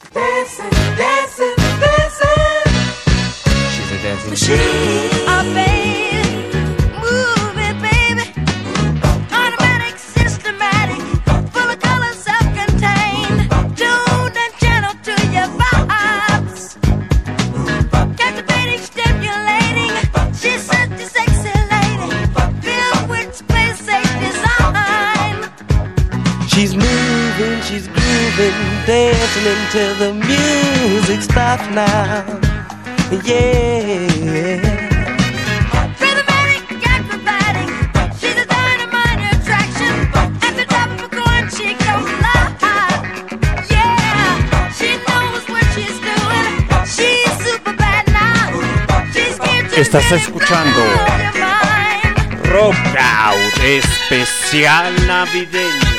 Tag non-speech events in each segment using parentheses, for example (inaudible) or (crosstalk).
Dancing, dancing, dancing. She's a dancing machine. dancing until the music stops now. Yeah. Estás escuchando Rock especial navideño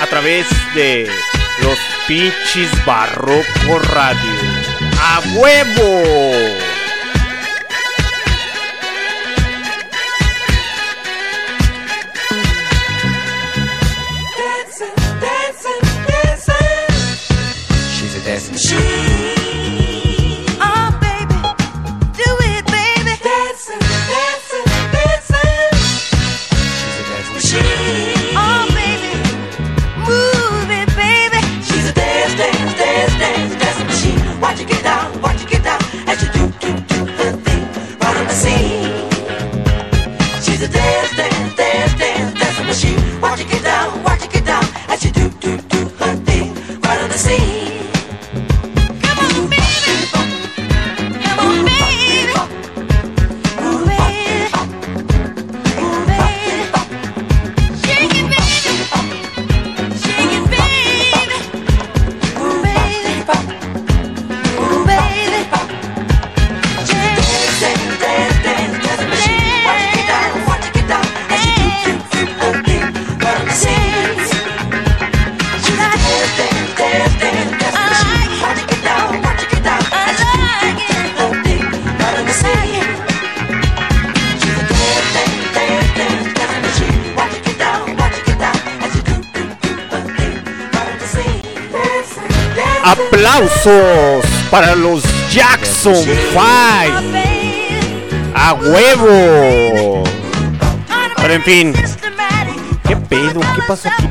a través de los Pichis Barroco Radio. ¡A huevo! para los Jackson Five, A huevo. Pero en fin. ¿Qué pedo? ¿Qué pasó aquí?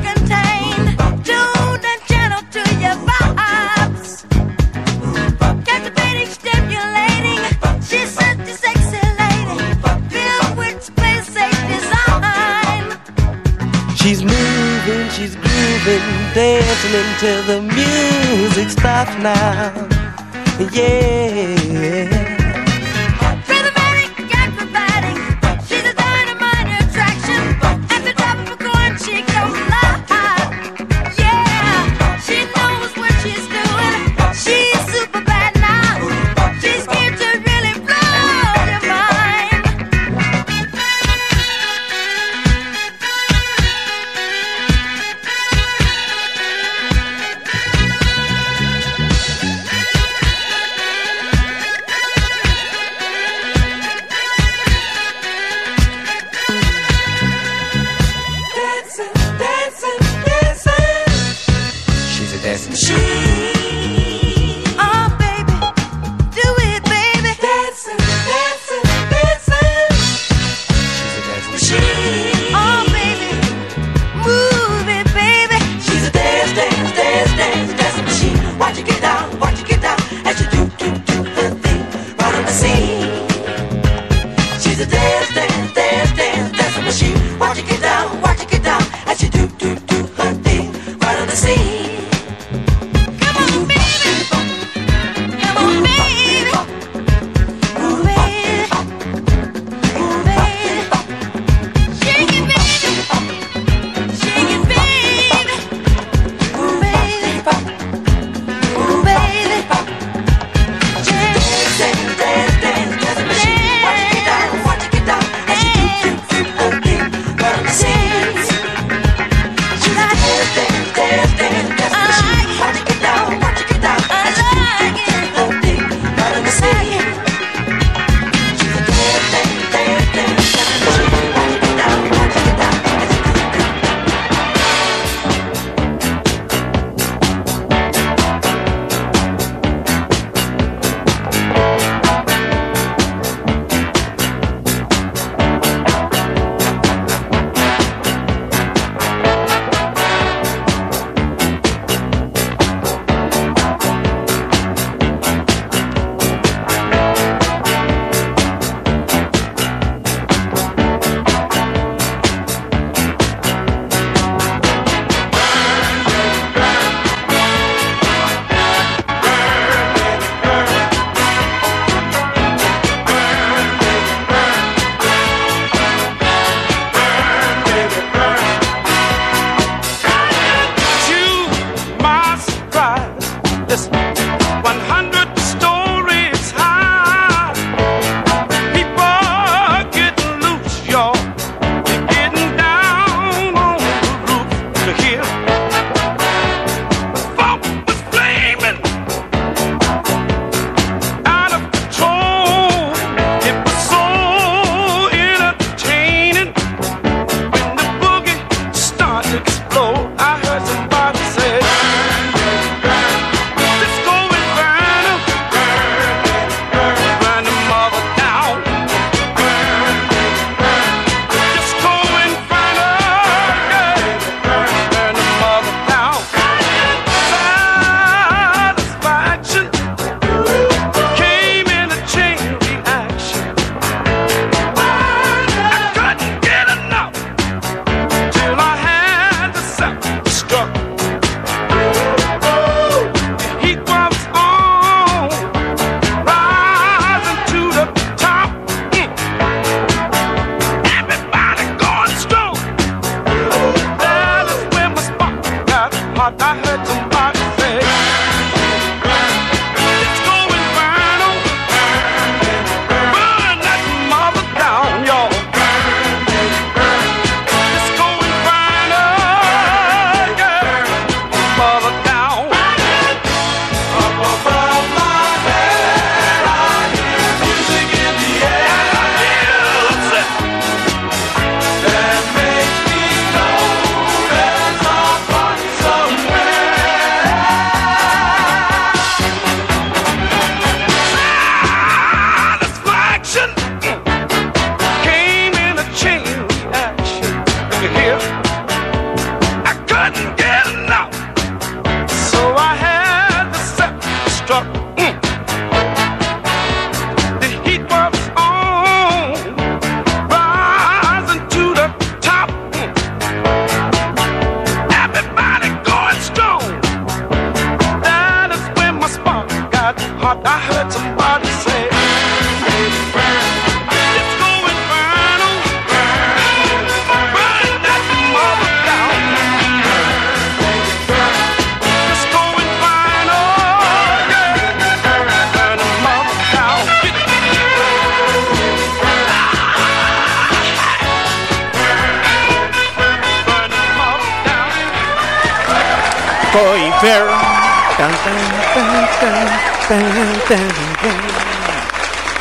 She's moving, she's grooving, dancing until the music. now. Yeah.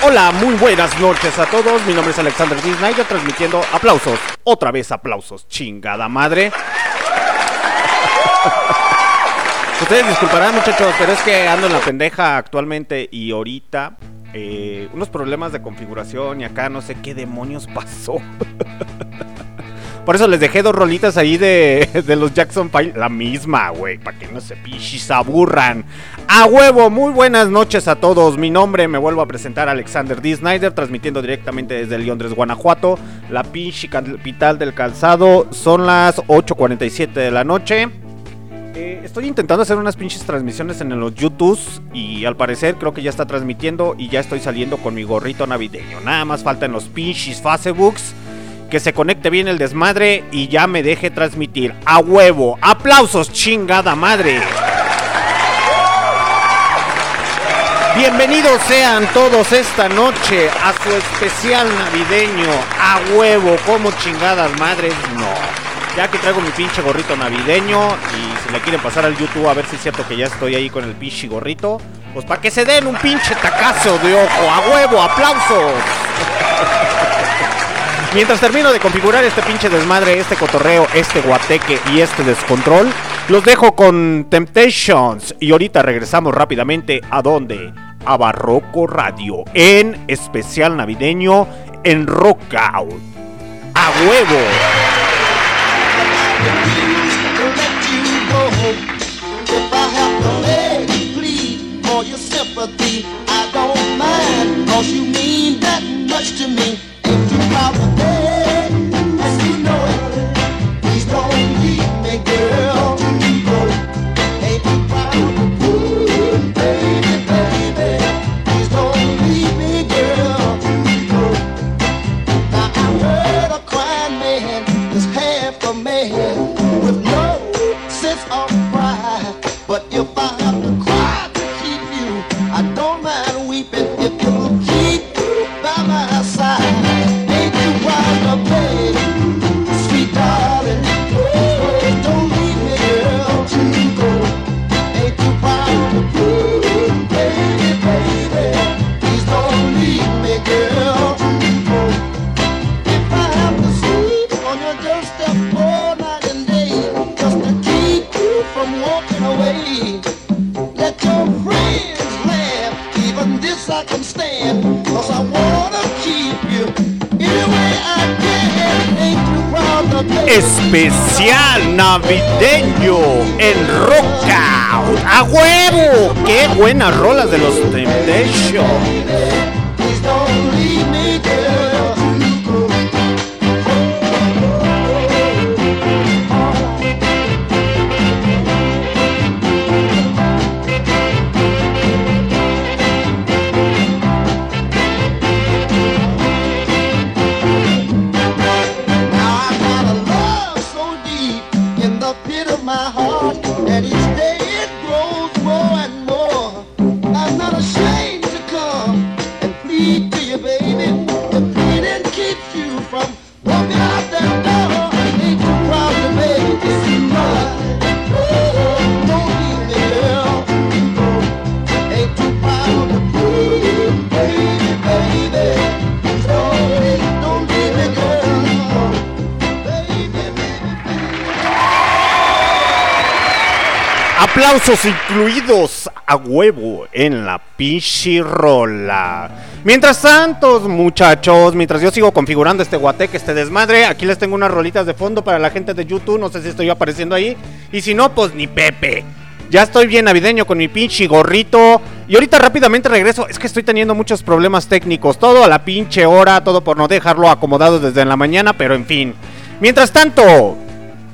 Hola, muy buenas noches a todos. Mi nombre es Alexander D. Snyder transmitiendo aplausos. Otra vez aplausos, chingada madre. Ustedes disculparán muchachos, pero es que ando en la pendeja actualmente y ahorita eh, unos problemas de configuración y acá no sé qué demonios pasó. Por eso les dejé dos rolitas ahí de, (laughs) de los Jackson Five. La misma, güey, para que no se pichis aburran. A huevo, muy buenas noches a todos. Mi nombre, me vuelvo a presentar, Alexander D. Snyder, transmitiendo directamente desde Londres, Guanajuato, la pinche capital del calzado. Son las 8.47 de la noche. Eh, estoy intentando hacer unas pinches transmisiones en los YouTubes y al parecer creo que ya está transmitiendo y ya estoy saliendo con mi gorrito navideño. Nada más falta en los pinches Facebooks que se conecte bien el desmadre y ya me deje transmitir. A huevo, aplausos chingada madre. Bienvenidos sean todos esta noche a su especial navideño. A huevo, como chingadas madres, no. Ya que traigo mi pinche gorrito navideño y si le quieren pasar al YouTube a ver si es cierto que ya estoy ahí con el pinche gorrito, pues para que se den un pinche tacazo de ojo. A huevo, aplausos. Mientras termino de configurar este pinche desmadre, este cotorreo, este guateque y este descontrol, los dejo con Temptations. Y ahorita regresamos rápidamente a donde? A Barroco Radio, en especial navideño en Rockout. ¡A huevo! I don't mind. I can stand. Cause I wanna keep you any way I can. Especial navideño en Rockout. ¡A huevo! ¡Qué buenas rolas de los Temptation! Aplausos incluidos a huevo en la pinche rola. Mientras tanto, muchachos, mientras yo sigo configurando este guateque, este desmadre, aquí les tengo unas rolitas de fondo para la gente de YouTube. No sé si estoy apareciendo ahí. Y si no, pues ni Pepe. Ya estoy bien navideño con mi pinche gorrito. Y ahorita rápidamente regreso. Es que estoy teniendo muchos problemas técnicos. Todo a la pinche hora. Todo por no dejarlo acomodado desde la mañana. Pero en fin. Mientras tanto,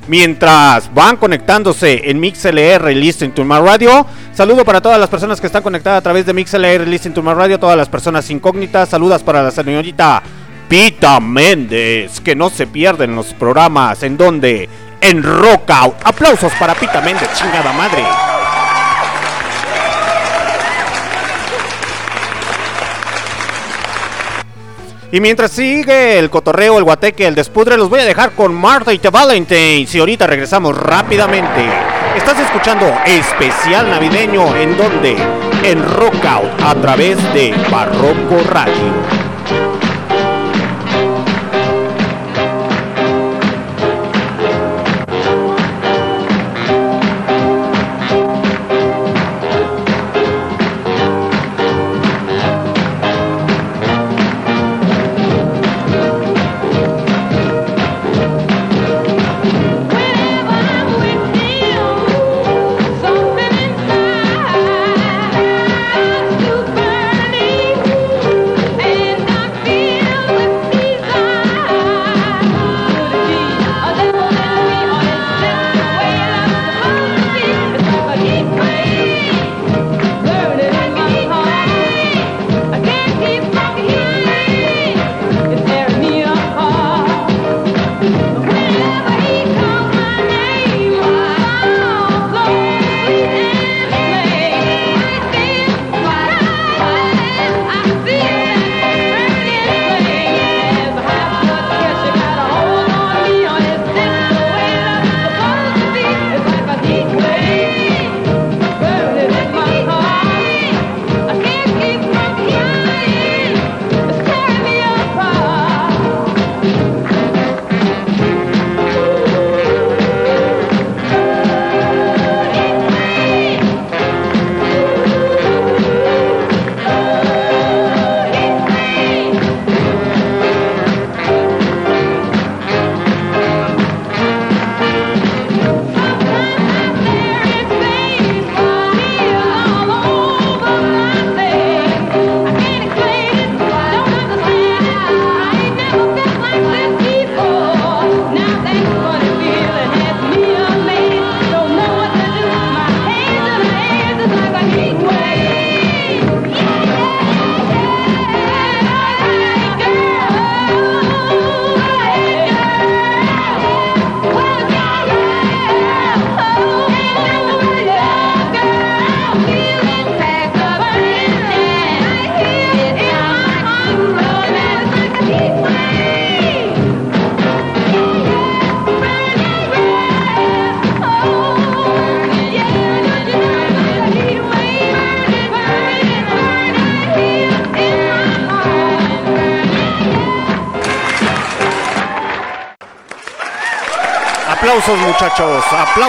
Mientras van conectándose en MixLR Listen to My Radio, saludo para todas las personas que están conectadas a través de MixLR Listen to My Radio, todas las personas incógnitas, saludas para la señorita Pita Méndez, que no se pierden los programas en donde en Rockout. Aplausos para Pita Méndez, chingada madre. Y mientras sigue el cotorreo, el guateque, el despudre, los voy a dejar con Martha y The Valentines. Y ahorita regresamos rápidamente. Estás escuchando especial navideño en donde? En Rockout a través de Barroco Radio.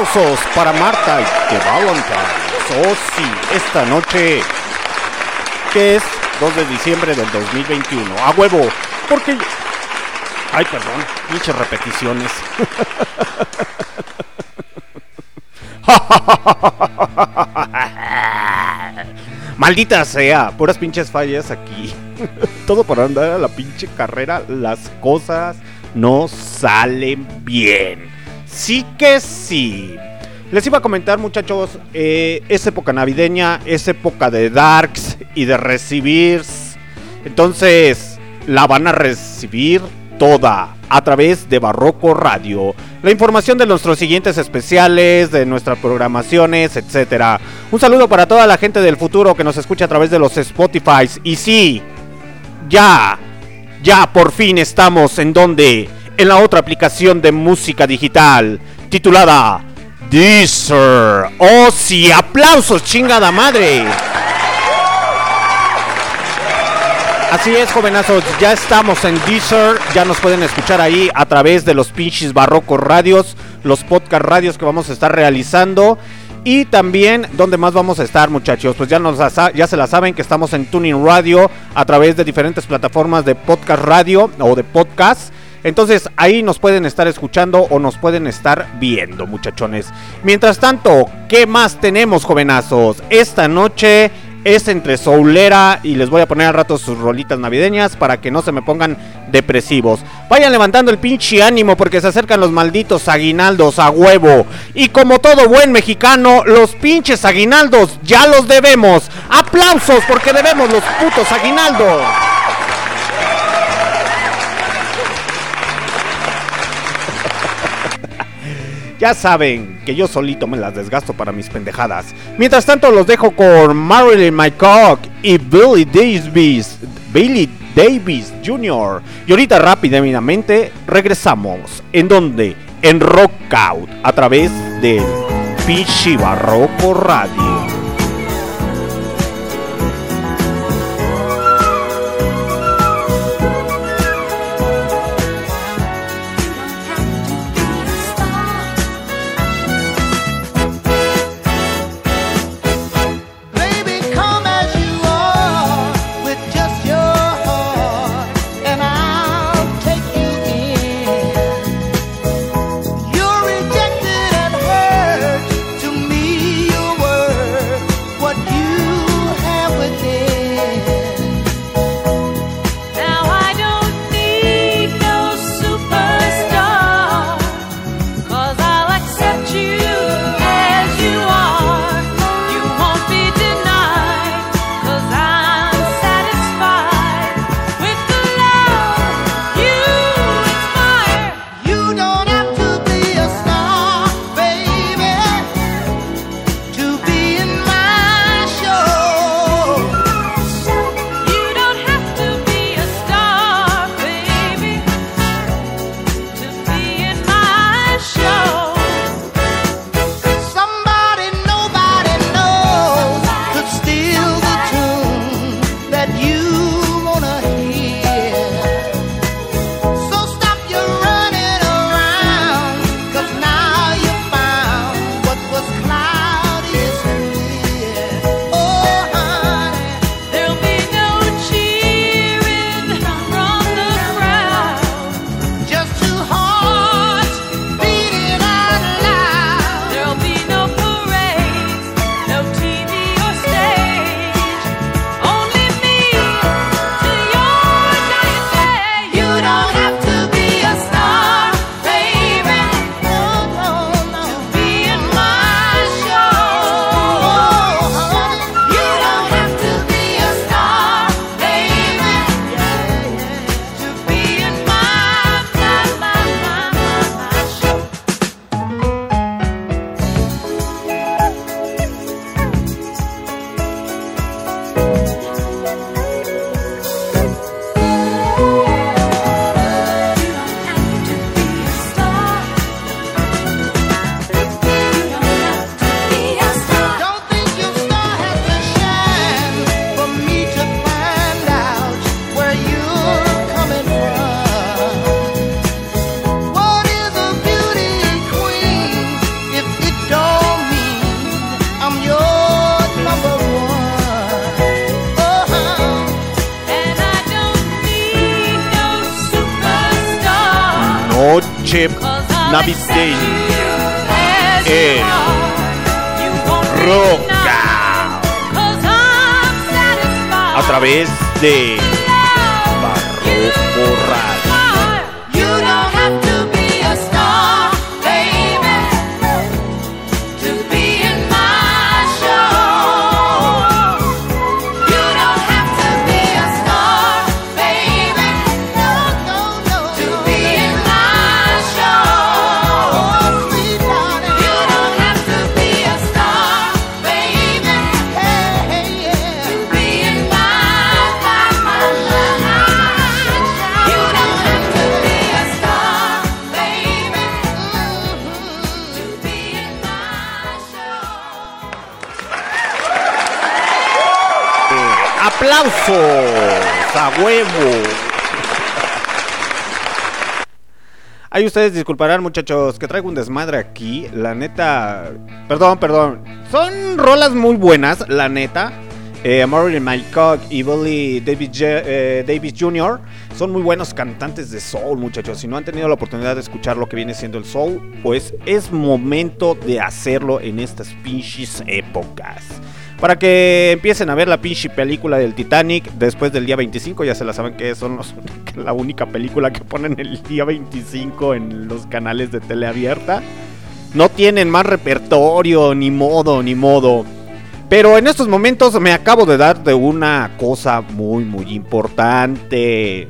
Aplausos para Marta que Valentine. Oh sí, esta noche que es 2 de diciembre del 2021. A huevo, porque... Ay, perdón, pinches repeticiones. (laughs) Maldita sea, puras pinches fallas aquí. (laughs) Todo por andar a la pinche carrera, las cosas no salen bien. Sí que sí. Les iba a comentar, muchachos, eh, es época navideña, es época de darks y de recibir. Entonces, la van a recibir toda a través de Barroco Radio. La información de nuestros siguientes especiales, de nuestras programaciones, etcétera. Un saludo para toda la gente del futuro que nos escucha a través de los Spotify. Y sí, ya, ya por fin estamos en donde? En la otra aplicación de música digital titulada Deezer. Oh sí, aplausos, chingada madre. Así es, jovenazos, ya estamos en Deezer, ya nos pueden escuchar ahí a través de los pinches barrocos radios, los podcast radios que vamos a estar realizando. Y también, ¿dónde más vamos a estar, muchachos? Pues ya, nos, ya se la saben que estamos en Tuning Radio a través de diferentes plataformas de podcast radio o de podcast. Entonces ahí nos pueden estar escuchando o nos pueden estar viendo, muchachones. Mientras tanto, ¿qué más tenemos, jovenazos? Esta noche es entre soulera y les voy a poner al rato sus rolitas navideñas para que no se me pongan depresivos. Vayan levantando el pinche ánimo porque se acercan los malditos aguinaldos a huevo. Y como todo buen mexicano, los pinches aguinaldos ya los debemos. Aplausos porque debemos los putos aguinaldos. Ya saben que yo solito me las desgasto para mis pendejadas. Mientras tanto los dejo con Marilyn McCock y Billy Davis, Billy Davis Jr. Y ahorita rápidamente regresamos. ¿En dónde? En Rockout a través del Pichi Barroco Radio. Navideña en Roca. a través de huevo! Ahí ustedes disculparán, muchachos, que traigo un desmadre aquí. La neta. Perdón, perdón. Son rolas muy buenas, la neta. Eh, Marilyn Mycock y Billy Davis, eh, Davis Jr. son muy buenos cantantes de soul, muchachos. Si no han tenido la oportunidad de escuchar lo que viene siendo el soul, pues es momento de hacerlo en estas pinches épocas. Para que empiecen a ver la pinche película del Titanic después del día 25, ya se la saben que son los- (laughs) la única película que ponen el día 25 en los canales de teleabierta. No tienen más repertorio, ni modo, ni modo. Pero en estos momentos me acabo de dar de una cosa muy, muy importante.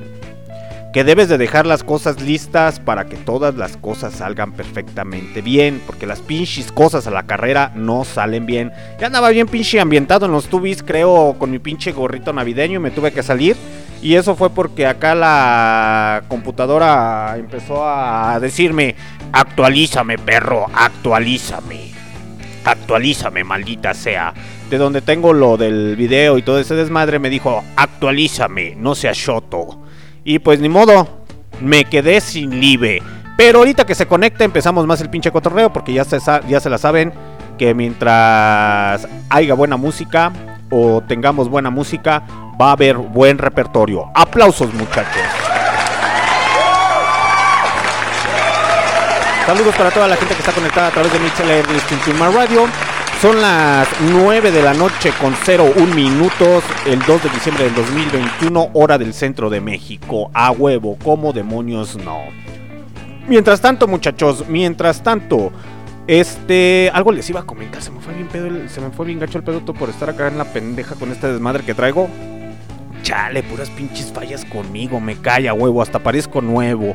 Que debes de dejar las cosas listas para que todas las cosas salgan perfectamente bien. Porque las pinches cosas a la carrera no salen bien. Ya andaba bien pinche ambientado en los tubis, creo, con mi pinche gorrito navideño y me tuve que salir. Y eso fue porque acá la computadora empezó a decirme, actualízame perro, actualízame. Actualízame, maldita sea. De donde tengo lo del video y todo ese desmadre, me dijo, actualízame, no seas shoto. Y pues ni modo, me quedé sin live. Pero ahorita que se conecta empezamos más el pinche cotorreo porque ya se, ya se la saben que mientras haya buena música o tengamos buena música, va a haber buen repertorio. Aplausos muchachos. Saludos para toda la gente que está conectada a través de MixLR Distinto Radio. Son las 9 de la noche con 01 minutos, el 2 de diciembre del 2021, hora del centro de México. A huevo, como demonios no. Mientras tanto, muchachos, mientras tanto, este, algo les iba a comentar, se me fue bien pedo, el- se me fue bien gacho el pedo por estar acá en la pendeja con este desmadre que traigo. Chale, puras pinches fallas conmigo, me calla, huevo, hasta parezco nuevo.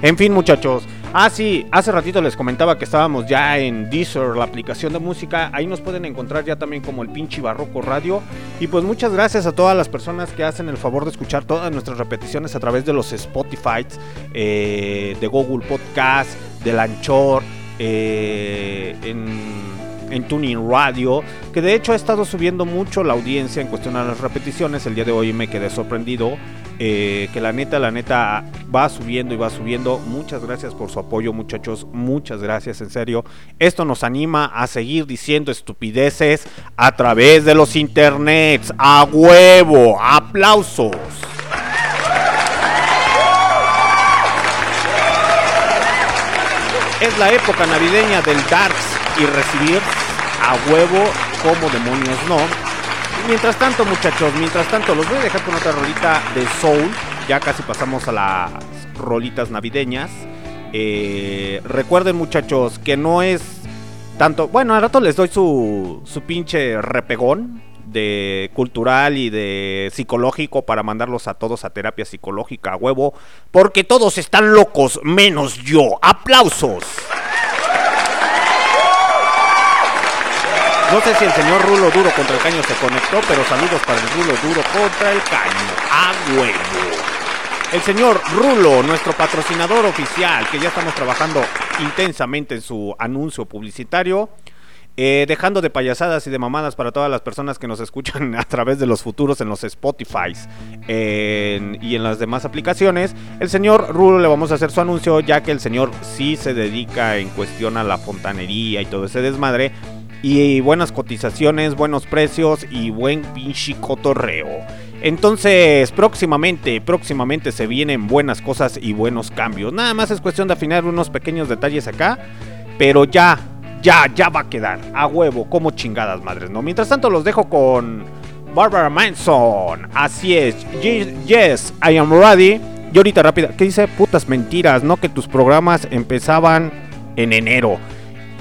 En fin, muchachos. Ah, sí, hace ratito les comentaba que estábamos ya en Deezer, la aplicación de música. Ahí nos pueden encontrar ya también como el pinche Barroco Radio. Y pues muchas gracias a todas las personas que hacen el favor de escuchar todas nuestras repeticiones a través de los Spotify, eh, de Google Podcast, del Anchor, eh, en en Tuning Radio, que de hecho ha estado subiendo mucho la audiencia en cuestión a las repeticiones. El día de hoy me quedé sorprendido. Eh, que la neta, la neta va subiendo y va subiendo. Muchas gracias por su apoyo, muchachos. Muchas gracias, en serio. Esto nos anima a seguir diciendo estupideces a través de los internets. A huevo, aplausos. Es la época navideña del Darks y recibir a huevo como demonios no. Mientras tanto, muchachos, mientras tanto, los voy a dejar con otra rolita de Soul. Ya casi pasamos a las rolitas navideñas. Eh, recuerden, muchachos, que no es tanto. Bueno, al rato les doy su, su pinche repegón de cultural y de psicológico para mandarlos a todos a terapia psicológica a huevo. Porque todos están locos, menos yo. ¡Aplausos! No sé si el señor Rulo Duro contra el Caño se conectó, pero saludos para el Rulo Duro contra el Caño. ¡A huevo! El señor Rulo, nuestro patrocinador oficial, que ya estamos trabajando intensamente en su anuncio publicitario. eh, dejando de payasadas y de mamadas para todas las personas que nos escuchan (laughs) a través de los futuros en los Spotify y en las demás aplicaciones. El señor Rulo le vamos a hacer su anuncio, ya que el señor sí se dedica en cuestión a la fontanería y todo ese desmadre. Y buenas cotizaciones, buenos precios y buen pinche cotorreo. Entonces, próximamente, próximamente se vienen buenas cosas y buenos cambios. Nada más es cuestión de afinar unos pequeños detalles acá, pero ya, ya, ya va a quedar a huevo, como chingadas madres, ¿no? Mientras tanto los dejo con Barbara Manson. Así es. Ye- Yes, I am ready. Y ahorita rápida, ¿qué dice? Putas mentiras, ¿no? Que tus programas empezaban en enero.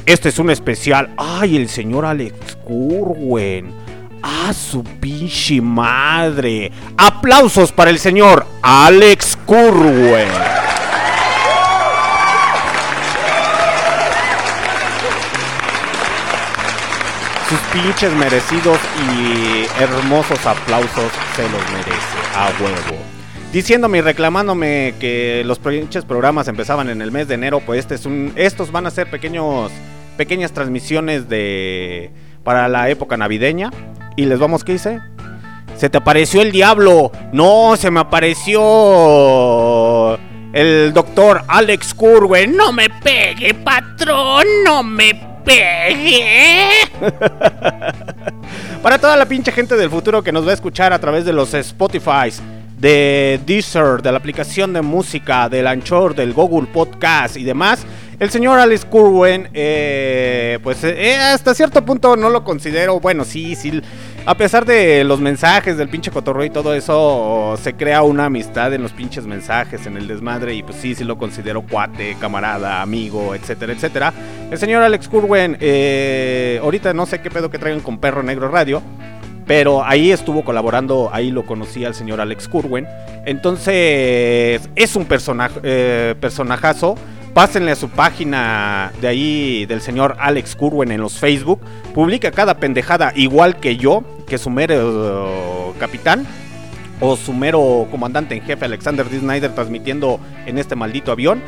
Este es un especial. Ay, el señor Alex Curwen. Ah, su pinche madre. Aplausos para el señor Alex Curwen. Sus pinches merecidos y hermosos aplausos se los merece, a huevo. Diciéndome y reclamándome que los pinches programas empezaban en el mes de enero, pues este es un, estos van a ser pequeños, pequeñas transmisiones de para la época navideña. Y les vamos, ¿qué dice? Se te apareció el diablo. No, se me apareció el doctor Alex Curwen. No me pegue, patrón, no me pegue. (laughs) Para toda la pinche gente del futuro que nos va a escuchar a través de los Spotify, de Deezer, de la aplicación de música, del Anchor, del Google Podcast y demás, el señor Alex Curwen, eh, pues eh, hasta cierto punto no lo considero, bueno, sí, sí, a pesar de los mensajes del pinche cotorreo y todo eso, se crea una amistad en los pinches mensajes, en el desmadre, y pues sí, sí lo considero cuate, camarada, amigo, etcétera, etcétera. El señor Alex Curwen, eh, ahorita no sé qué pedo que traigan con Perro Negro Radio, pero ahí estuvo colaborando, ahí lo conocí al señor Alex Curwen. Entonces, es un personaje, eh, personajazo. Pásenle a su página de ahí del señor Alex Curwen en los Facebook. Publica cada pendejada igual que yo, que su mero capitán o su mero comandante en jefe Alexander D. Snyder transmitiendo en este maldito avión.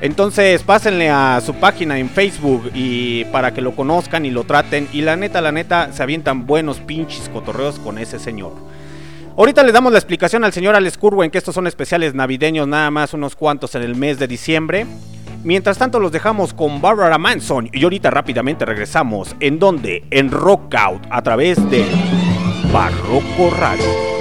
Entonces pásenle a su página en Facebook y para que lo conozcan y lo traten. Y la neta, la neta, se avientan buenos pinches cotorreos con ese señor. Ahorita le damos la explicación al señor Alex Curwen que estos son especiales navideños, nada más unos cuantos en el mes de diciembre. Mientras tanto los dejamos con Barbara Manson y ahorita rápidamente regresamos. ¿En donde En Rockout a través de Barroco Radio.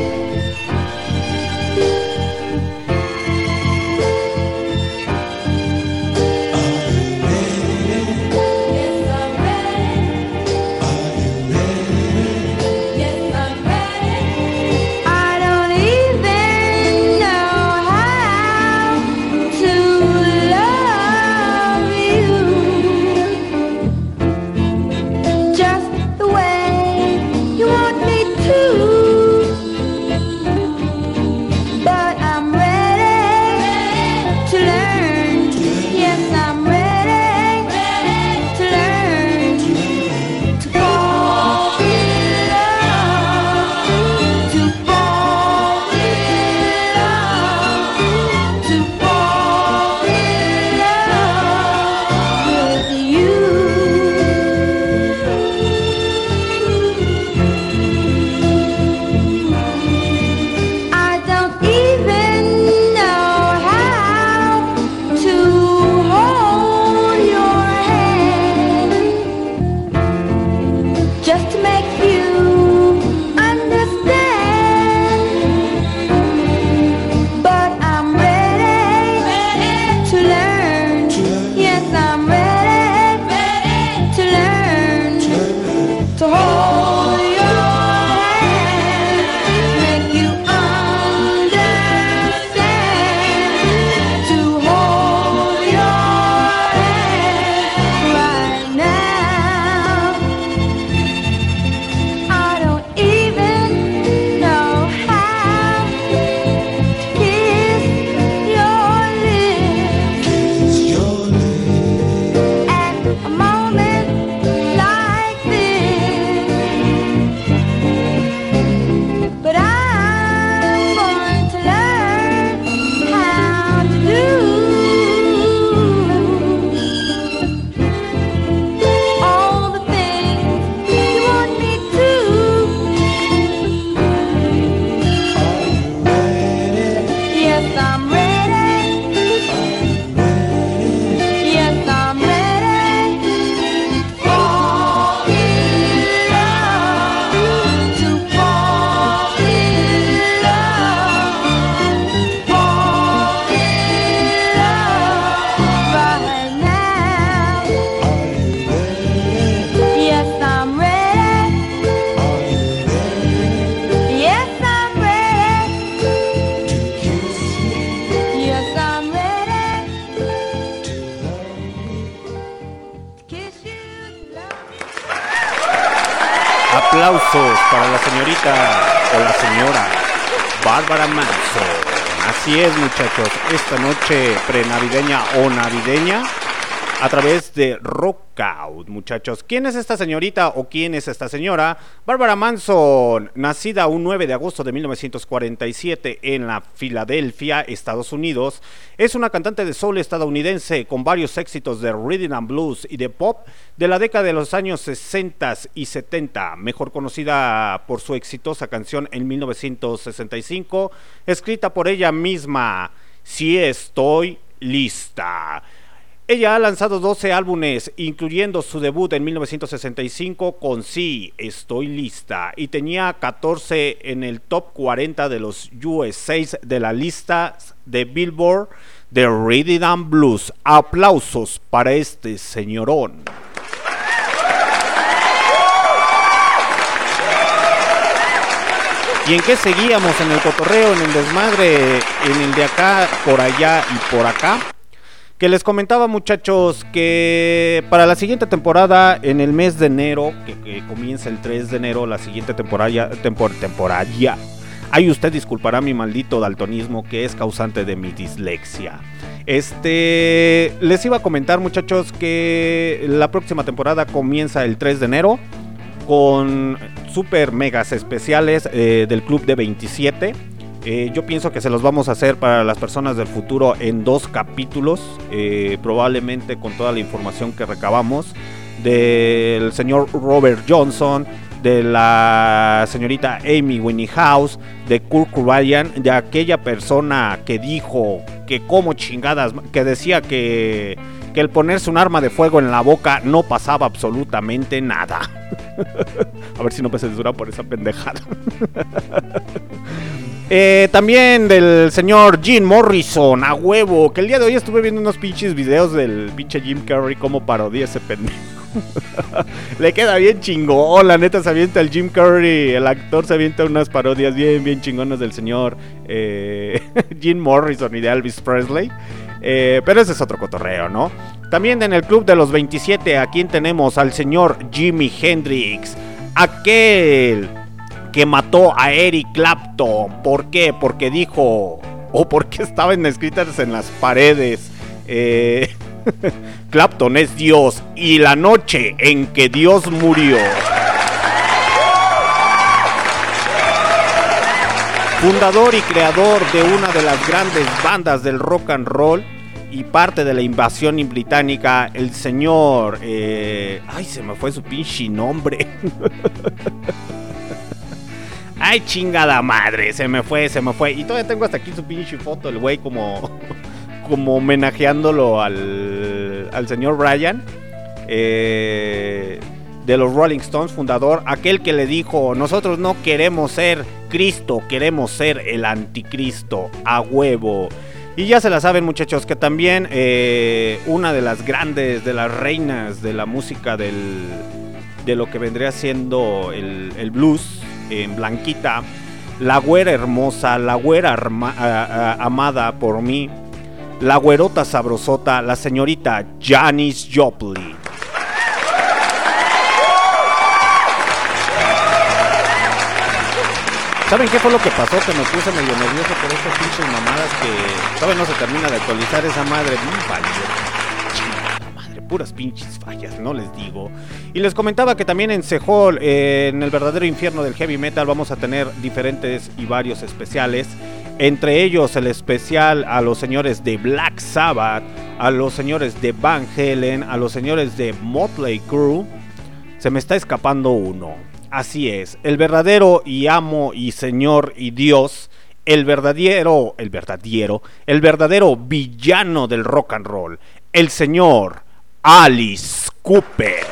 A través de Rockout, muchachos. ¿Quién es esta señorita o quién es esta señora? Bárbara Manson, nacida un 9 de agosto de 1947 en la Filadelfia, Estados Unidos, es una cantante de soul estadounidense con varios éxitos de rhythm and blues y de pop de la década de los años 60 y 70, mejor conocida por su exitosa canción en 1965, escrita por ella misma, Si estoy lista. Ella ha lanzado 12 álbumes, incluyendo su debut en 1965 con Sí, estoy lista, y tenía 14 en el top 40 de los USA de la lista de Billboard de Rhythm and Blues. Aplausos para este señorón. ¿Y en qué seguíamos? En el cotorreo, en el desmadre, en el de acá, por allá y por acá que les comentaba muchachos que para la siguiente temporada en el mes de enero que, comienza el 3 de enero la siguiente temporada tempor, temporada ahí usted disculpará mi maldito daltonismo que es causante de mi dislexia. Este les iba a comentar muchachos que la próxima temporada comienza el 3 de enero con super megas especiales eh, del club de 27 eh, yo pienso que se los vamos a hacer para las personas del futuro en dos capítulos, eh, probablemente con toda la información que recabamos del señor Robert Johnson, de la señorita Amy Winehouse, de Kurt Cobain, de aquella persona que dijo que como chingadas, que decía que, que el ponerse un arma de fuego en la boca no pasaba absolutamente nada. (laughs) a ver si no me censura por esa pendejada. (laughs) Eh, también del señor Jim Morrison, a huevo. Que el día de hoy estuve viendo unos pinches videos del pinche Jim Carrey como parodia ese pendejo. (laughs) Le queda bien chingón, la neta se avienta el Jim Carrey, el actor se avienta unas parodias bien, bien chingonas del señor eh, (laughs) Jim Morrison y de Elvis Presley. Eh, pero ese es otro cotorreo, ¿no? También en el club de los 27, aquí tenemos al señor Jimi Hendrix, aquel que mató a Eric Clapton. ¿Por qué? Porque dijo, o porque estaban escritas en las paredes. Eh, (laughs) Clapton es Dios y la noche en que Dios murió. Fundador y creador de una de las grandes bandas del rock and roll y parte de la invasión británica, el señor... eh, ay, se me fue su pinche nombre. (laughs) Ay, chingada madre, se me fue, se me fue. Y todavía tengo hasta aquí su pinche foto, el güey como, (laughs) como homenajeándolo al, al señor Brian. eh, de los Rolling Stones, fundador, aquel que le dijo, nosotros no queremos ser Cristo, queremos ser el anticristo, a huevo. Y ya se la saben muchachos, que también eh, una de las grandes, de las reinas de la música del, de lo que vendría siendo el, el blues, en Blanquita, la güera hermosa, la güera amada por mí, la güerota sabrosota, la señorita Janis Joplin. ¿Saben qué fue lo que pasó? Que me puse medio nervioso por estas pinches mamadas que todavía no se termina de actualizar esa madre. Valió. Pinches fallas, no les digo. Y les comentaba que también en Sehol, eh, en el verdadero infierno del heavy metal, vamos a tener diferentes y varios especiales. Entre ellos el especial a los señores de Black Sabbath, a los señores de Van Halen, a los señores de Motley Crue. Se me está escapando uno. Así es, el verdadero y amo y señor y Dios, el verdadero, el verdadero, el verdadero villano del rock and roll, el señor Alice Cooper.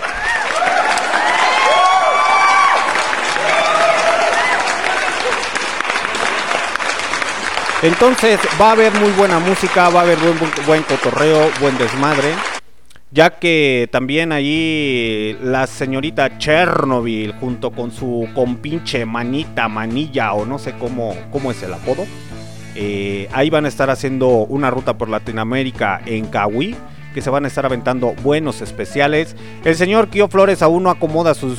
Entonces va a haber muy buena música, va a haber buen, buen, buen cotorreo, buen desmadre. Ya que también ahí la señorita Chernobyl junto con su compinche manita, manilla o no sé cómo, cómo es el apodo. eh, ahí van a estar haciendo una ruta por Latinoamérica en Cahuí. Que se van a estar aventando buenos especiales. El señor Kio Flores aún no acomoda sus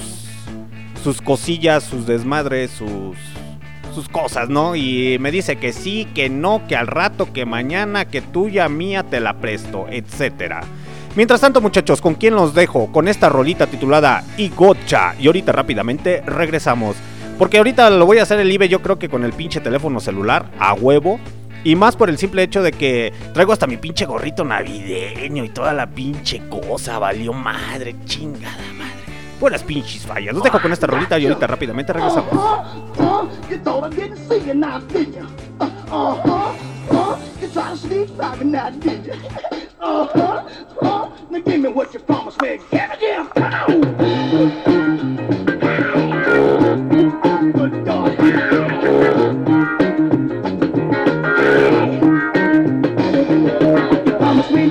sus cosillas, sus desmadres, sus sus cosas, ¿no? Y me dice que sí, que no, que al rato, que mañana, que tuya, mía, te la presto, etcétera. Mientras tanto, muchachos, ¿con quién los dejo? Con esta rolita titulada Igocha. Y ahorita rápidamente regresamos. Porque ahorita lo voy a hacer el IBE, yo creo que con el pinche teléfono celular, a huevo. Y más por el simple hecho de que traigo hasta mi pinche gorrito navideño y toda la pinche cosa. Valió madre, chingada madre. Buenas pinches fallas. Los dejo con esta rolita y ahorita rápidamente regresamos.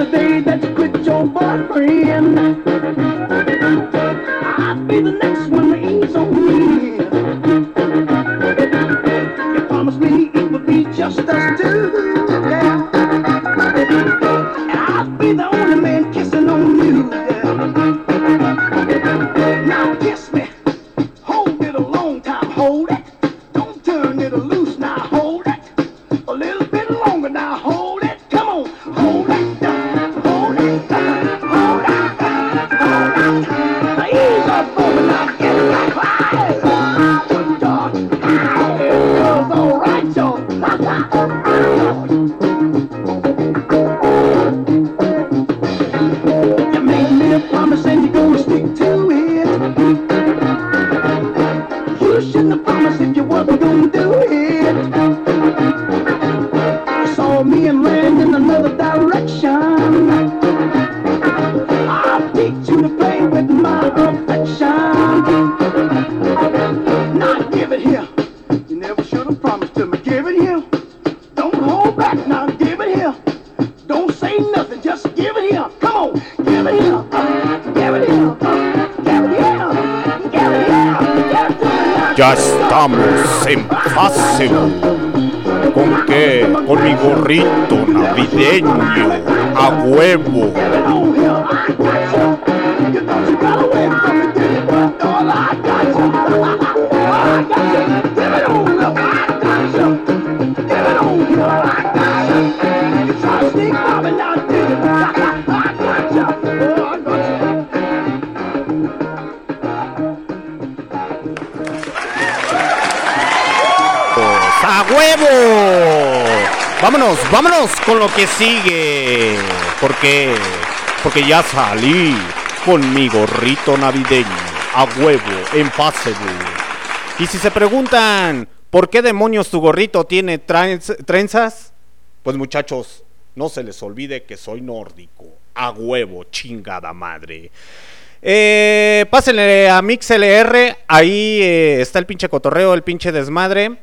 The day that you quit your boyfriend. I'd be the next Vámonos, con lo que sigue. ¿Por qué? Porque ya salí con mi gorrito navideño. A huevo, en Facebook. Y si se preguntan, ¿por qué demonios tu gorrito tiene trenz- trenzas? Pues muchachos, no se les olvide que soy nórdico. A huevo, chingada madre. Eh, pásenle a MixLR, ahí eh, está el pinche cotorreo, el pinche desmadre.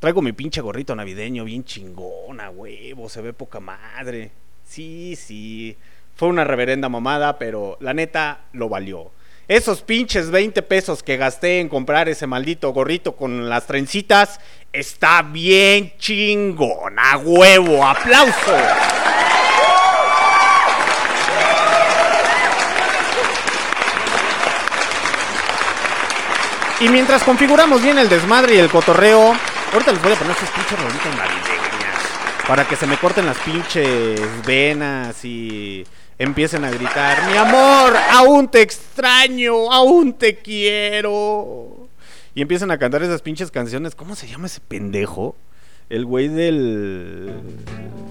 Traigo mi pinche gorrito navideño bien chingona, huevo, se ve poca madre. Sí, sí. Fue una reverenda mamada, pero la neta lo valió. Esos pinches 20 pesos que gasté en comprar ese maldito gorrito con las trencitas está bien chingón, a huevo, aplauso. Y mientras configuramos bien el desmadre y el cotorreo, ahorita les voy a poner sus pinches rolitas navideñas. Para que se me corten las pinches venas y empiecen a gritar, mi amor, aún te extraño, aún te quiero. Y empiezan a cantar esas pinches canciones. ¿Cómo se llama ese pendejo? El güey del...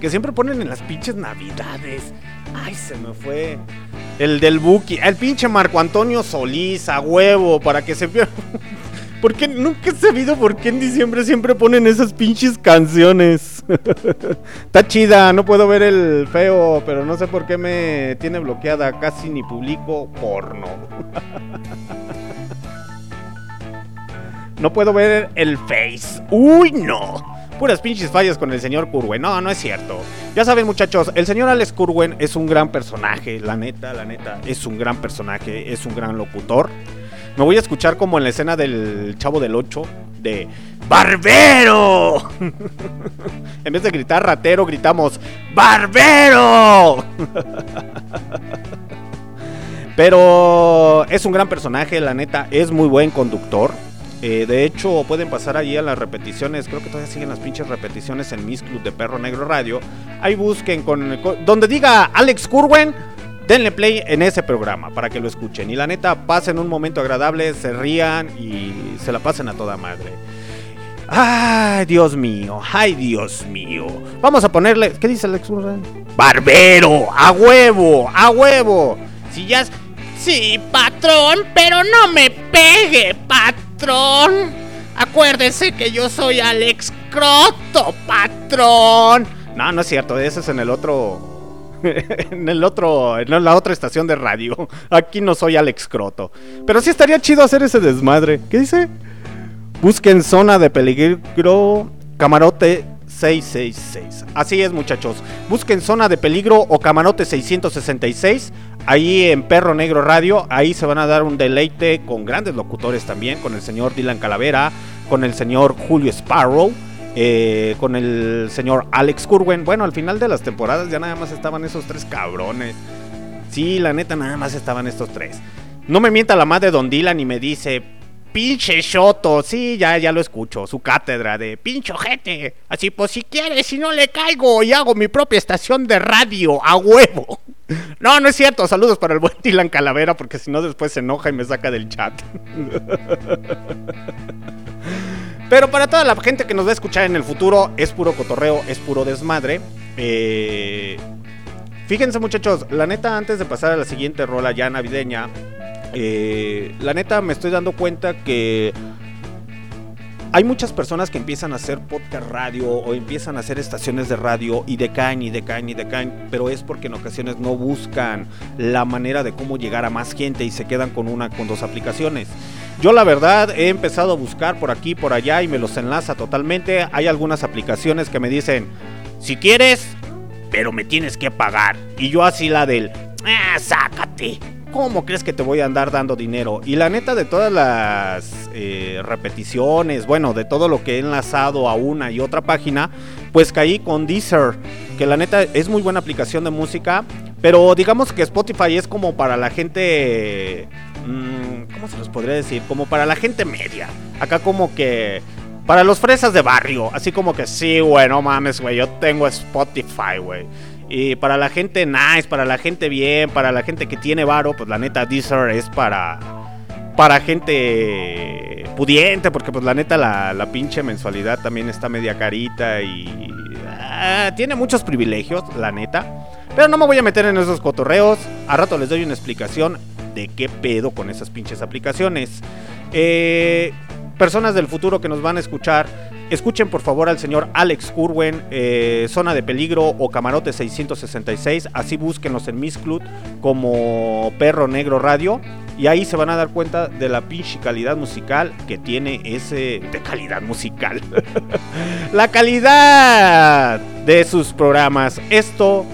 Que siempre ponen en las pinches navidades. Ay, se me fue. El del Buki. El pinche Marco Antonio Solís, a huevo, para que se vea. Porque nunca he sabido por qué en diciembre siempre ponen esas pinches canciones. (laughs) Está chida, no puedo ver el feo, pero no sé por qué me tiene bloqueada. Casi ni publico porno. (laughs) No puedo ver el face. Uy, no. Puras pinches fallas con el señor Curwen. No, no es cierto. Ya saben, muchachos, el señor Alex Curwen es un gran personaje. La neta, la neta, es un gran personaje. Es un gran locutor. Me voy a escuchar como en la escena del Chavo del 8 de ¡Barbero! (laughs) en vez de gritar ratero, gritamos ¡Barbero! (laughs) Pero es un gran personaje, la neta, es muy buen conductor. Eh, de hecho, pueden pasar allí a las repeticiones. Creo que todavía siguen las pinches repeticiones en Miss Club de Perro Negro Radio. Ahí busquen con, con- donde diga Alex Curwen. Denle play en ese programa para que lo escuchen. Y la neta, pasen un momento agradable, se rían y se la pasen a toda madre. Ay, Dios mío, ay, Dios mío. Vamos a ponerle. ¿Qué dice Alex? Barbero, a huevo, a huevo. Si ya. es- Sí, patrón, pero no me pegue, patrón. Acuérdese que yo soy Alex Croto, patrón. No, no es cierto, ese es en el otro. (laughs) en el otro. En la otra estación de radio. Aquí no soy Alex Croto. Pero sí estaría chido hacer ese desmadre. ¿Qué dice? Busquen zona de peligro. Camarote 666. Así es, muchachos. Busquen zona de peligro o camarote 666. Ahí en Perro Negro Radio. Ahí se van a dar un deleite con grandes locutores también. Con el señor Dylan Calavera. Con el señor Julio Sparrow. Eh, con el señor Alex Curwen. Bueno, al final de las temporadas ya nada más estaban esos tres cabrones. Sí, la neta, nada más estaban estos tres. No me mienta la madre Don Dylan y me dice, pinche Shoto. Sí, ya, ya lo escucho. Su cátedra de pinche ojete. Así, pues si quieres, si no le caigo y hago mi propia estación de radio a huevo. (laughs) No, no es cierto. Saludos para el buen Dylan Calavera, porque si no, después se enoja y me saca del chat. (laughs) Pero para toda la gente que nos va a escuchar en el futuro, es puro cotorreo, es puro desmadre. Eh, fíjense muchachos, la neta antes de pasar a la siguiente rola ya navideña, eh, la neta me estoy dando cuenta que hay muchas personas que empiezan a hacer podcast radio o empiezan a hacer estaciones de radio y decaen y decaen y decaen, pero es porque en ocasiones no buscan la manera de cómo llegar a más gente y se quedan con una, con dos aplicaciones. Yo la verdad he empezado a buscar por aquí, por allá y me los enlaza totalmente. Hay algunas aplicaciones que me dicen, si quieres, pero me tienes que pagar. Y yo así la del, ah, sácate. ¿Cómo crees que te voy a andar dando dinero? Y la neta de todas las eh, repeticiones, bueno, de todo lo que he enlazado a una y otra página, pues caí con Deezer, que la neta es muy buena aplicación de música, pero digamos que Spotify es como para la gente... mm, ¿Cómo se los podría decir? Como para la gente media. Acá como que... Para los fresas de barrio, así como que sí, güey, no mames, güey, yo tengo Spotify, güey. Y para la gente nice, para la gente bien, para la gente que tiene varo, pues la neta Deezer es para para gente pudiente, porque pues la neta la, la pinche mensualidad también está media carita y ah, tiene muchos privilegios, la neta. Pero no me voy a meter en esos cotorreos. A rato les doy una explicación de qué pedo con esas pinches aplicaciones. Eh, personas del futuro que nos van a escuchar, escuchen por favor al señor Alex Curwen, eh, Zona de Peligro o Camarote 666. Así búsquenlos en Miss Club como Perro Negro Radio. Y ahí se van a dar cuenta de la pinche calidad musical que tiene ese. de calidad musical. (laughs) la calidad de sus programas. Esto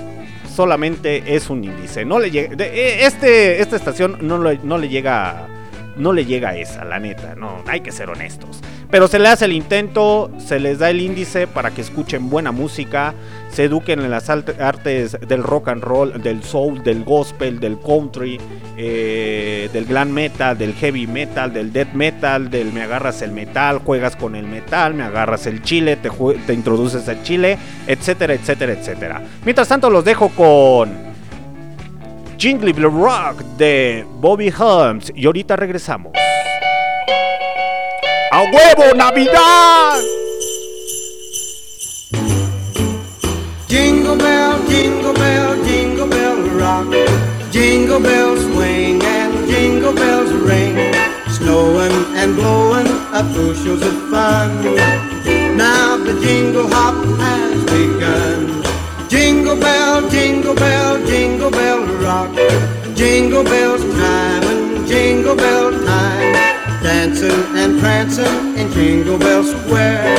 solamente es un índice. No le llega. eh, este, esta estación no, no le llega. No le llega a esa, la neta. No, hay que ser honestos. Pero se le hace el intento, se les da el índice para que escuchen buena música, se eduquen en las artes del rock and roll, del soul, del gospel, del country, eh, del glam metal, del heavy metal, del death metal, del me agarras el metal, juegas con el metal, me agarras el chile, te, te introduces al chile, etcétera, etcétera, etcétera. Mientras tanto los dejo con Jingle Rock de Bobby Holmes y ahorita regresamos. ¡A huevo, Navidad! Jingle bell, jingle bell, jingle bell rock. Jingle bells swing and jingle bells ring. Snowing and blowing up bushels of fun. Now the jingle hop has begun. Jingle bell, jingle bell, jingle bell rock. Jingle bells time and jingle bell time. Dancing and prancing in Jingle Bell Square.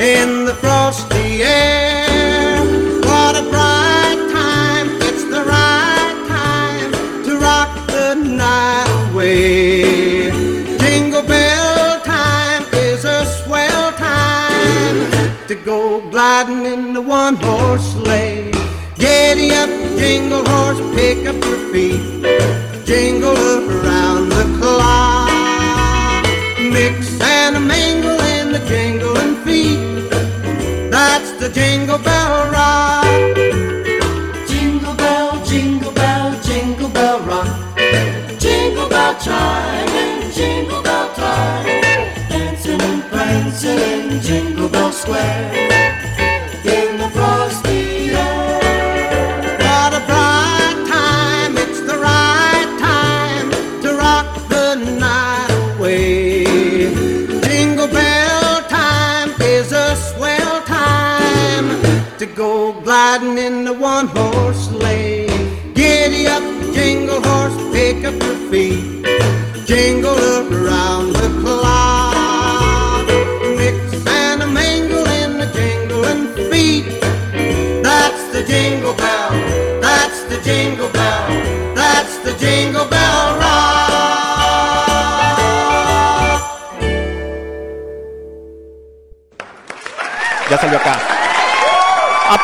In the frosty air. What a bright time. It's the right time to rock the night away. Jingle bell time is a swell time to go gliding in the one horse sleigh. Giddy up, jingle horse, pick up your feet. Jingle the jingle bell rock. Jingle bell, jingle bell, jingle bell rock. Jingle bell chime and jingle bell time. Dancing and prancing in Jingle Bell Square. In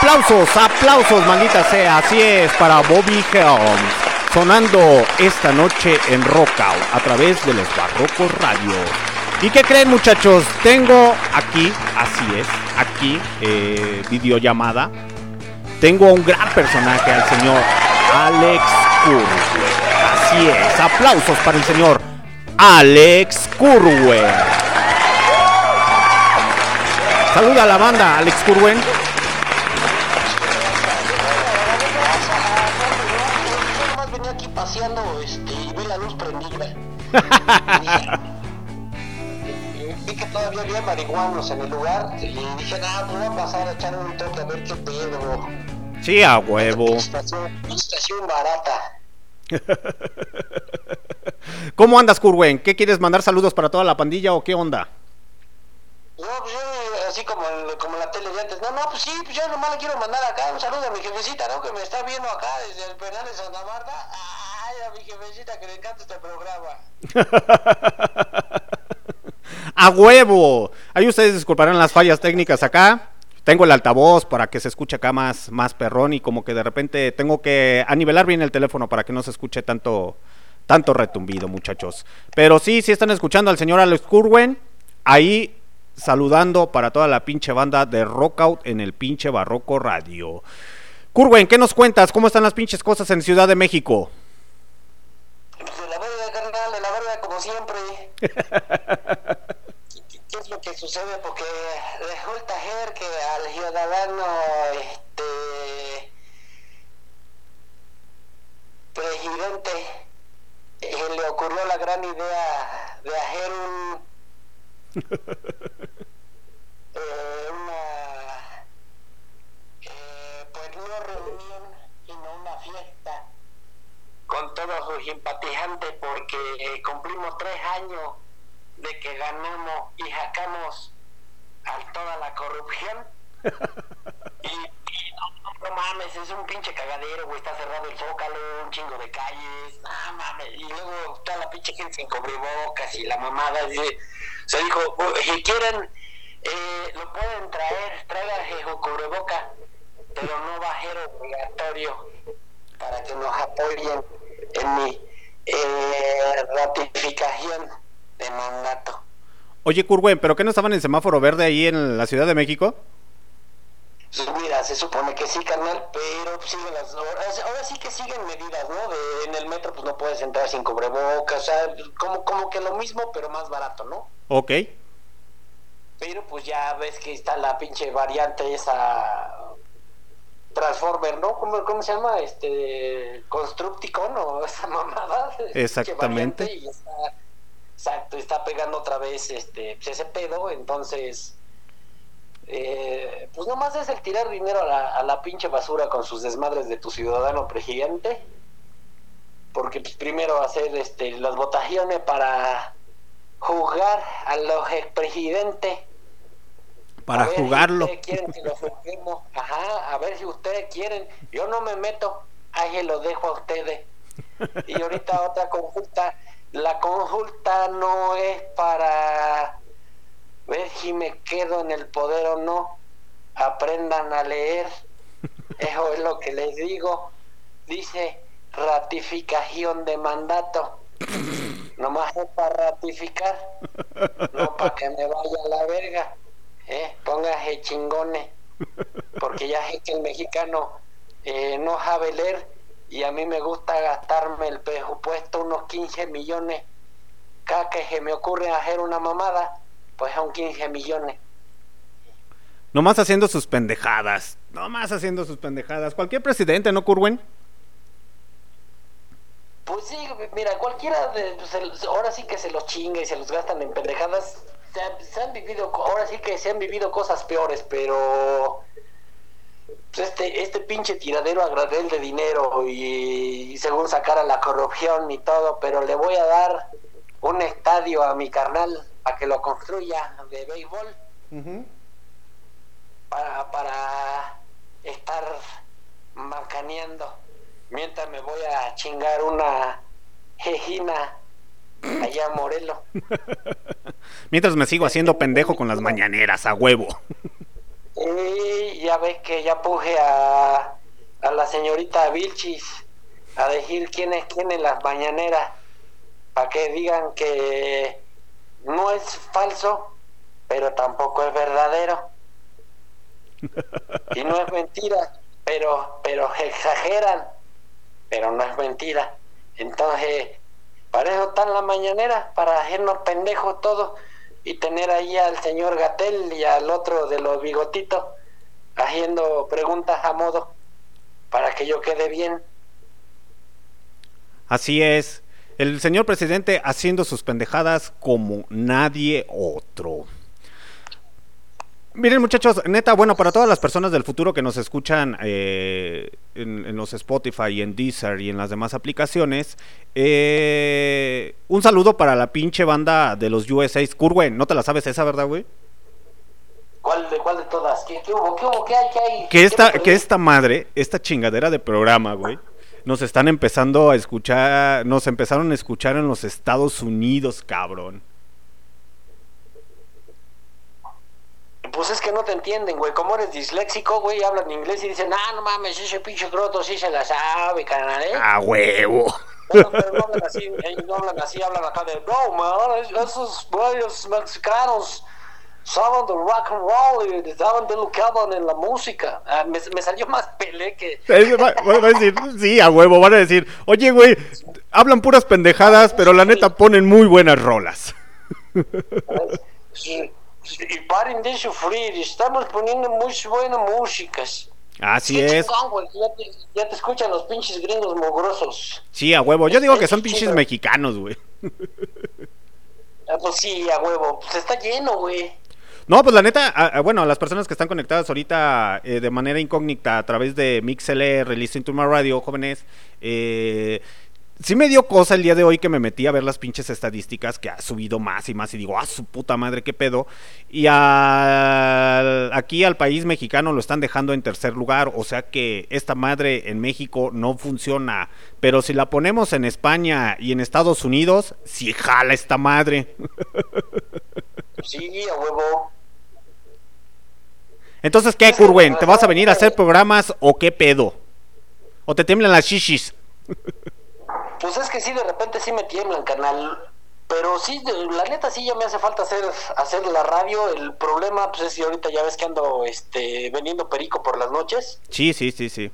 Aplausos, aplausos, maldita sea. Así es, para Bobby Helms. Sonando esta noche en Rockout a través de los Barrocos Radio. ¿Y qué creen, muchachos? Tengo aquí, así es, aquí, eh, videollamada. Tengo un gran personaje, al señor Alex Curwe. Así es, aplausos para el señor Alex Curwe. Saluda a la banda, Alex Curwen. Dije- vi que todavía había marihuanos en el lugar y dije, nada, voy a pasar a echar un toque a ver qué pedo. Sí, a huevo. Estación, barata. (laughs) ¿Cómo andas, Curwen? ¿Qué quieres mandar saludos para toda la pandilla o qué onda? No, pues yo así como, en- como la tele de antes. No, no, pues sí, pues yo nomás le quiero mandar acá un saludo a mi jefecita, ¿no? Que me está viendo acá desde el penal de Santa Marta. A mi jefecita que este. (laughs) ¡A huevo! Ahí ustedes disculparán las fallas técnicas acá. Tengo el altavoz para que se escuche acá más, más perrón y como que de repente tengo que anivelar bien el teléfono para que no se escuche tanto, tanto retumbido, muchachos. Pero sí, sí están escuchando al señor Alex Curwen. Ahí saludando para toda la pinche banda de Rockout en el pinche Barroco Radio. Curwen, ¿qué nos cuentas? ¿Cómo están las pinches cosas en Ciudad de México? Pues de la verga, carnal, de la verga como siempre. ¿Qué, es lo que sucede? Porque resulta ser que al ciudadano, este, presidente, eh, le ocurrió la gran idea de hacer un, (laughs) eh, una, eh, pues no reunión, sino una fiesta con todos sus simpatizantes porque eh, cumplimos tres años de que ganamos y sacamos a toda la corrupción. (laughs) y, y no, mames, es un pinche cagadero, güey, está cerrado el zócalo, un chingo de calles, no mames, y luego está la pinche gente sin cubrebocas y la mamada, se dijo, "Oh, si quieren, eh, lo pueden traer, tráiganse su cubreboca, pero no va a ser obligatorio para que nos apoyen en mi eh, ratificación de mandato. Oye, Curwen, ¿pero qué no estaban en semáforo verde ahí en la Ciudad de México? Pues mira, se supone que sí, carnal, pero siguen las. Ahora sí que siguen medidas, ¿no? De, en el metro pues no puedes entrar sin cubrebocas, o sea, como, como que lo mismo, pero más barato, ¿no? Ok. Pero pues ya ves que está la pinche variante esa Transformer, ¿no? ¿Cómo, cómo se llama? Este Constructicon o (laughs) esa mamada. Exactamente. y está, exacto, está pegando otra vez este pues, ese pedo, entonces eh, pues nomás es el tirar dinero a la, a la pinche basura con sus desmadres de tu ciudadano presidente. Porque pues primero hacer este las votaciones para juzgar a los expresidentes Para ver jugarlo. Si quieren que lo juzguemos. Ajá, a ver si ustedes quieren. Yo no me meto, ahí se lo dejo a ustedes. Y ahorita (laughs) otra consulta. La consulta no es para ver si me quedo en el poder o no. Aprendan a leer. Eso es lo que les digo. Dice ratificación de mandato. (laughs) Nomás es para ratificar, no para que me vaya a la verga. ¿Eh? Póngase chingones. porque ya sé que el mexicano eh, no sabe leer y a mí me gusta gastarme el presupuesto unos 15 millones. Cada que se me ocurre hacer una mamada, pues son 15 millones. Nomás haciendo sus pendejadas. Nomás haciendo sus pendejadas. Cualquier presidente, ¿no, Curwen? Pues sí, mira, cualquiera de, se- ahora sí que se los chinga y se los gastan en pendejadas. Se, han- se han vivido, ahora sí que se han vivido cosas peores, pero pues, este, este pinche tiradero a granel de dinero y, y según sacar a la corrupción y todo, pero le voy a dar un estadio a mi carnal para que lo construya de béisbol para, para estar macaneando mientras me voy a chingar una jejina allá en Morelos. (laughs) Mientras me sigo haciendo pendejo con las mañaneras, a huevo. Y ya ves que ya puse a, a la señorita Vilchis a decir quién es quién en las mañaneras para que digan que no es falso, pero tampoco es verdadero. (laughs) Y no es mentira, pero pero exageran, pero no es mentira. Entonces, para eso están las mañaneras, para hacernos pendejos todos y tener ahí al señor Gatel y al otro de los bigotitos haciendo preguntas a modo para que yo quede bien. Así es. El señor presidente haciendo sus pendejadas como nadie otro. Miren muchachos, neta, bueno, para todas las personas del futuro que nos escuchan eh, en, en los Spotify y en Deezer y en las demás aplicaciones, eh, un saludo para la pinche banda de los USA. Curwen, ¿no te la sabes esa, verdad, güey? ¿Cuál de cuál de todas? ¿Qué, qué hubo? ¿Qué hubo? ¿Qué hay? ¿Qué hay? Que ¿Qué esta, que esta madre, esta chingadera de programa, güey, nos están empezando a escuchar, nos empezaron a escuchar en los Estados Unidos, cabrón. Pues es que no te entienden, güey. Como eres disléxico, güey, hablan inglés y dicen, ah, no mames, ese pinche croto sí se la sabe, carnal, ¿eh? A huevo. Bueno, pero no hablan así, ellos no hablan así, hablan acá de, no, man, es- esos güeyes mexicanos saben de rock and roll y saben de lo que hablan en la música. Ah, me, me salió más pelé que... Eh, va- a decir, sí, a huevo, van a decir, oye, güey, hablan puras pendejadas, pero la neta ponen muy buenas rolas. Sí, Y paren de sufrir, estamos poniendo muy buenas músicas. Así Qué es. chingón, güey, Ya te, ya te escuchan los pinches gringos mugrosos. Sí, a huevo. Yo digo que son pinches mexicanos, güey. Ah, pues sí, a huevo. Pues está lleno, güey. No, pues la neta, a- a- bueno, las personas que están conectadas ahorita eh, de manera incógnita a través de MixLR, Listen to My Radio, jóvenes, eh, sí me dio cosa el día de hoy que me metí a ver las pinches estadísticas que ha subido más y más y digo, ah, su puta madre, qué pedo. Y al- aquí al país mexicano lo están dejando en tercer lugar, o sea que esta madre en México no funciona, pero si la ponemos en España y en Estados Unidos, sí jala esta madre. (laughs) Sí, a huevo. Entonces, ¿qué, Curwen? ¿Te vas a venir a hacer programas o qué pedo? ¿O te tiemblan las shishis? (laughs) Pues es que sí, de repente sí me tiemblan, canal. Pero sí, la neta sí ya me hace falta hacer, hacer la radio. El problema, pues es que ahorita ya ves que ando este, vendiendo perico por las noches. Sí, sí, sí, sí.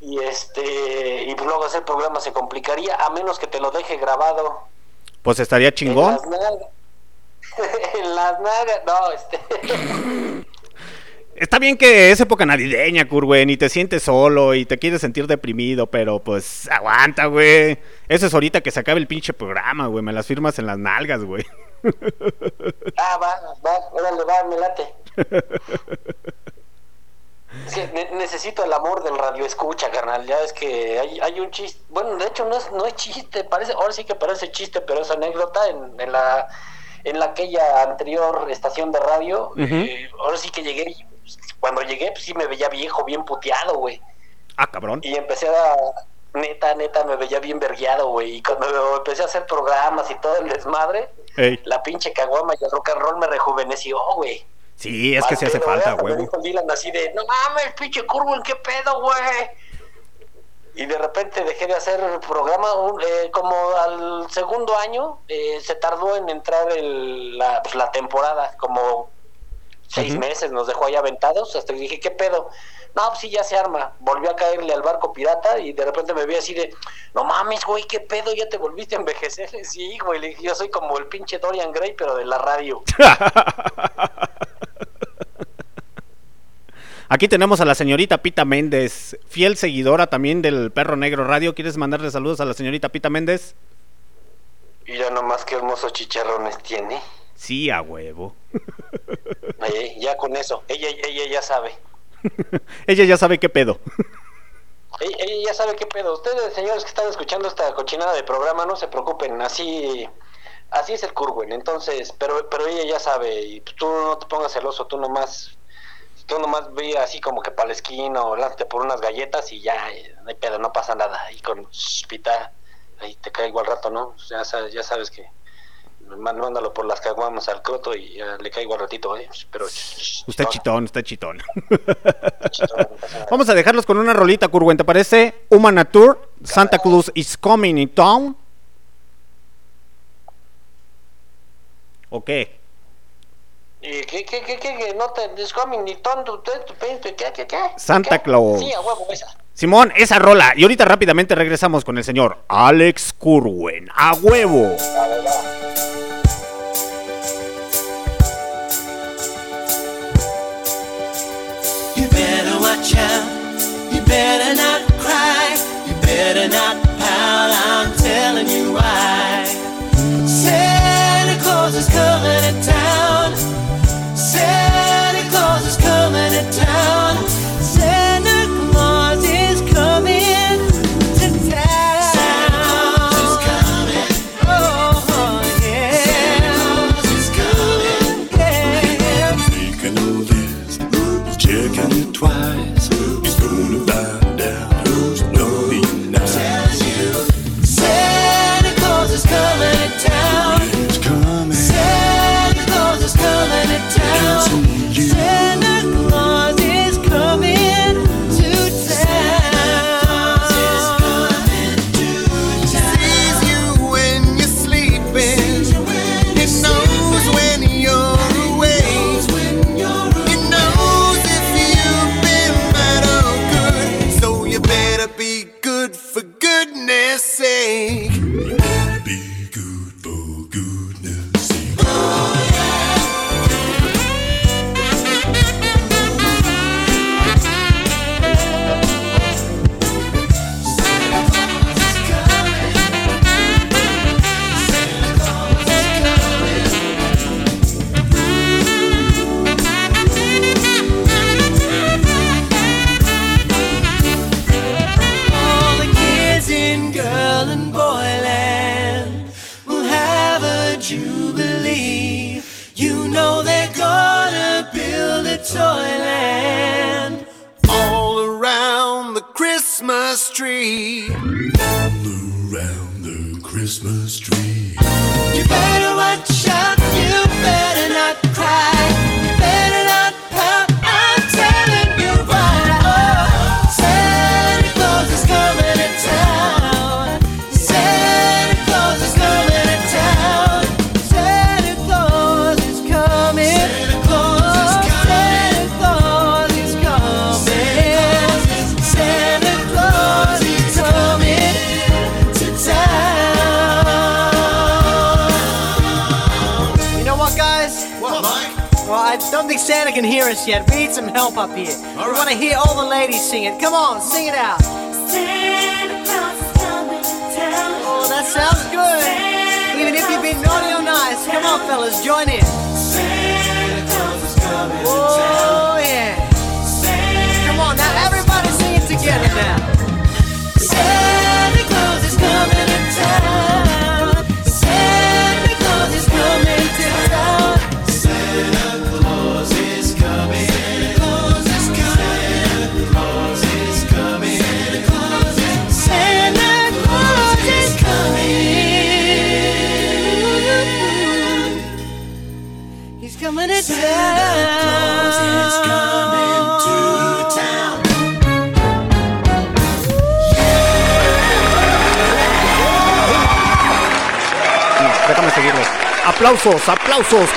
Y este y pues luego hacer programa se complicaría, a menos que te lo deje grabado. Pues estaría En chingón. las nalgas. (laughs) en las nalgas. No, este. (laughs) Está bien que es época navideña, Curwen, y te sientes solo y te quieres sentir deprimido, pero pues aguanta, güey. Eso es ahorita que se acabe el pinche programa, güey. Me las firmas en las nalgas, güey. (laughs) Ah, va, va, órale, va, me late. Es que ne- necesito el amor del radio escucha, carnal. Ya es que hay, hay un chiste. Bueno, de hecho no es, no es chiste, parece, ahora sí que parece chiste, pero es anécdota en, en la en la aquella anterior estación de radio. eh, ahora sí que llegué y cuando llegué pues sí me veía viejo, bien puteado, güey. Ah, cabrón. Y empecé a neta, neta me veía bien vergueado, güey. Y cuando empecé a hacer programas y todo el desmadre, Ey. la pinche caguama y el rock and roll me rejuveneció, güey. Sí, es que sí hace pedo, falta, ¿verdad? Me güey. dijo Dylan así de, no mames, pinche curvo, ¿en qué pedo, güey? Y de repente dejé de hacer el programa, eh, como al segundo año, eh, se tardó en entrar el- la, pues, la temporada, como seis meses, nos dejó ahí aventados, hasta que dije, ¿qué pedo? No, pues sí, ya se arma. Volvió a caerle al barco pirata y de repente me vi así de, no mames, güey, ¿qué pedo? Ya te volviste a envejecer. (laughs) Sí, güey, le dije, yo soy como el pinche Dorian Gray, pero de la radio. (laughs) Aquí tenemos a la señorita Pita Méndez, fiel seguidora también del Perro Negro Radio. ¿Quieres mandarle saludos a la señorita Pita Méndez? Y ya nomás qué hermosos chicharrones tiene. Sí, a huevo. (laughs) Oye, ya con eso, ella, ella ya sabe. (laughs) Ella ya sabe qué pedo. (laughs) Ella, ella ya sabe qué pedo. Ustedes, señores que están escuchando esta cochinada de programa, no se preocupen, así así es el Curwen. Entonces, pero pero ella ya sabe y tú no te pongas celoso, tú nomás tú nomás ve así como que para la esquina o lánzate por unas galletas y ya, eh, no hay pedo, no pasa nada. Y con shh, pita, ahí te caigo al rato, ¿no? Ya sabes, ya sabes que mándalo por las caguamas al croto y ya le caigo al ratito, ¿eh? Pero Usted chitón, usted chitón. no. (laughs) Vamos a dejarlos con una rolita, Curwen, ¿te parece? Human Tour, Santa Claus is coming in town. ¿O qué? ¿Y qué, qué, qué, qué? No te usted, tu pinche, ¿qué, qué, qué? Santa. Claus. Sí, a huevo, esa. Simón, esa rola. Y ahorita rápidamente regresamos con el señor Alex Curwen. ¡A huevo! Better watch out. Better not cry. Better not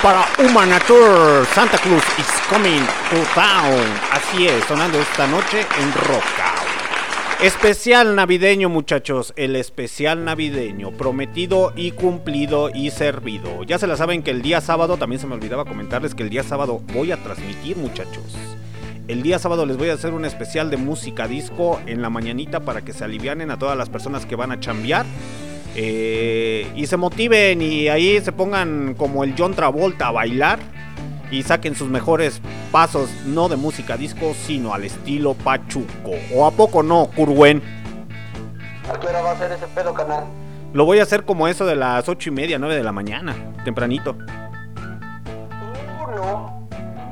Para Humanatur. Santa Cruz is coming to town. Así es, sonando esta noche en Rockout. Especial navideño, muchachos. El especial navideño. Prometido y cumplido y servido. Ya se la saben que el día sábado, también se me olvidaba comentarles que el día sábado voy a transmitir, muchachos. El día sábado les voy a hacer un especial de música disco en la mañanita para que se alivianen a todas las personas que van a chambear. Eh, y se motiven y ahí se pongan como el John Travolta a bailar y saquen sus mejores pasos, no de música disco, sino al estilo Pachuco. ¿O a poco no, Curwen? ¿A qué hora va a ser ese pedo, canal? Lo voy a hacer como eso de las ocho y media, 9 de la mañana, tempranito. Uh, no.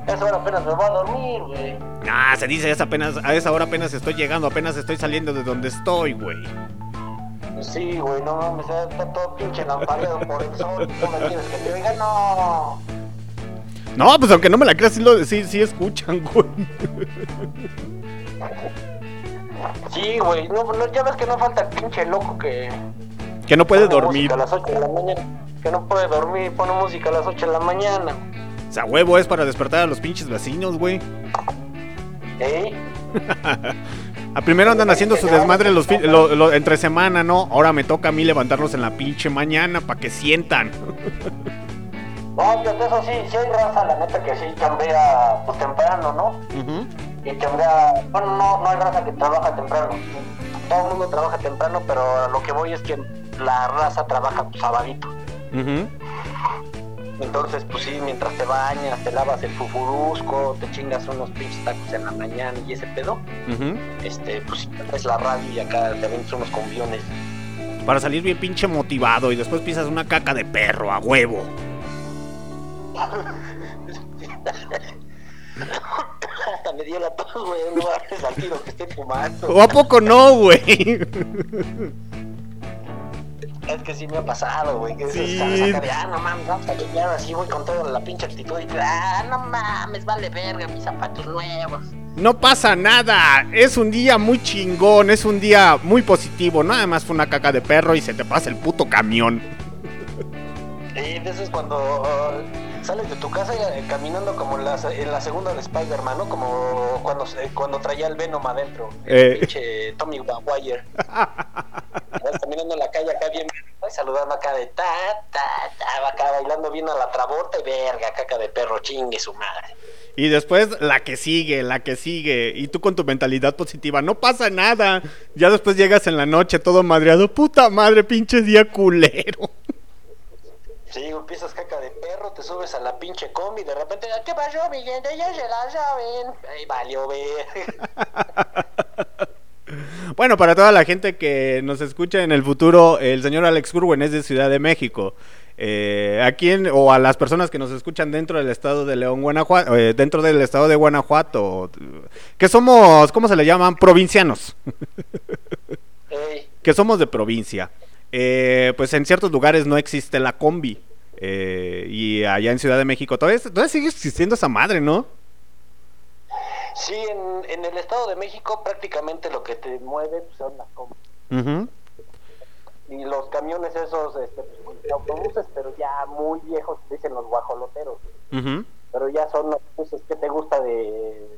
Esa hora apenas me voy a dormir, güey. Ah, se dice, es apenas, a esa hora apenas estoy llegando, apenas estoy saliendo de donde estoy, güey. Sí, güey, no mames, está todo pinche lampareado por el sol. ¿Cómo me quieres que te oiga? No. No, pues aunque no me la creas, sí, lo, sí, sí escuchan, güey. Sí, güey, no, no, ya ves que no falta el pinche loco que. Que no puede pone dormir. a las 8 de la mañana. Que no puede dormir, pone música a las 8 de la mañana. O sea, huevo es para despertar a los pinches vecinos, güey. ¿Eh? (laughs) A primero andan haciendo su desmadre los lo- lo- entre semana, ¿no? Ahora me toca a mí levantarlos en la pinche mañana para que sientan. (laughs) No, fíjate, eso sí, sí hay raza, la neta, que sí chambea pues temprano, ¿no? Y chambea. Bueno, no, no hay raza que trabaja temprano. Todo el mundo trabaja temprano, pero lo que voy es que la raza trabaja pues, sabadito. Ujú. Entonces, pues sí, mientras te bañas, te lavas el fufurusco, te chingas unos pinches tacos en la mañana y ese pedo, este, pues sí, es la radio y acá te aventas unos conviones. Para salir bien pinche motivado y después pisas una caca de perro a huevo. Hasta me dio la tos, güey, no hables al tiro que estoy fumando. ¿O a poco no, güey? Es que sí me ha pasado, güey, que Sí. sí. saca de, ah, no mames, vamos a limpiar así, voy con toda la pinche actitud y ah, no mames, vale verga, mis zapatos nuevos. No pasa nada. Es un día muy chingón, es un día muy positivo. Nada más fue una caca de perro y se te pasa el puto camión. De eso es cuando uh, sales de tu casa eh, caminando como en la, en la segunda de Spider-Man, ¿no? Como cuando, se- cuando traía el Venom adentro. El Eh. pinche Tommy Maguire. Vas caminando en la calle acá bien, ¿no? Y saludando acá de ta, ta, ta, acá bailando bien a la traborta y verga, caca de perro, chingue su madre. Y después la que sigue, la que sigue. Y tú con tu mentalidad positiva, no pasa nada. Ya después llegas en la noche todo madreado. Puta madre, pinche día culero. Sí, empiezas caca de perro, te subes a la pinche combi de repente, ¿qué pasó, mi gente? Ya se la saben. Ahí valió ver. (laughs) Bueno, para toda la gente que nos escucha en el futuro, el señor Alex Curwen es de Ciudad de México. Eh, aquí en- o a las personas que nos escuchan dentro del estado de León, Guanajuato, eh, dentro del estado de Guanajuato, que somos, ¿cómo se le llaman? Provincianos. (laughs) Que somos de provincia. Eh, pues en ciertos lugares no existe la combi. Eh, y allá en Ciudad de México todavía, todavía sigue existiendo esa madre, ¿no? Sí, en, en el Estado de México prácticamente lo que te mueve pues, son las combis. Y los camiones esos, este, pues, de autobuses, pero ya muy viejos, dicen los guajoloteros. Pero ya son autobuses que te gusta de,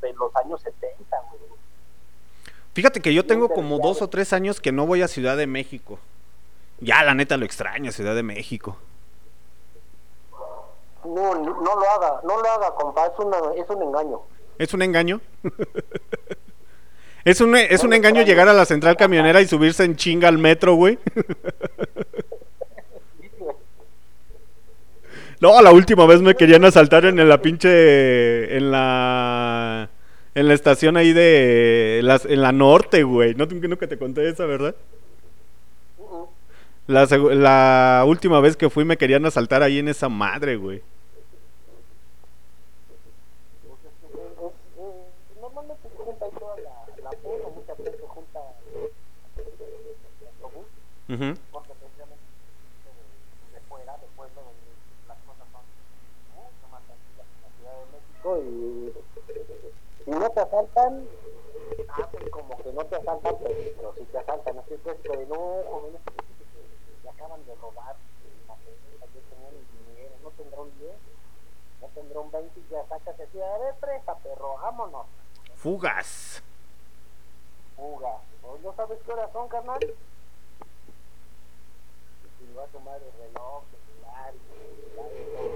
de los años 70, güey. Fíjate que yo tengo como dos o tres años que no voy a Ciudad de México. Ya, la neta lo extraño, Ciudad de México. No, no lo haga, no lo haga, compa, es, una, es un engaño. ¿Es un engaño? (laughs) ¿Es un, es un engaño llegar a la central camionera y subirse en chinga al metro, güey? (laughs) No, la última vez me querían asaltar en la pinche. En la. En la estación ahí de. en la norte, güey. No, nunca te conté esa, ¿verdad? La, última vez que fui me querían asaltar ahí en esa madre, güey. Normalmente se junta ahí toda la, la pena, mucha gente junta el autobús, Ujú. porque precisamente de, de fuera, de pueblo, donde las cosas son mucho más tranquilas en la Ciudad de México y si no te asaltan, hacen como que no te asaltan, pero, pero si te asaltan, así es que de no, joven, le acaban de robar la Ayer tenía un dinero, no tendrá un 10, no tendrá un 20 y ya sacas así, a ver, presta, perro, vámonos. Fugas. Fuga. ¿O ¿No sabes qué horas son, carnal? Si va a tomar el reloj, celular,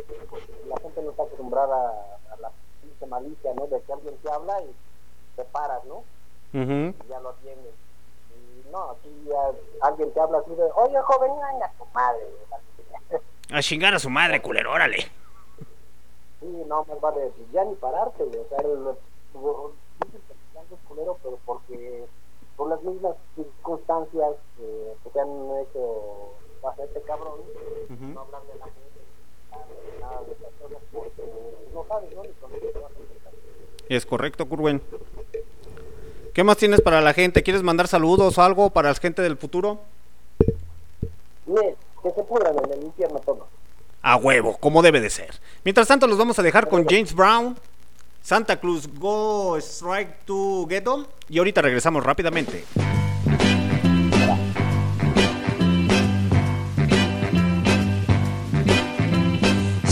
celular. La gente no está acostumbrada a, a la pinche malicia, ¿no? De que alguien te habla y te paras, ¿no? Ujú. Y ya lo atiendes. Y no, aquí ya alguien te habla así de, oye, joven, venga a tu madre. A chingar a su madre, culero, órale. Sí, no, más vale pues, ya ni pararte, güey. O sea, dicen que es culero, pero porque por las mismas circunstancias eh, que te han hecho hacerte cabrón, no hablar de la gente, nada de esas cosas, porque no sabes, ¿no? Ni con quién te vas a enfrentar. Es correcto, Curwen. ¿Qué más tienes para la gente? ¿Quieres mandar saludos o algo para la gente del futuro? Mire, que se pudran en el infierno todo. A huevo, como debe de ser. Mientras tanto, los vamos a dejar con James Brown, Santa Cruz Go Strike to Ghetto. Y ahorita regresamos rápidamente.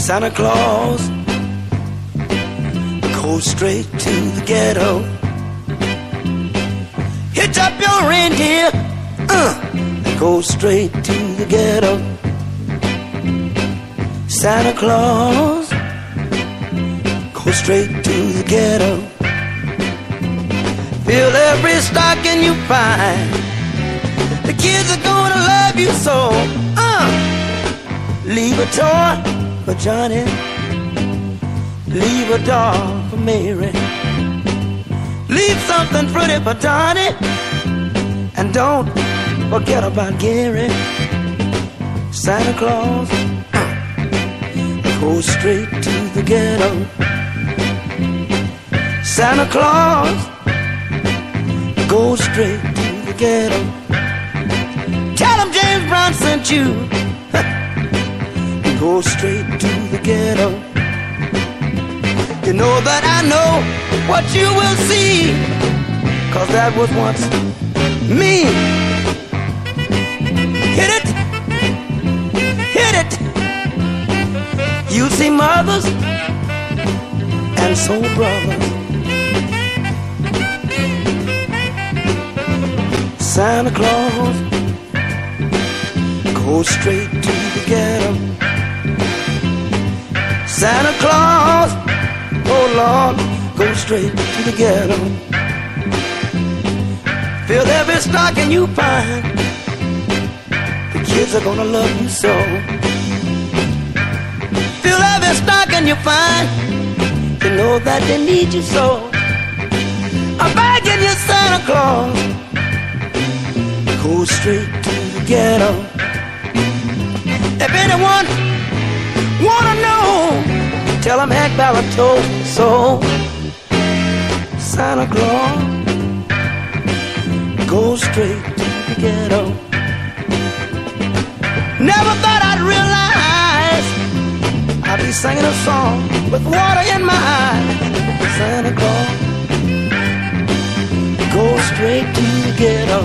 Santa Claus go straight to the ghetto. Hitch up your reindeer, uh, go straight to the ghetto. Santa Claus go straight to the ghetto. Fill every stocking you find. The kids are gonna love you so. Uh, Leave a toy for Johnny. Leave a doll for Mary. Leave something pretty for Donnie. And don't forget about Gary. Santa Claus go straight to the ghetto. Santa Claus go straight to the ghetto. Tell him James Brown sent you (laughs) go straight to the ghetto. You know that I know what you will see, cause that was once me. You see mothers and soul brothers. Santa Claus go straight to the ghetto. Santa Claus, oh Lord, go straight to the ghetto. Fill every stocking you find. The kids are gonna love you so. Fill every stocking you find. You know that they need you so. I'm begging you, Santa Claus, go straight to the ghetto. If anyone wanna know, tell him Hank Ballard told so. Santa Claus, go straight to the ghetto. Never thought I'd realize I'd be singing a song with water in my eyes. Santa Claus, go straight to the ghetto.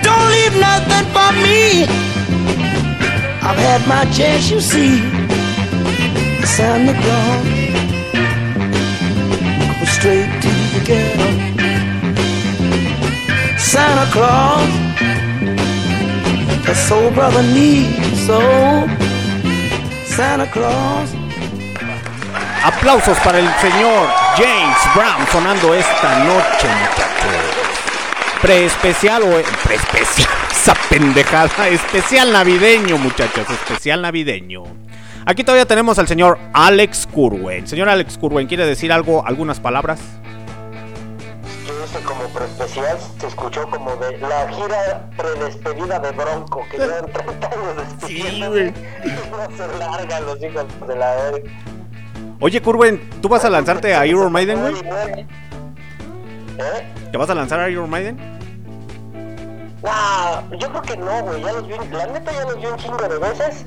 Don't leave nothing for me. I've had my chance, you see. Santa Claus, go straight to the ghetto. Santa Claus, the soul brother needs so. Santa Claus. Aplausos para el señor James Brown sonando esta noche, muchachos. Preespecial o preespecial, (laughs) esa pendejada, especial navideño, muchachos, especial navideño. Aquí todavía tenemos al señor Alex Curwen. Señor Alex Curwen, ¿quiere decir algo, algunas palabras? Preespecial se escuchó como de la gira predespedida de Bronco, que llevan 30 años despidiéndose. (laughs) No se largan los hijos de la verga. Oye, Curwen, ¿tú vas a lanzarte a Iron Maiden, güey? ¿Eh? ¿Te vas a lanzar a Iron Maiden? Nah, yo creo que no, güey. Ya los vi, la neta ya los vi un chingo de veces.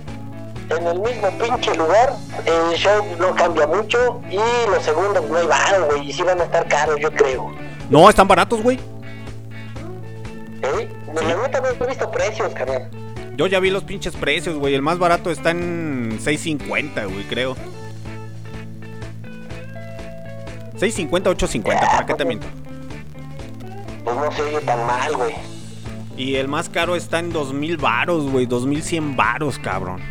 En el mismo pinche lugar. El show no cambia mucho. Y los segundos no hay varo, güey. Y sí van a estar caros, yo creo. No, están baratos, güey. ¿Eh? La neta no he visto precios, carnal. Yo ya vi los pinches precios, güey. El más barato está en 6.50, güey, creo. 6.50, 8.50, ¿para qué te miento? Pues no se oye tan mal, güey. Y el más caro está en 2.000 varos, güey. 2.100 varos, cabrón.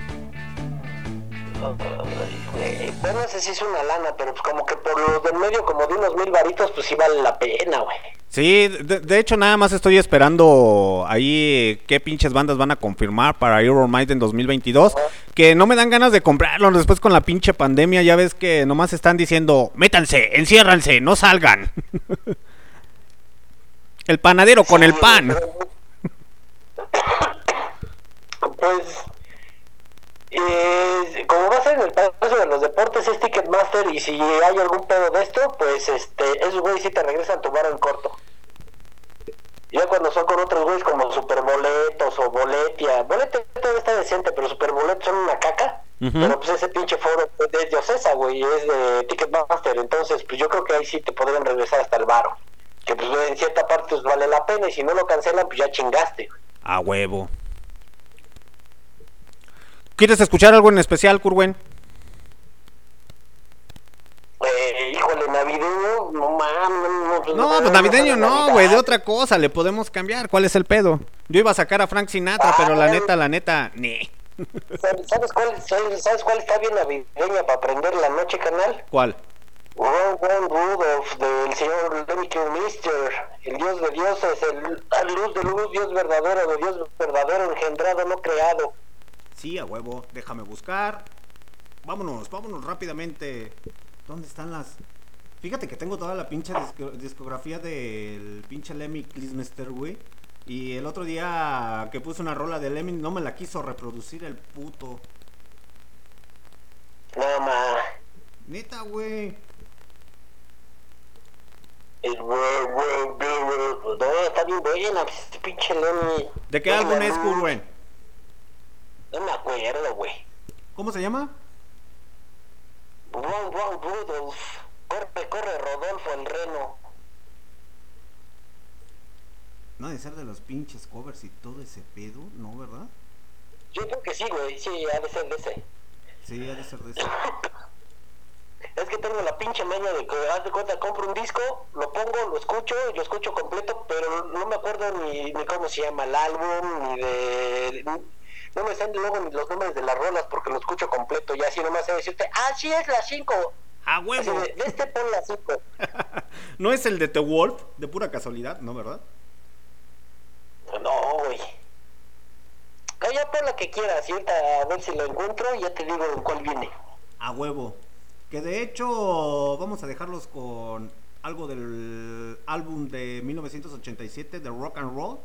Güey, Bueno, ese sí es una lana, pero pues como que por los del medio, como de unos mil varitos, pues sí vale la pena, güey. Sí, de, de hecho nada más estoy esperando ahí qué pinches bandas van a confirmar para Euromite en 2022. Que no me dan ganas de comprarlo después con la pinche pandemia. Ya ves que nomás están diciendo, métanse, enciérranse, no salgan. (laughs) el panadero con el pan. Pues, eh, como va a ser en el Palacio de los Deportes, es Ticketmaster, y si hay algún pedo de esto, pues este, esos güeyes sí te regresan tu bar en corto. Ya cuando son con otros güeyes como Superboletos o Boletia, Boletia todavía está decente, pero Superboletos son una caca. Pero pues ese pinche foro es de Ocesa, güey, es de Ticketmaster, entonces pues yo creo que ahí sí te podrían regresar hasta el varo. Que pues en cierta parte pues vale la pena y si no lo cancelan pues ya chingaste. A huevo. ¿Quieres escuchar algo en especial, Curwen? Eh, híjole, navideño, no mames. No, No, pues navideño no, güey, de otra cosa le podemos cambiar. ¿Cuál es el pedo? Yo iba a sacar a Frank Sinatra, pero la neta, la neta, ni. ¿Sabes, cuál, sabes, sabes cuál está bien navideña para prender la noche, canal? ¿Cuál? Ron Rudolph del señor Mister, el dios de dioses, el luz de luz, dios verdadero, de dios verdadero, engendrado, no creado. Sí, a huevo, déjame buscar. Vámonos, vámonos rápidamente. ¿Dónde están las...? Fíjate que tengo toda la pinche disco- discografía del pinche Lemmy Kilmister, güey. Y el otro día que puse una rola de Lemmy no me la quiso reproducir el puto. No, ma. Neta, güey. No, está bien buena, pues, este pinche Lemmy. ¿De qué álbum es, Curwen? No me acuerdo, güey. ¿Cómo se llama? Ron Ron Rudolph. Corre, corre, Rodolfo el reno. No ha de ser de los pinches covers y todo ese pedo, ¿no, verdad? Yo creo que sí, güey, sí, ha de ser de ese. Sí, ha de ser de ese. (laughs) Es que tengo la pinche maña de que, haz de cuenta, compro un disco, lo pongo, lo escucho, y lo escucho completo, pero no me acuerdo ni, ni cómo se llama el álbum, ni de... No me salen luego ni los nombres de las rolas porque lo escucho completo, y así nomás sé decirte, ah, sí es la 5. ¡A huevo! de, de este pon la 5. (laughs) ¿No es el de The Wolf? De pura casualidad, ¿no, verdad? No, güey. Ah, ya pon la que quieras, y ahorita a ver si lo encuentro, y ya te digo en cuál viene. A huevo. Que de hecho vamos a dejarlos con algo del álbum de 1987 de Rock and Roll.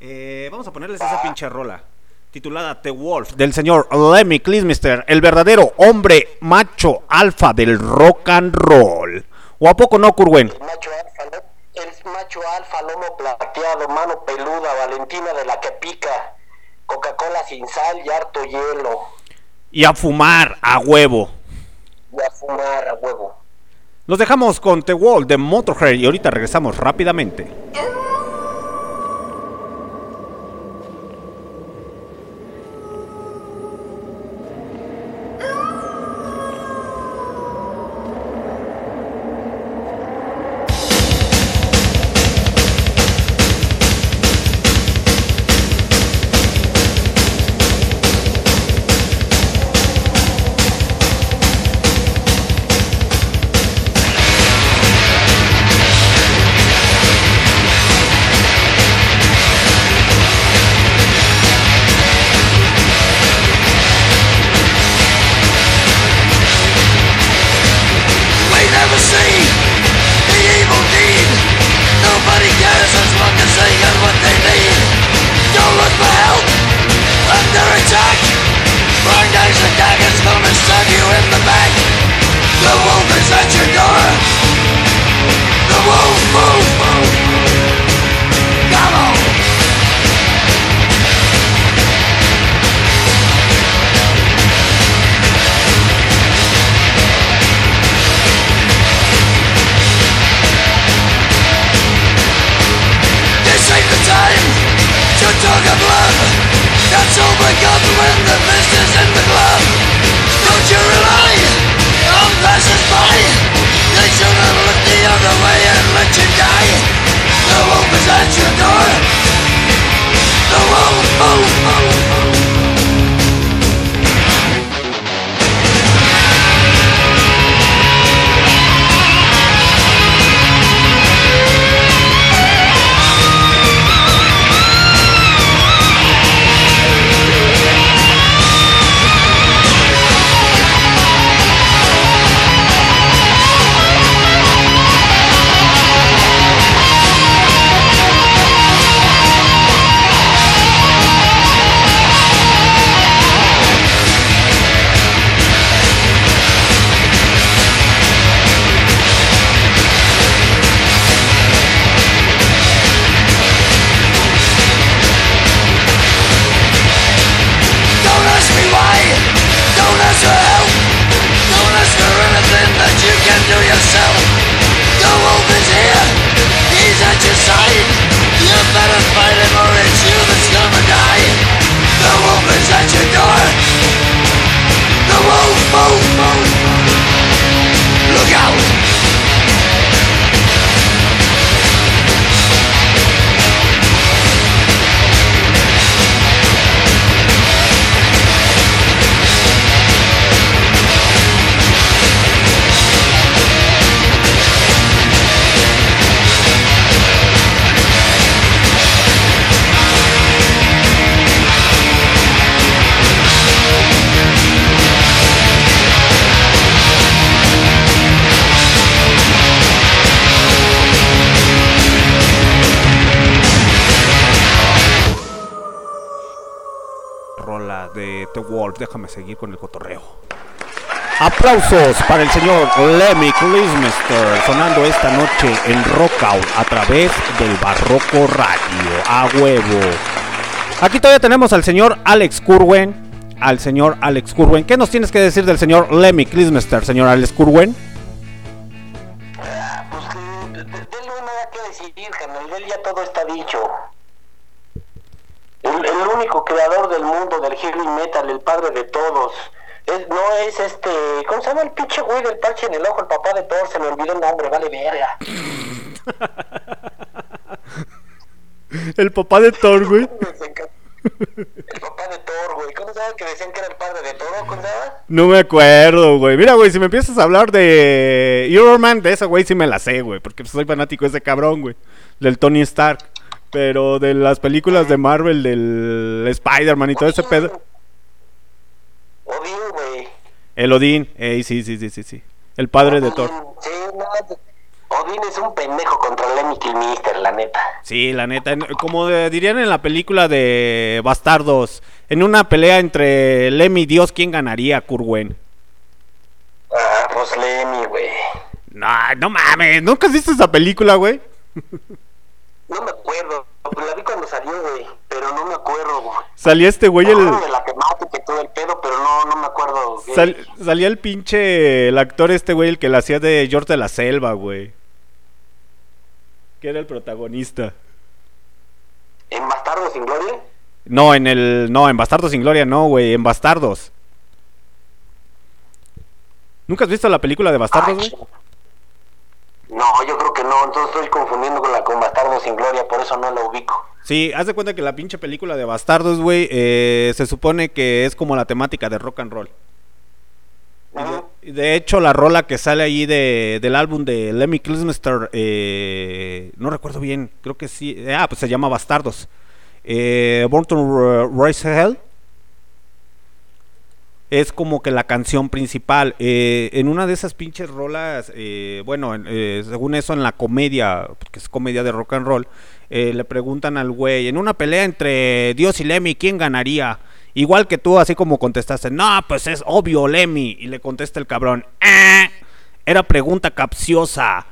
Eh, vamos a ponerles esa pinche rola titulada The Wolf del señor Lemmy Kilmister, el verdadero hombre macho alfa del rock and roll. ¿O a poco no, Curwen? El macho alfa, ¿no? El macho alfa, lomo plateado, mano peluda, Valentina de la que pica, Coca-Cola sin sal y harto hielo, Y a fumar, a huevo. y a fumar a huevo. Los dejamos con The Wolf de Motorhead y ahorita regresamos rápidamente. Aplausos para el señor Lemmy Klismester sonando esta noche en Rockout a través del Barroco Radio. A huevo. Aquí todavía tenemos al señor Alex Curwen. Al señor Alex Curwen. ¿Qué nos tienes que decir del señor Lemmy Klismester, señor Alex Curwen? El papá de Thor, (laughs) güey. El papá de Thor, güey. ¿Cómo llama que decían que era el padre de Thor? ¿Cómo? No me acuerdo, güey. Mira, güey, si me empiezas a hablar de Iron Man, de esa, güey, sí me la sé, güey. Porque soy fanático de ese cabrón, güey. Del Tony Stark. Pero de las películas de Marvel, del Spider-Man y todo ese pedo. Odín, güey. El Odín. Ey, sí, sí, sí, sí, sí. El padre de Thor. Sí, no, Odín es un pendejo contra Lemmy Kilmister, la neta. Sí, la neta. Como de- dirían en la película de Bastardos. En una pelea entre Lemmy y Dios, ¿quién ganaría, Kurwen? Ah, pues Lemmy, güey. No, no mames. ¿Nunca has visto esa película, güey? No me acuerdo. Pues la vi cuando salió, güey. Pero no me acuerdo, güey. Salía este güey, el... de la temática y todo el pedo, pero no, no me acuerdo. Sal- salía el pinche. El actor este, güey, el que la hacía de George de la Selva, güey. Que era el protagonista. ¿En Bastardo sin Gloria? No, en el. No, en Bastardos sin Gloria, no, güey. En Bastardos. ¿Nunca has visto la película de Bastardos, güey? No, yo creo que no. Entonces estoy confundiendo con la con Bastardo sin Gloria, por eso no la ubico. Sí, haz de cuenta que la pinche película de Bastardos, güey, eh, se supone que es como la temática de rock and roll. De, de hecho, la rola que sale ahí de, del álbum de Lemmy Kilmister, eh, no recuerdo bien, creo que sí, eh, ah, pues se llama Bastardos. Eh, Born to Rise Hell es como que la canción principal. Eh, en una de esas pinches rolas, eh, bueno, en- eh, según eso en la comedia, que es comedia de rock and roll, le preguntan al güey, en una pelea entre Dios y Lemmy, ¿quién ganaría? Igual que tú, así como contestaste, no, pues es obvio Lemmy. Y le contesta el cabrón, "Ah, era pregunta capciosa.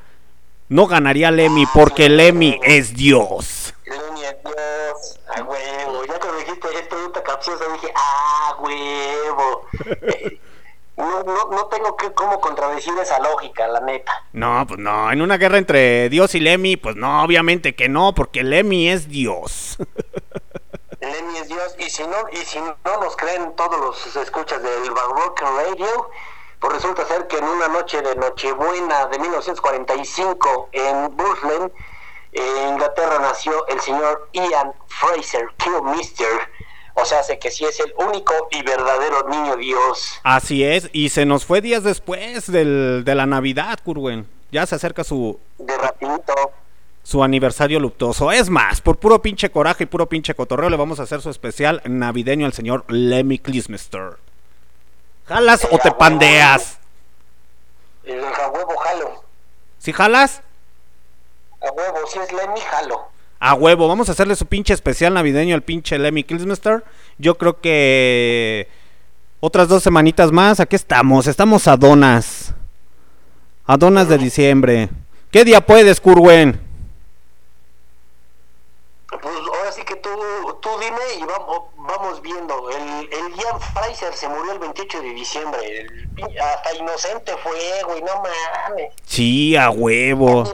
No ganaría Lemmy porque Lemmy es Dios. Lemmy es Dios. A huevo. Ya cuando dijiste es pregunta capciosa, dije, ah, huevo. (laughs) No, no, no tengo que cómo contradecir esa lógica, la neta. No, pues no, en una guerra entre Dios y Lemmy, pues no, obviamente que no, porque Lemmy es Dios. (laughs) Lemmy es Dios. Y si no, y si no nos creen todos los escuchas del Barrock Radio, pues resulta ser que en una noche de Nochebuena de 1945 en Burslem, en Inglaterra, nació el señor Ian Fraser Kilmister. O sea, hace que sí es el único y verdadero niño Dios. Así es, y se nos fue días después del, de la Navidad, Curwen. Ya se acerca su, De rapidito. Su aniversario luctuoso. Es más, por puro pinche coraje y puro pinche cotorreo, le vamos a hacer su especial navideño al señor Lemmy Klismester. ¿Jalas o te pandeas? El a huevo jalo. ¿Si jalas? A huevo, si es Lemmy, jalo. A huevo, vamos a hacerle su pinche especial navideño al pinche Lemmy Kilmister. Yo creo que otras dos semanitas más, aquí estamos, estamos a donas. A donas de diciembre. ¿Qué día puedes, Curwen? Pues ahora sí que tú, tú dime y vamos, vamos viendo. El, el Ian Fraser se murió el 28 de diciembre. El hasta inocente fue, güey, no mames. Sí, a huevo.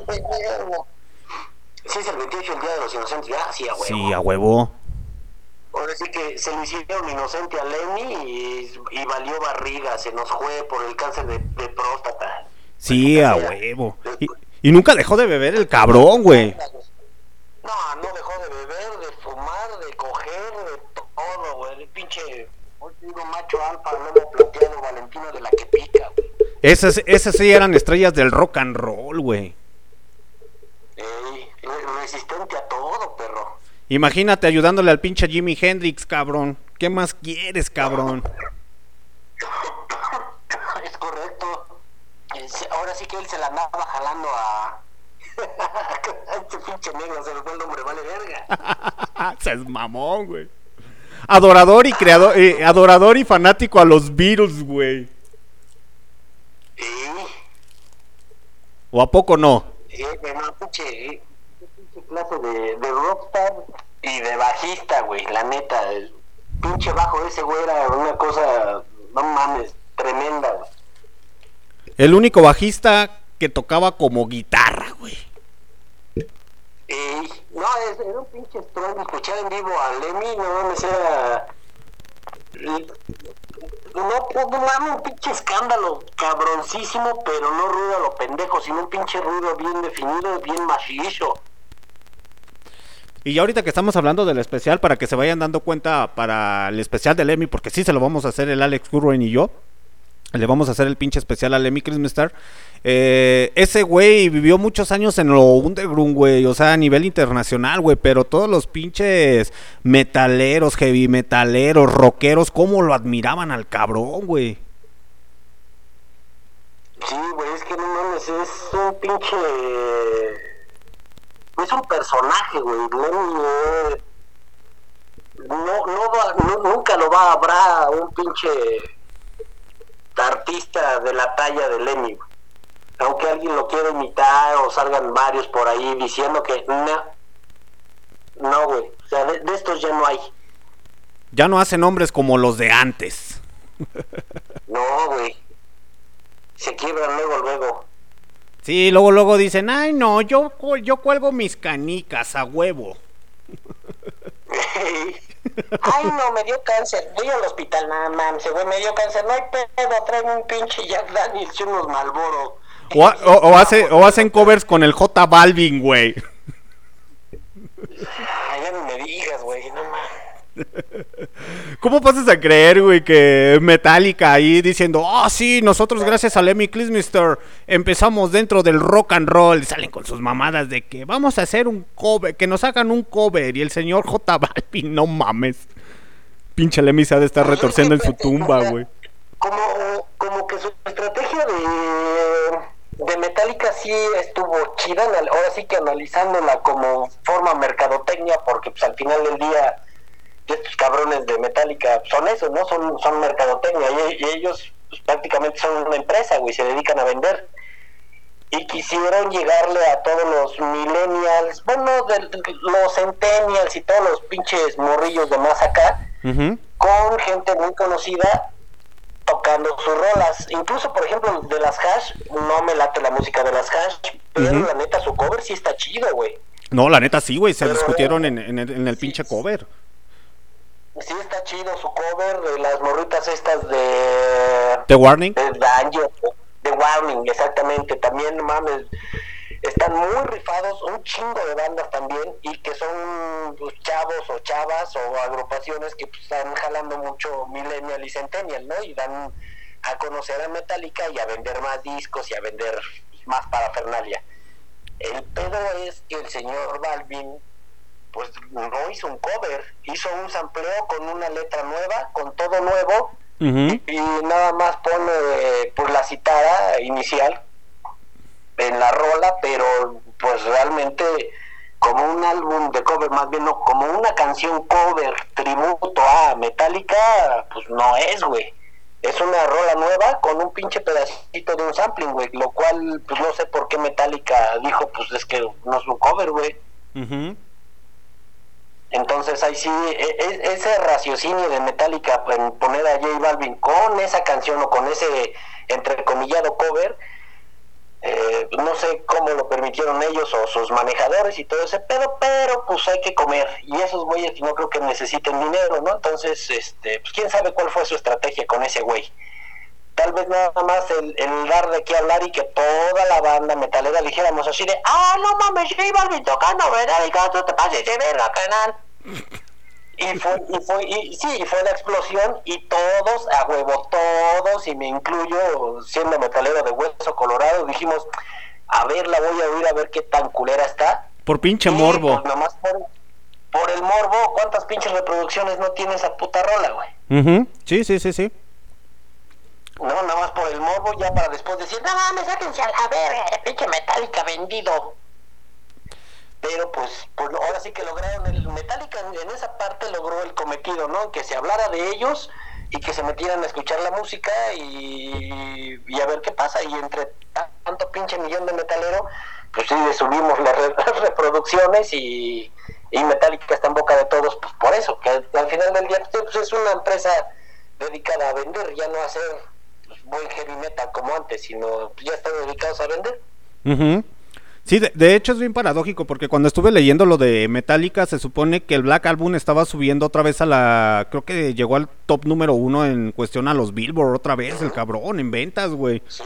Sí, es el 28 el Día de los Inocentes. Ah, sí, a huevo. Sí, a huevo. Ahora sí que se le hicieron inocente a Lenny y, y valió barriga, se nos fue por el cáncer de, de próstata. Sí, a huevo. Y, y nunca dejó de beber el cabrón, güey. No, no dejó de beber, de fumar, de coger, de todo, güey. El pinche, hoy digo macho alfa, lomo plateado, Valentino de la que pica, güey. Esas, esas sí eran estrellas del rock and roll, güey. Ey, re- resistente a todo, perro. Imagínate ayudándole al pinche Jimi Hendrix, cabrón. ¿Qué más quieres, cabrón? (coughs) Es correcto. Ahora sí que él se la andaba jalando a... este pinche negro, se me fue el nombre, vale verga. (laughs) Se es mamón, güey. Adorador y creador, eh, adorador y fanático a los Beatles, güey. Sí, ¿O a poco no? sí, bueno, pinche, eh, pinche clase de, de rockstar y de bajista, güey, la neta. El pinche bajo ese güey era una cosa, no mames, tremenda, güey. El único bajista que tocaba como guitarra, güey. Y, no, era un pinche estruendo. Escuchar en vivo a Lemmy, no mames, era. No, pues, no un pinche escándalo cabroncísimo, pero no ruido a lo pendejo, sino un pinche ruido bien definido, bien macizo. Y ya ahorita que estamos hablando del especial, para que se vayan dando cuenta para el especial del Emmy, porque sí se lo vamos a hacer el Alex Curwen y yo. Le vamos a hacer el pinche especial al Emmy Christmas Star. Eh, ese güey vivió muchos años en lo underground, güey. O sea, a nivel internacional, güey. Pero todos los pinches metaleros, heavy metaleros, rockeros, cómo lo admiraban al cabrón, güey. Sí, güey, es que no mames, es un pinche. Es un personaje, güey. No, no, va- nu- nunca lo va a habrá un pinche artista de la talla de Lemmy, güey. Aunque alguien lo quiera imitar o salgan varios por ahí diciendo que no. No, güey. O sea, de, de estos ya no hay. Ya no hacen hombres como los de antes. No, güey. Se quiebran luego, luego. Sí, luego, luego dicen, ay, no, yo, yo cuelgo mis canicas a huevo. (laughs) Ay, no, me dio cáncer. Voy al hospital, nada mames, güey, me dio cáncer. No hay pedo, traigo un pinche Jack Daniels y unos Malboro. O, ha- o- o hace, o hacen covers con el J Balvin, güey. Ay, ya no me digas, güey, no mames. ¿Cómo pasas a creer, güey, que Metallica ahí diciendo, oh, sí, nosotros gracias a Lemmy Kilmister empezamos dentro del rock and roll? Y salen con sus mamadas de que vamos a hacer un cover, que nos hagan un cover. Y el señor J Balvin, no mames. Pinche Lemmy se ha de estar retorciendo en su tumba, güey. Como, como que su estrategia de, de Metallica sí estuvo chida, ahora sí que analizándola como forma mercadotecnia, porque pues al final del día estos cabrones de Metallica son eso, ¿no? Son, son mercadotecnia y, y ellos pues, prácticamente son una empresa, güey, se dedican a vender. Y quisieron llegarle a todos los millennials, bueno, de- los centennials y todos los pinches morrillos de más acá, con gente muy conocida tocando sus rolas. Incluso, por ejemplo, de las Hash, no me late la música de las Hash, pero Ujú. la neta su cover sí está chido, güey. No, la neta sí, güey, se Pero- discutieron en, en el, en el pinche cover. Sí está chido su cover de las morritas estas de... The Warning. de Danger, de Warning, exactamente. También, mames, están muy rifados, un chingo de bandas también, y que son pues, chavos o chavas o agrupaciones que pues, están jalando mucho Millennial y Centennial, ¿no? Y dan a conocer a Metallica y a vender más discos y a vender más parafernalia. El pedo es que el señor Balvin pues no hizo un cover, hizo un sampleo con una letra nueva, con todo nuevo, Ujú. y nada más pone eh, pues la citada inicial en la rola, pero pues realmente como un álbum de cover, más bien no, como una canción cover tributo a Metallica, pues no es, güey. Es una rola nueva con un pinche pedacito de un sampling, güey, lo cual pues no sé por qué Metallica dijo, pues es que no es un cover, güey. Ujú. Entonces ahí sí, e- e- ese raciocinio de Metallica en poner a J Balvin con esa canción o con ese entrecomillado cover, Eh, no sé cómo lo permitieron ellos o sus manejadores y todo ese pedo, pero pues hay que comer. Y esos güeyes no creo que necesiten dinero, ¿no? Entonces, este, pues quién sabe cuál fue su estrategia con ese güey. Tal vez nada más el, dar de qué hablar y que toda la banda metalera le dijéramos así de, ah, no mames, J Balvin tocando, ¿verdad? Y tú te pases de verga, canal. Y fue, y fue, y sí, fue la explosión y todos, a huevo, todos, y me incluyo, siendo metalero de hueso colorado, dijimos, a ver, la voy a oír a ver qué tan culera está. Por pinche Y, morbo. pues, nomás por, por el morbo, ¿cuántas pinches reproducciones no tiene esa puta rola, güey? Ujú, Sí, sí, sí, sí. No, nada más por el morbo, ya para después decir, no mames, sáquense a la verga, pinche Metallica vendido. Pero pues, pues ahora sí que lograron, el Metallica en esa parte logró el cometido, ¿no? Que se hablara de ellos y que se metieran a escuchar la música y, a ver qué pasa. Y entre tanto pinche millón de metalero, pues sí, subimos las, (laughs) las reproducciones y, y Metallica está en boca de todos, pues por eso, que al, al final del día pues, es una empresa dedicada a vender, ya no a hacer pues, buen heavy metal como antes, sino ya están dedicados a vender. Ujú. Sí, de, de hecho es bien paradójico porque cuando estuve leyendo lo de Metallica se supone que el Black Album estaba subiendo otra vez a la... Creo que llegó al top número uno en cuestión a los Billboard otra vez, el cabrón, en ventas, güey. Sí,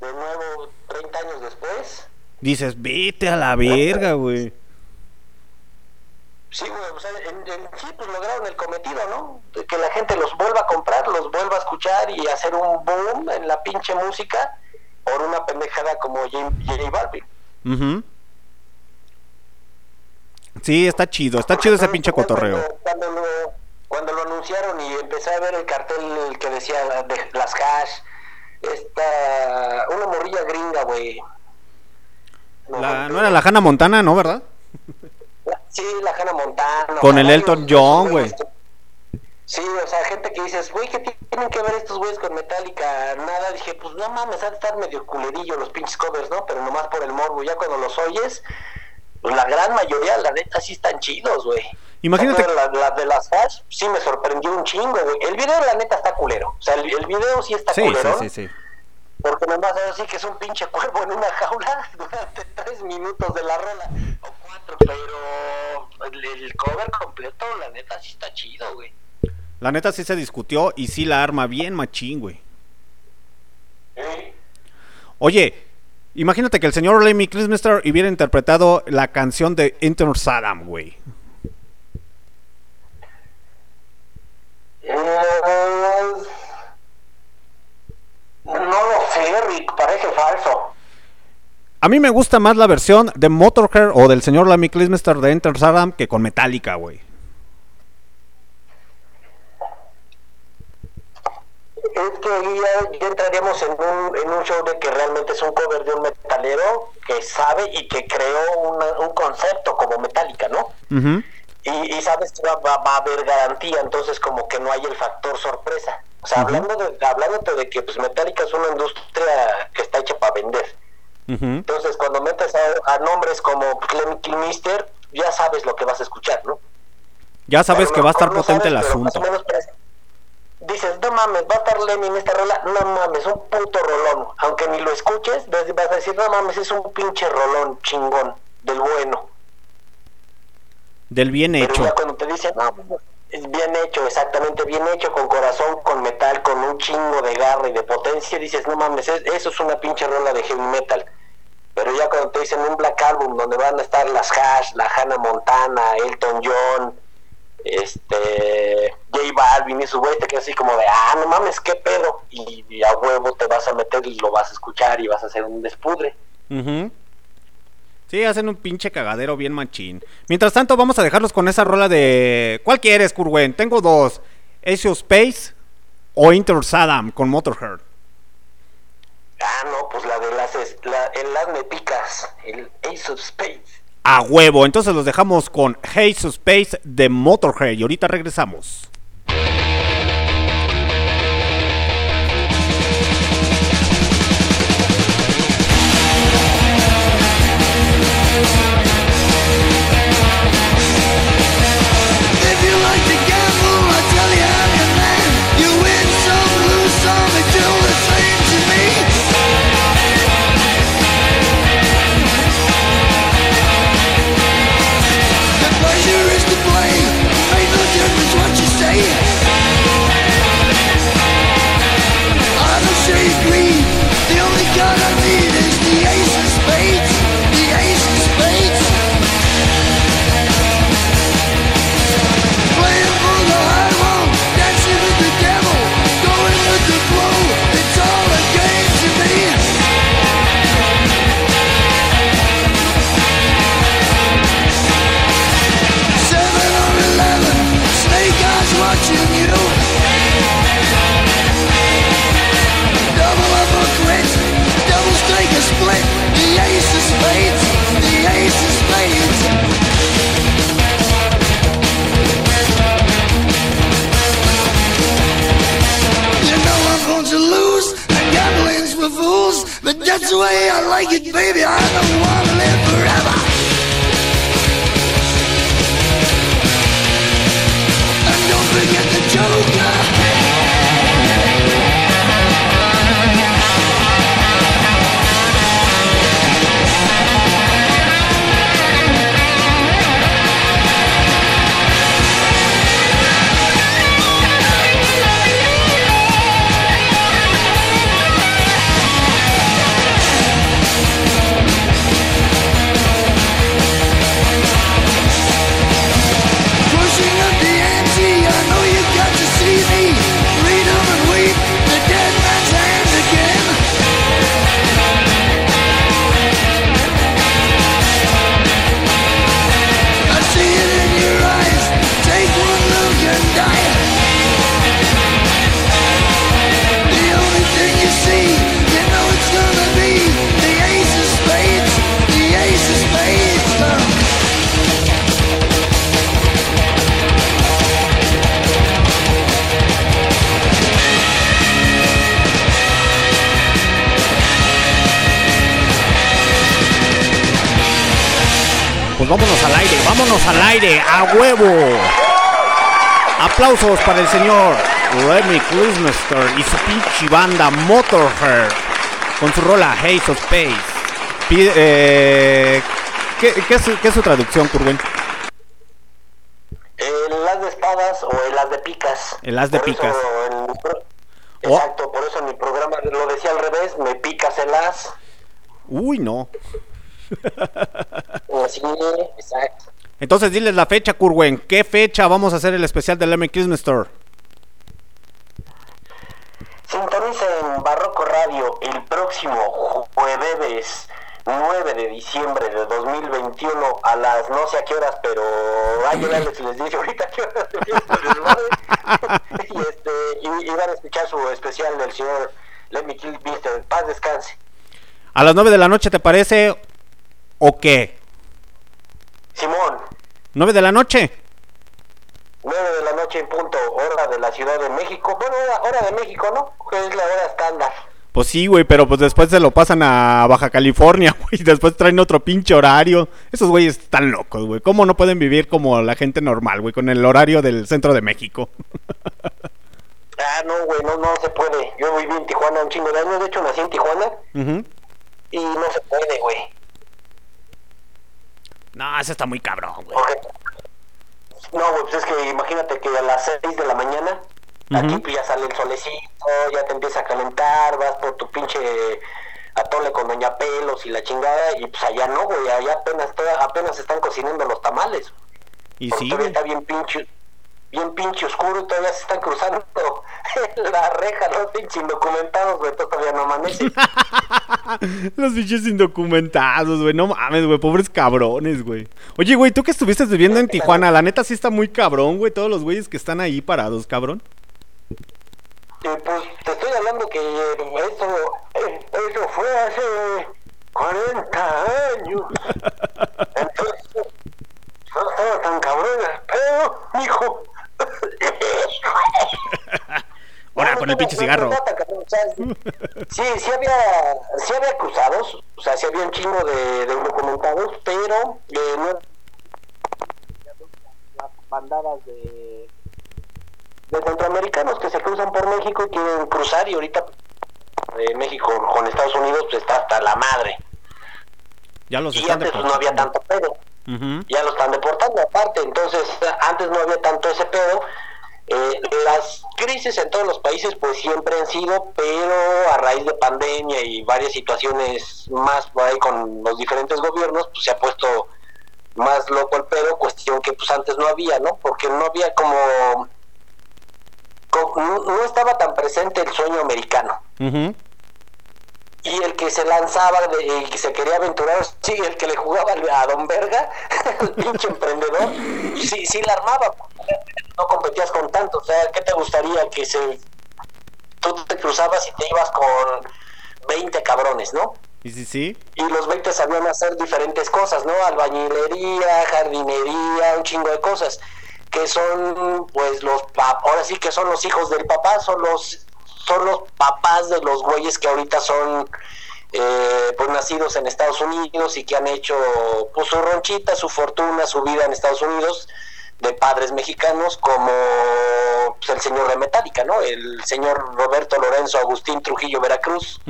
de nuevo, 30 años después. Dices, vete a la verga, güey. Sí, güey, o sea, en, en- sí, pues lograron el cometido, ¿no? De que la gente los vuelva a comprar, los vuelva a escuchar y hacer un boom en la pinche música por una pendejada como J, J Balvin. Ujú. Sí, está chido, está chido ese pinche cotorreo. Cuando, lo, cuando lo anunciaron y empecé a ver el cartel que decía de las hash, esta, una morrilla gringa, güey. No era la Hannah Montana, ¿no, verdad? La- Sí, la Hannah Montana. Con el Elton John, güey. Sí, o sea, gente que dices, güey, ¿qué tienen que ver estos güeyes con Metallica? Nada, dije, pues no mames, han de estar medio culerillo los pinches covers, ¿no? Pero nomás por el morbo, ya cuando los oyes, pues la gran mayoría, la neta, sí están chidos, güey. Imagínate- La, la de las hash, sí me sorprendió un chingo, güey. El video, la neta, está culero. O sea, el, el video sí está Sí, sí, culero. sí, sí. Porque nomás es así que es un pinche cuervo en una jaula (laughs) durante tres minutos de la rola. O cuatro, pero el, el cover completo, la neta, sí está chido, güey. La neta sí se discutió y sí la arma bien machín, güey. Oye, imagínate que el señor Lemmy Kilmister hubiera interpretado la canción de Enter Saddam, güey. Eh, no lo sé, Rick, parece falso. A mí me gusta más la versión de Motorhead o del señor Lemmy Kilmister de Enter Saddam que con Metallica, güey. Es que ya, entraríamos en un, en un show de que realmente es un cover de un metalero que sabe y que creó una- un concepto como Metallica, ¿no? Ujú. y, y sabes que va, va- va a haber garantía, entonces como que no hay el factor sorpresa. O sea, hablando de, hablándote de que pues Metallica es una industria que está hecha para vender. Entonces cuando metes a, a nombres como Clem Kilmister, ya sabes lo que vas a escuchar, ¿no? Ya sabes que va a estar no potente el pero más asunto. o menos Dices, no mames, va a estar en esta rola, no mames, un puto rolón. Aunque ni lo escuches, vas a decir, no mames, es un pinche rolón chingón, del bueno. Del bien Pero hecho. ya cuando te dicen, no, es bien hecho, exactamente, bien hecho, con corazón, con metal, con un chingo de garra y de potencia, dices, no mames, es- eso es una pinche rola de heavy metal. Pero ya cuando te dicen un Black Album donde van a estar las Hash, la Hannah Montana, Elton John, este, J Balvin y su güey, te quedas así como de, ah, no mames, qué pedo. Y, y a huevo te vas a meter y lo vas a escuchar y vas a hacer un despudre. Ujú. Sí, hacen un pinche cagadero bien machín. Mientras tanto, vamos a dejarlos con esa rola de. ¿Cuál quieres, Kurwen? Tengo dos: Ace of Space o Inter Saddam con Motorhead. Ah, no, pues la de las, es- la, el las me picas, el Ace of Space. A huevo. Entonces los dejamos con of Space de Motorhead. Y ahorita regresamos. That's the way I like it, baby. I don't want to live forever. And don't forget the joker. Pues vámonos al aire, vámonos al aire, a huevo. Aplausos para el señor Lemmy Christmaster y su pinche banda Motorhead con su rola Haze of Space. Pide- eh, ¿qué, qué es, qué es su traducción, Curwen? El as de espadas o el as de picas. El as de Por eso picas. pro- Oh. Exacto, por eso en mi programa lo decía al revés, me picas el as. Uy, no. Así, exacto. Entonces diles la fecha, Curwen. ¿Qué fecha vamos a hacer el especial de Lemmy Christmaster? Sintoniza en Barroco Radio el próximo jueves 9 de diciembre de 2021 a las no sé a qué horas, pero ayer Alex les dice ahorita qué horas (laughs) y, este, y, y van a escuchar su especial del señor Lemmy Kilmister. Paz descanse. ¿A las 9 de la noche te parece o qué? Simón, ¿9 de la noche? 9 de la noche en punto, hora de la Ciudad de México. Bueno, hora, hora de México, ¿no? Que es la hora estándar. Pues sí, güey, pero pues después se lo pasan a Baja California, (laughs) güey. Después traen otro pinche horario. Esos güeyes están locos, güey. ¿Cómo no pueden vivir como la gente normal, güey? Con el horario del centro de México. (laughs) Ah, no, güey, no, no se puede. Yo viví en Tijuana un chingo de años, de hecho nací en Tijuana y no se puede, güey. No, ese está muy cabrón, güey. No, güey, pues es que imagínate que a las 6 de la mañana, aquí pues ya sale el solecito, ya te empieza a calentar, vas por tu pinche atole con Doña Pelos y la chingada, y pues allá no, güey, allá apenas, apenas están cocinando los tamales. Y sí, está bien pinche, bien pinche oscuro y todavía se están cruzando (laughs) la reja, los pinches indocumentados, güey, todavía no amanece. (laughs) Los bichos indocumentados, güey. No mames, güey. Pobres cabrones, güey. Oye, güey, tú que estuviste viviendo en Tijuana, la neta sí está muy cabrón, güey. Todos los güeyes que están ahí parados, cabrón. Y pues te estoy hablando que eh, eso, eh, eso fue hace 40 años. (laughs) Entonces, no estaba tan cabrón el pedo, mijo. Ahora, con el pinche cigarro. Sí, sí había, sí había cruzados, o sea, sí había un chingo de, de documentados, pero eh, no las bandadas de, de centroamericanos que se cruzan por México y quieren cruzar y ahorita de México con Estados Unidos pues está hasta la madre. Ya los Y están antes pues, no había tanto pedo Ya lo están deportando aparte, entonces antes no había tanto ese pedo. Eh, las crisis en todos los países pues siempre han sido, pero a raíz de pandemia y varias situaciones más por ahí con los diferentes gobiernos, pues se ha puesto más loco el pedo, cuestión que pues antes no había, ¿no? Porque no había como... co- no, no estaba tan presente el sueño americano Ujú. Y el que se lanzaba de- y que se quería aventurar, sí, el que le jugaba a Don Verga, (laughs) el pinche emprendedor, sí, sí la armaba, no competías con tanto, o sea, ¿qué te gustaría que se tú te cruzabas y te ibas con 20 cabrones, ¿no? Y sí, sí. Y los 20 sabían hacer diferentes cosas, ¿no? Albañilería, jardinería, un chingo de cosas, que son, pues, los, ahora sí que son los hijos del papá, son los, son los papás de los güeyes que ahorita son eh, pues nacidos en Estados Unidos y que han hecho pues su ronchita, su fortuna, su vida en Estados Unidos de padres mexicanos como pues, el señor de Metallica, ¿no? El señor Roberto Lorenzo Agustín Trujillo Veracruz.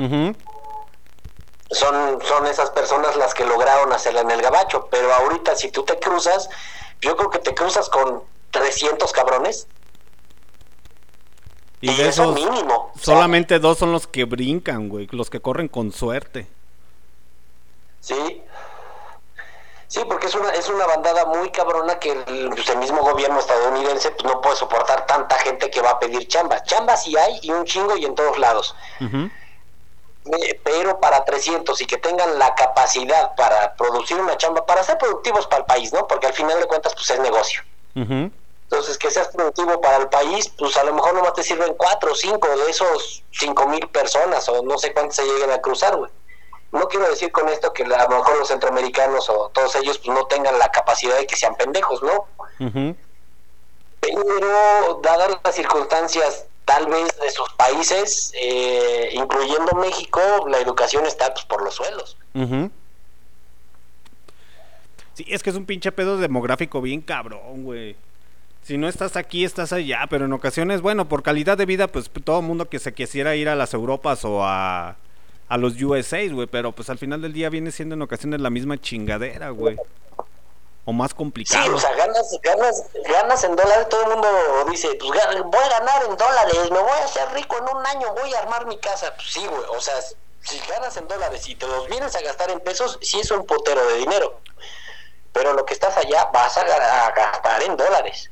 Son, son esas personas las que lograron hacerla en el gabacho, pero ahorita si tú te cruzas, yo creo que te cruzas con 300 cabrones. Y Y de eso esos, mínimo, solamente dos son los que brincan, güey. Los que corren con suerte. Sí. Sí, porque es una, es una bandada muy cabrona que el, pues, el mismo gobierno estadounidense pues, no puede soportar tanta gente que va a pedir chamba. Chamba sí hay y un chingo y en todos lados. Eh, Pero para 300 y que tengan la capacidad para producir una chamba, para ser productivos para el país, ¿no? Porque al final de cuentas pues es negocio. Entonces, que seas productivo para el país, pues a lo mejor nomás te sirven cuatro o cinco de esos cinco mil personas o no sé cuántos se lleguen a cruzar, güey. No quiero decir con esto que a lo mejor los centroamericanos o todos ellos pues no tengan la capacidad de que sean pendejos, ¿no? Pero dadas las circunstancias tal vez de sus países, eh, incluyendo México, la educación está pues por los suelos. Sí, es que es un pinche pedo demográfico bien cabrón, güey. Si no estás aquí, estás allá, pero en ocasiones, bueno, por calidad de vida, pues todo el mundo que se quisiera ir a las Europas o a, a los USA, güey, pero pues al final del día viene siendo en ocasiones la misma chingadera, güey. O más Sí, complicado. o sea, ganas, ganas, ganas en dólares, todo el mundo dice, pues voy a ganar en dólares, me voy a hacer rico en un año, voy a armar mi casa. Pues sí, güey, o sea, si ganas en dólares y te los vienes a gastar en pesos, sí es un putero de dinero. Pero lo que estás allá vas a gastar en dólares.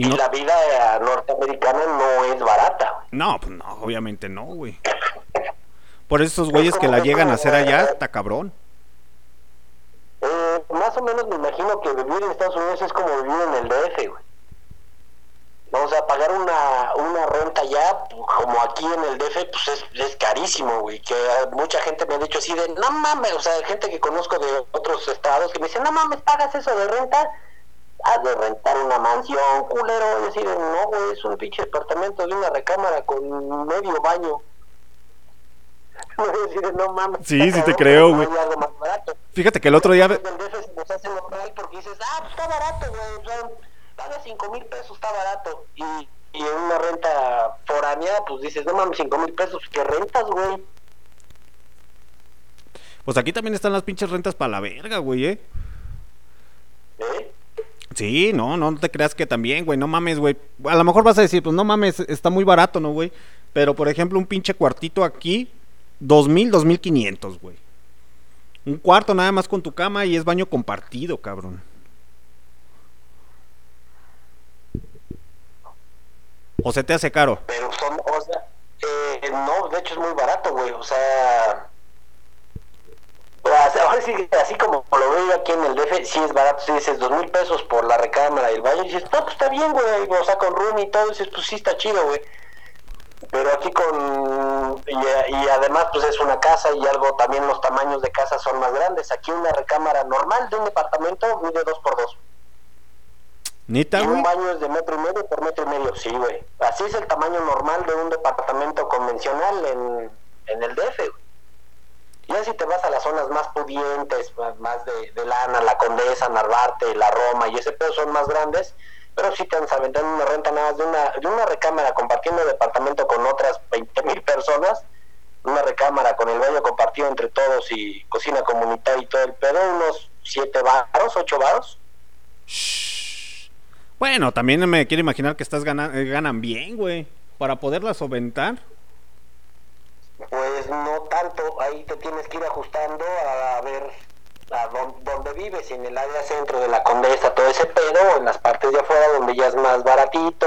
Y no, la vida eh, norteamericana no es barata. no, pues no, obviamente no, güey. Por eso esos güeyes que la llegan a hacer allá, está cabrón. Eh, más o menos me imagino que vivir en Estados Unidos es como vivir en el DF, güey. O sea, pagar una, una renta ya, como aquí en el DF, pues es, es carísimo, güey. Que eh, mucha gente me ha dicho así de, no mames, o sea, gente que conozco de otros estados que me dicen, no mames, pagas eso de renta, has de rentar una mansión, culero. Y así de, no, güey, es un pinche departamento de una recámara con medio baño. (laughs) No mames. Sí, sí te creo, güey. Fíjate que el otro día... Nos hace normal porque dices, ah, pues está barato, güey. O paga 5 mil pesos, está barato. Y, y en una renta foránea, pues dices, no mames, 5 mil pesos, ¿qué rentas, güey? Pues aquí también están las pinches rentas para la verga, güey, ¿eh? ¿Eh? Sí, no, no te creas que también, güey, no mames, güey. A lo mejor vas a decir, pues no mames, está muy barato, ¿no, güey? Pero, por ejemplo, un pinche cuartito aquí, dos mil, dos mil quinientos, güey. Un cuarto nada más con tu cama y es baño compartido, cabrón. ¿O se te hace caro? Pero son, o sea, eh, no, de hecho es muy barato, güey. O sea, ahora sí, así como lo veo yo aquí en el DF, sí es barato. Si dices dos mil pesos por la recámara y el baño, y dices, no, pues está bien, güey. O sea, con room y todo, dices, pues sí está chido, güey. Pero aquí con. Y, y además, pues es una casa y algo, también los tamaños de casa son más grandes. Aquí una recámara normal de un departamento mide dos por dos. ¿Neta, Y un baño es de metro y medio por metro y medio, sí, güey. Así es el tamaño normal de un departamento convencional en, en el DF, güey. Ya si te vas a las zonas más pudientes, más- de, Lana, la Condesa, Narvarte, la Roma y ese pedo son más grandes, pero si te aventando una renta nada más de una, de una recámara compartiendo departamento con otras 20 mil personas, una recámara con el baño compartido entre todos y cocina comunitaria y todo el pedo, unos 7 varos, 8 varos. Bueno, también me quiero imaginar que estás gana- eh, ganan bien, güey. Para poderlas solventar. Pues no tanto, ahí te tienes que ir ajustando a ver a dónde, vives, en el área centro de la Condesa, todo ese pedo, en las partes de afuera donde ya es más baratito,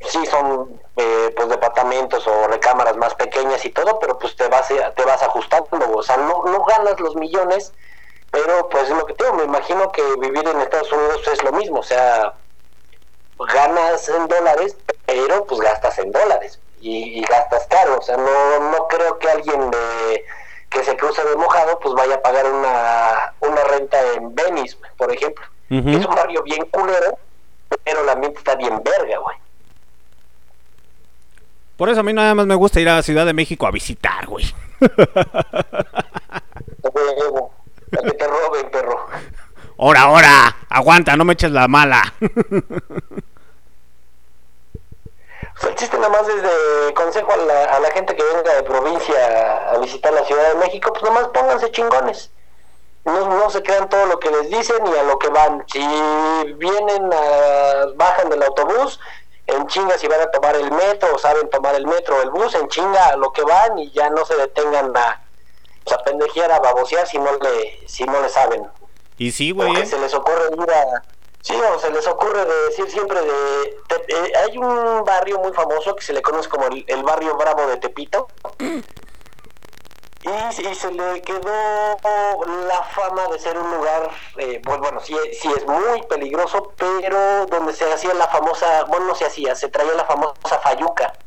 sí son eh, pues departamentos o recámaras más pequeñas y todo, pero pues te vas te vas ajustando, o sea, no, no ganas los millones, pero pues es lo que te digo, me imagino que vivir en Estados Unidos es lo mismo, o sea, ganas en dólares, pero pues gastas en dólares y, y gastas caro. O sea, no, no creo que alguien de, que se cruce de mojado pues vaya a pagar una, una renta en Venice, por ejemplo. Es un barrio bien culero, pero el ambiente está bien verga, güey. Por eso a mí nada más me gusta ir a Ciudad de México a visitar, güey. Que te roben, perro. Ahora, ahora, aguanta, no me eches la mala. El chiste nada más es de consejo a la, a la gente que venga de provincia a visitar la Ciudad de México, pues nomás pónganse chingones. No, no se crean todo lo que les dicen y a lo que van. Si vienen, a, bajan del autobús, en chinga si van a tomar el metro o saben tomar el metro o el bus, en chinga a lo que van y ya no se detengan a, pues, a pendejear, a babosear si no le, si no le saben. Y sí, güey. ¿eh? se les ocurre ir a... Sí, o se les ocurre de decir siempre de... te- eh, hay un barrio muy famoso que se le conoce como el, el barrio bravo de Tepito. Y, y se le quedó la fama de ser un lugar, eh, pues bueno, sí, sí es muy peligroso, pero donde se hacía la famosa, bueno, no se hacía, se traía la famosa fayuca.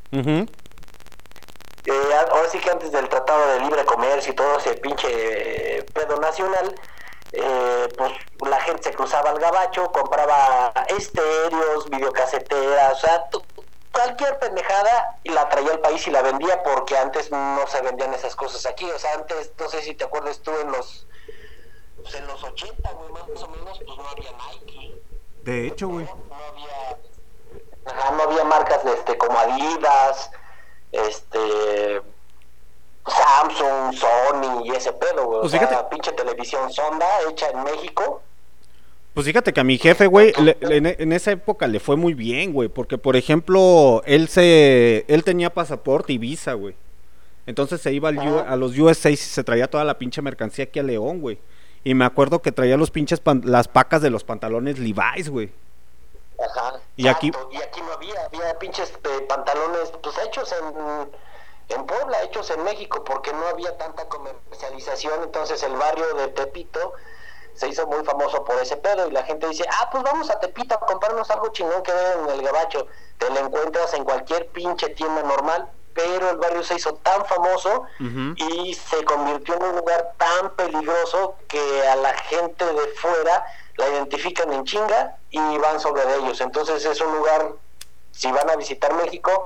Eh, ahora sí que antes del Tratado de Libre Comercio y todo ese pinche eh, pedo nacional, eh, pues la gente se cruzaba al gabacho, compraba estéreos, videocaseteras, o sea, cualquier pendejada y la traía al país y la vendía porque antes no se vendían esas cosas aquí, o sea, antes, no sé si te acuerdas tú en los pues, en los 80, güey, más o menos, pues no había Nike. De hecho, güey. no había Ajá, no había marcas este como Adidas, este Samsung, Sony y ese pedo, güey. Pues o sea, fíjate. pinche televisión sonda hecha en México. Pues fíjate que a mi jefe, güey, le- le- en, esa época le fue muy bien, güey, porque por ejemplo, él se él tenía pasaporte y visa, güey. Entonces se iba al U- a los USA y se traía toda la pinche mercancía aquí a León, güey. Y me acuerdo que traía los pinches pan- las pacas de los pantalones Levi's, güey. Ajá. Y aquí- y aquí no había, había pinches eh, pantalones pues hechos en en Puebla, hechos en México, porque no había tanta comercialización, entonces el barrio de Tepito se hizo muy famoso por ese pedo y la gente dice, ah, pues vamos a Tepito a comprarnos algo chingón que ver en el gabacho. Te lo encuentras en cualquier pinche tienda normal, pero el barrio se hizo tan famoso y se convirtió en un lugar tan peligroso que a la gente de fuera la identifican en chinga y van sobre ellos. Entonces es un lugar, si van a visitar México,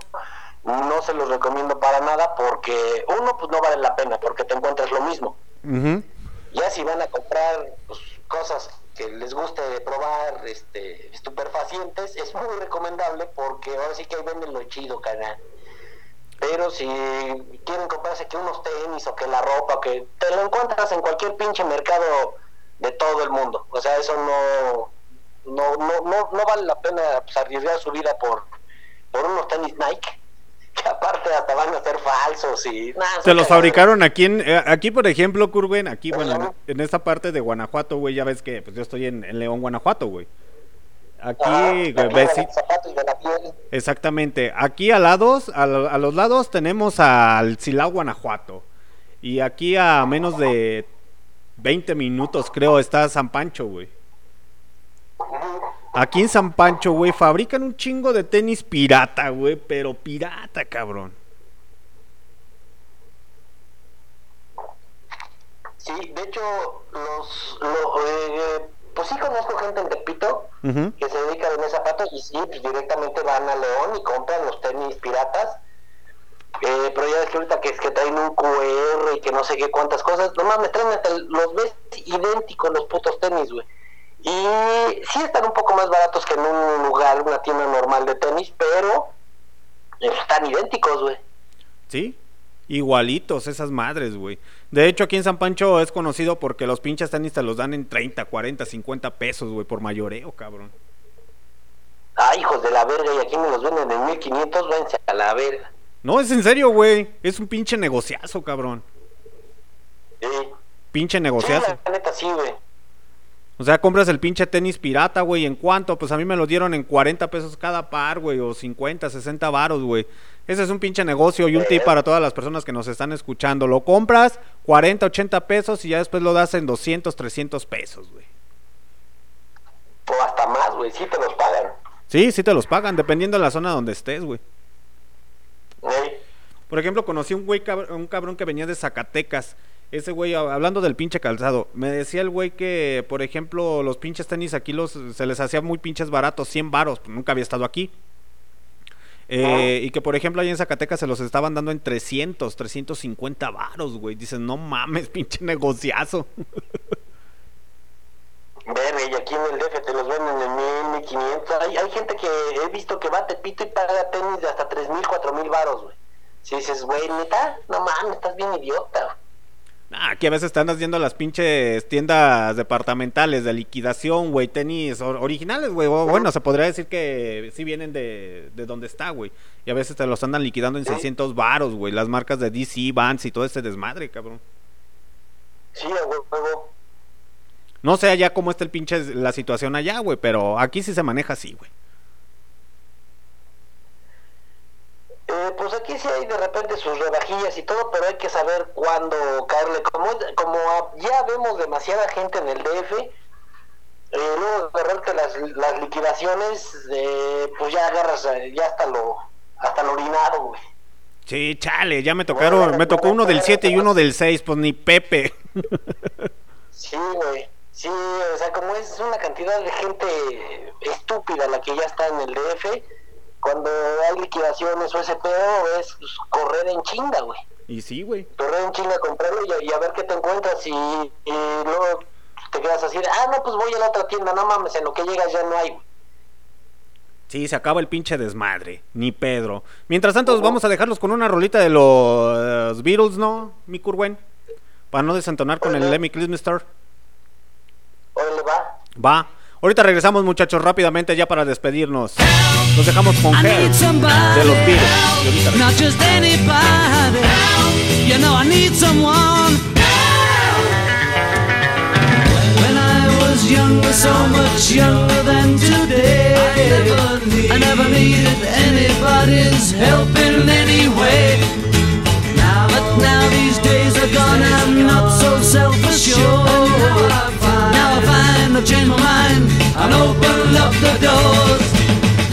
no se los recomiendo para nada porque uno, pues no vale la pena porque te encuentras lo mismo. Ya si van a comprar pues, cosas que les guste probar, este, estupefacientes, es muy recomendable porque ahora sí que ahí venden lo chido, canal. Pero si quieren comprarse que unos tenis o que la ropa, que te lo encuentras en cualquier pinche mercado de todo el mundo. O sea, eso no no no no, no vale la pena pues, arriesgar su vida por por unos tenis Nike que aparte hasta van a ser falsos y son Se los fabricaron aquí en eh, aquí por ejemplo, Curwen, aquí bueno, en, en esta parte de Guanajuato, güey, ya ves que pues yo estoy en, en León, Guanajuato, güey. Aquí, Ajá, güey, ves, de sí, los zapatos y de la piel. Exactamente. Aquí a lados, a, a los lados tenemos al Silao, Guanajuato. Y aquí a menos de 20 minutos, creo, está San Pancho, güey. Aquí en San Pancho, güey, fabrican un chingo de tenis pirata, güey, pero pirata, cabrón. Sí, de hecho, los, lo- eh, pues sí conozco gente en Tepito que se dedica a vender zapatos y sí, pues directamente van a León y compran los tenis piratas. Eh, pero ya ves que ahorita que es que traen un QR y que no sé qué cuántas cosas, nomás me traen hasta los ves idénticos los putos tenis, güey. Y sí están un poco más baratos que en un lugar, una tienda normal de tenis, pero están idénticos, güey. ¿Sí? Igualitos esas madres, güey. De hecho, aquí en San Pancho es conocido porque los pinches tenis te los dan en 30, 40, 50 pesos, güey, por mayoreo, cabrón. Ah, hijos de la verga, y aquí me los venden en 1500, váyanse a la verga. No, es en serio, güey. Es un pinche negociazo, cabrón. Sí. Pinche Sí, negociazo. la neta sí, güey. O sea, compras el pinche tenis pirata, güey. ¿En cuánto? Pues a mí me lo dieron en 40 pesos cada par, güey. O 50, 60 varos, güey. Ese es un pinche negocio y un tip para todas las personas que nos están escuchando. Lo compras 40, 80 pesos y ya después lo das en 200, 300 pesos, güey. O hasta más, güey, sí te los pagan. Sí, sí te los pagan, dependiendo de la zona donde estés, güey. Por ejemplo, conocí un güey, un cabrón que venía de Zacatecas. Ese güey, hab- hablando del pinche calzado, me decía el güey que, por ejemplo, los pinches tenis aquí los, se les hacía muy pinches baratos, 100 varos, pues nunca había estado aquí. Eh, y que por ejemplo ahí en Zacatecas se los estaban dando en 300, 350 varos, güey. Dices, no mames, (laughs) pinche negociazo. Verga, y aquí en el DF te los venden en 1000, 1500. Hay, hay gente que he visto que va a Tepito y paga tenis de hasta 3000, 4000 varos, güey. Si dices, güey, neta, no mames, estás bien idiota. Güey. Ah, aquí a veces están haciendo las pinches tiendas departamentales de liquidación, güey, tenis or- originales, güey. Bueno, se podría decir que sí vienen de, de donde está, güey. Y a veces te los andan liquidando en 600 varos, güey. Las marcas de DC, Vans y todo ese desmadre, cabrón. Sí, huevo. No sé allá cómo está el pinche la situación allá, güey, pero aquí sí se maneja así, güey. Eh, pues aquí sí hay de repente sus rebajillas y todo, pero hay que saber cuándo caerle. Como, como ya vemos demasiada gente en el DF, eh, luego de las, las liquidaciones, eh, pues ya agarras eh, ya hasta lo, hasta lo orinado, güey. Sí, chale, ya me tocaron, me tocó uno del 7 y uno del 6, pues ni Pepe. Sí, güey. Sí, o sea, como es una cantidad de gente estúpida la que ya está en el DF, cuando hay liquidaciones o ese pedo, es pues, correr en chinga, güey. Y sí, güey. correr en chinga comprarlo y a, y a ver qué te encuentras y, y luego te quedas así, de, ah, no, pues voy a la otra tienda, no mames, en lo que llegas ya no hay. güey. Sí, se acaba el pinche desmadre. Ni Pedro. Mientras tanto, vamos a dejarlos con una rolita de los Beatles, ¿no, mi Curwen? Para no desentonar con el Lemmy Kilmister. Órale, va. Va. Ahorita regresamos, muchachos, rápidamente ya para despedirnos. Los dejamos con de los Beatles. Not just anybody. You know I need someone. When I was younger, so much younger than today. I never needed anybody's help in any way. Now, but now these days are gone, I'm not so self-assured. I've my mind and opened up the doors.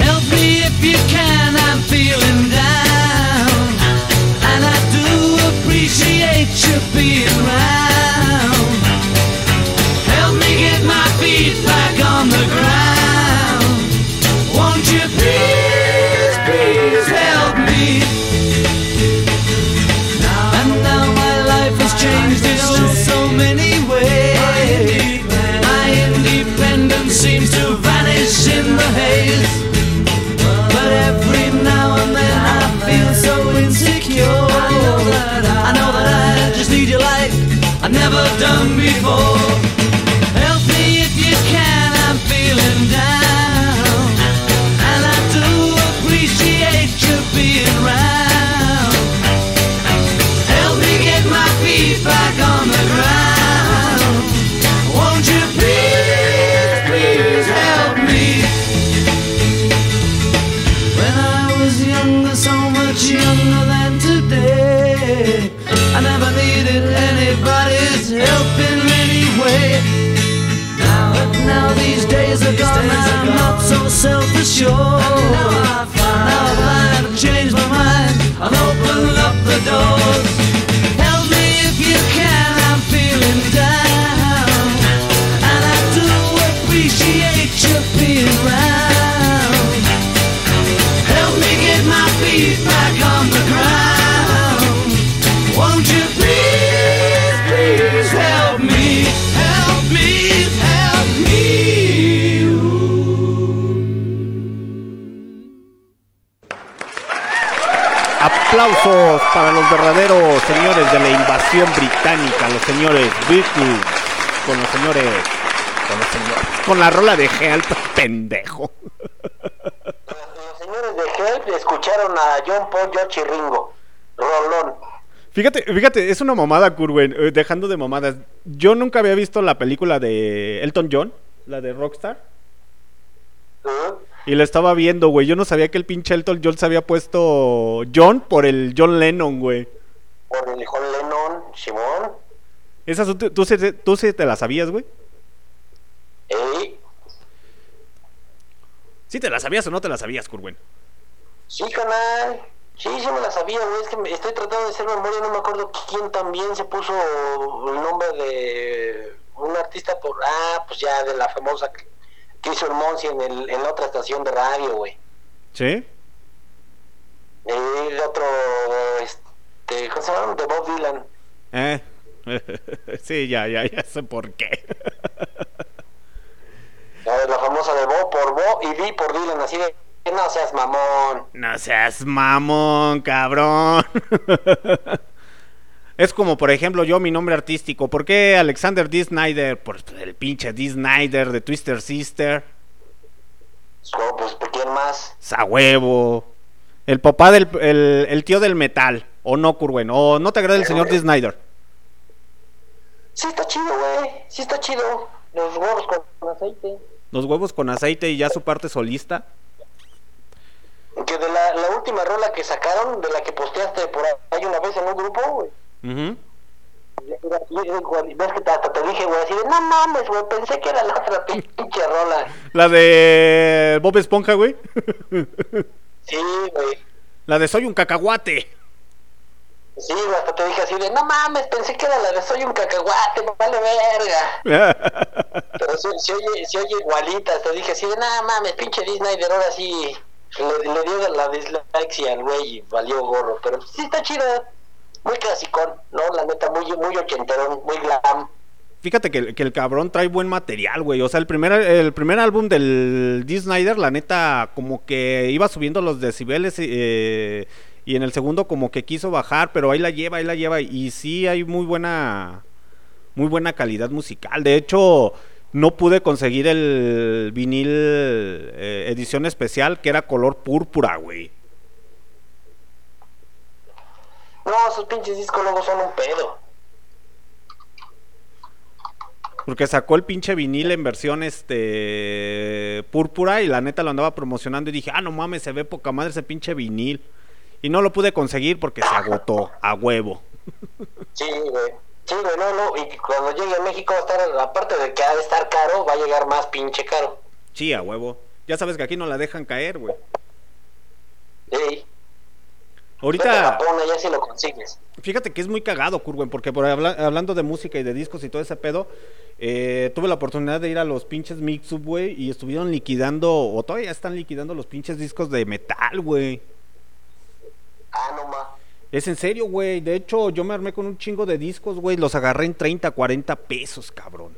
Help me if you can, I'm feeling down. And I do appreciate you being around. Help me get my feet back on the ground. But every now and then I feel so insecure. I know that I just need you like I've never done before. Self-assured. Aplausos para los verdaderos señores de la invasión británica, los señores Beatles, con los señores, con los señores, con la rola de Help, pendejo. Los señores de Help escucharon a John Paul, George y Ringo. Rolón. Fíjate, fíjate, es una mamada, Curwen, eh, dejando de mamadas. Yo nunca había visto la película de Elton John, la de Rockstar. ¿Eh? Y la estaba viendo, güey. Yo no sabía que el pinche Elton John se había puesto John por el John Lennon, güey. Por el John Lennon, Simón. Esa, tú, tú, tú sí te la sabías, güey. Ey, ¿Sí te la sabías o no te la sabías, Curwen? sí, canal. Sí, sí me la sabía, güey. Es que estoy tratando de hacer memoria. No me acuerdo quién también se puso el nombre de un artista por. Ah, pues ya de la famosa que, hizo el Monsi en, el, en la otra estación de radio, güey. ¿Sí? Y el otro, este, ¿cómo se llama? De Bob Dylan. ¿Eh? (laughs) sí, ya, ya, ya sé por qué. (laughs) La, de la famosa de Bo por Bo y Di por Dylan, así de, no seas mamón. No seas mamón, cabrón. (laughs) Es como, por ejemplo, yo, mi nombre artístico. ¿Por qué Alexander D. Snyder? Por el pinche D. Snyder de Twister Sister. Oh, pues, ¿quién más? Sa huevo. El papá del. El, el tío del metal. O no, Curwen. O no te agrada el señor D. Snyder. Sí está chido, güey. Sí está chido. Los huevos con aceite. Los huevos con aceite y ya su parte solista. Que de la, la última rola que sacaron, de la que posteaste por ahí una vez en un grupo, güey. Ujú. Ves que hasta te dije, güey, así de, no mames, güey, pensé que era la otra (laughs) pinche rola. La de Bob Esponja, güey. (laughs) Sí, güey. La de Soy un cacahuate. Sí, güey, hasta te dije así de, no mames, pensé que era la de soy un cacahuate, vale verga. (laughs) Pero se, se oye, se oye igualita, te dije así de, no mames, pinche Disney, de ahora sí le, le dio la dislexia al güey y valió gorro. Pero sí está chido, muy clasicón, ¿no? La neta, muy, muy ochenterón, muy glam. Fíjate que, que el cabrón trae buen material, güey. O sea, el primer, el primer álbum del D. Snyder, la neta, como que iba subiendo los decibeles. eh, y en el segundo, como que quiso bajar, pero ahí la lleva, ahí la lleva. Y sí hay muy buena. Muy buena calidad musical. De hecho, no pude conseguir el vinil eh, edición especial, que era color púrpura, güey. No, esos pinches discos luego son un pedo. Porque sacó el pinche vinil en versión este púrpura y la neta lo andaba promocionando y dije, ah, no mames, se ve poca madre ese pinche vinil. Y no lo pude conseguir porque se agotó a huevo. Sí, güey. Sí, güey, no, no. Y cuando llegue a México va a estar, aparte de que ha de estar caro, va a llegar más pinche caro. Sí, a huevo. Ya sabes que aquí no la dejan caer, güey. Sí. A Ahorita, Japón, allá sí lo consigues. fíjate que es muy cagado, Curwen, porque por habla- hablando de música y de discos y todo ese pedo, eh, tuve la oportunidad de ir a los pinches Mix-Up, güey, y estuvieron liquidando, o todavía están liquidando los pinches discos de metal, güey. Ah, no ma. Es en serio, güey. De hecho, yo me armé con un chingo de discos, güey. Los agarré en 30, 40 pesos, cabrón.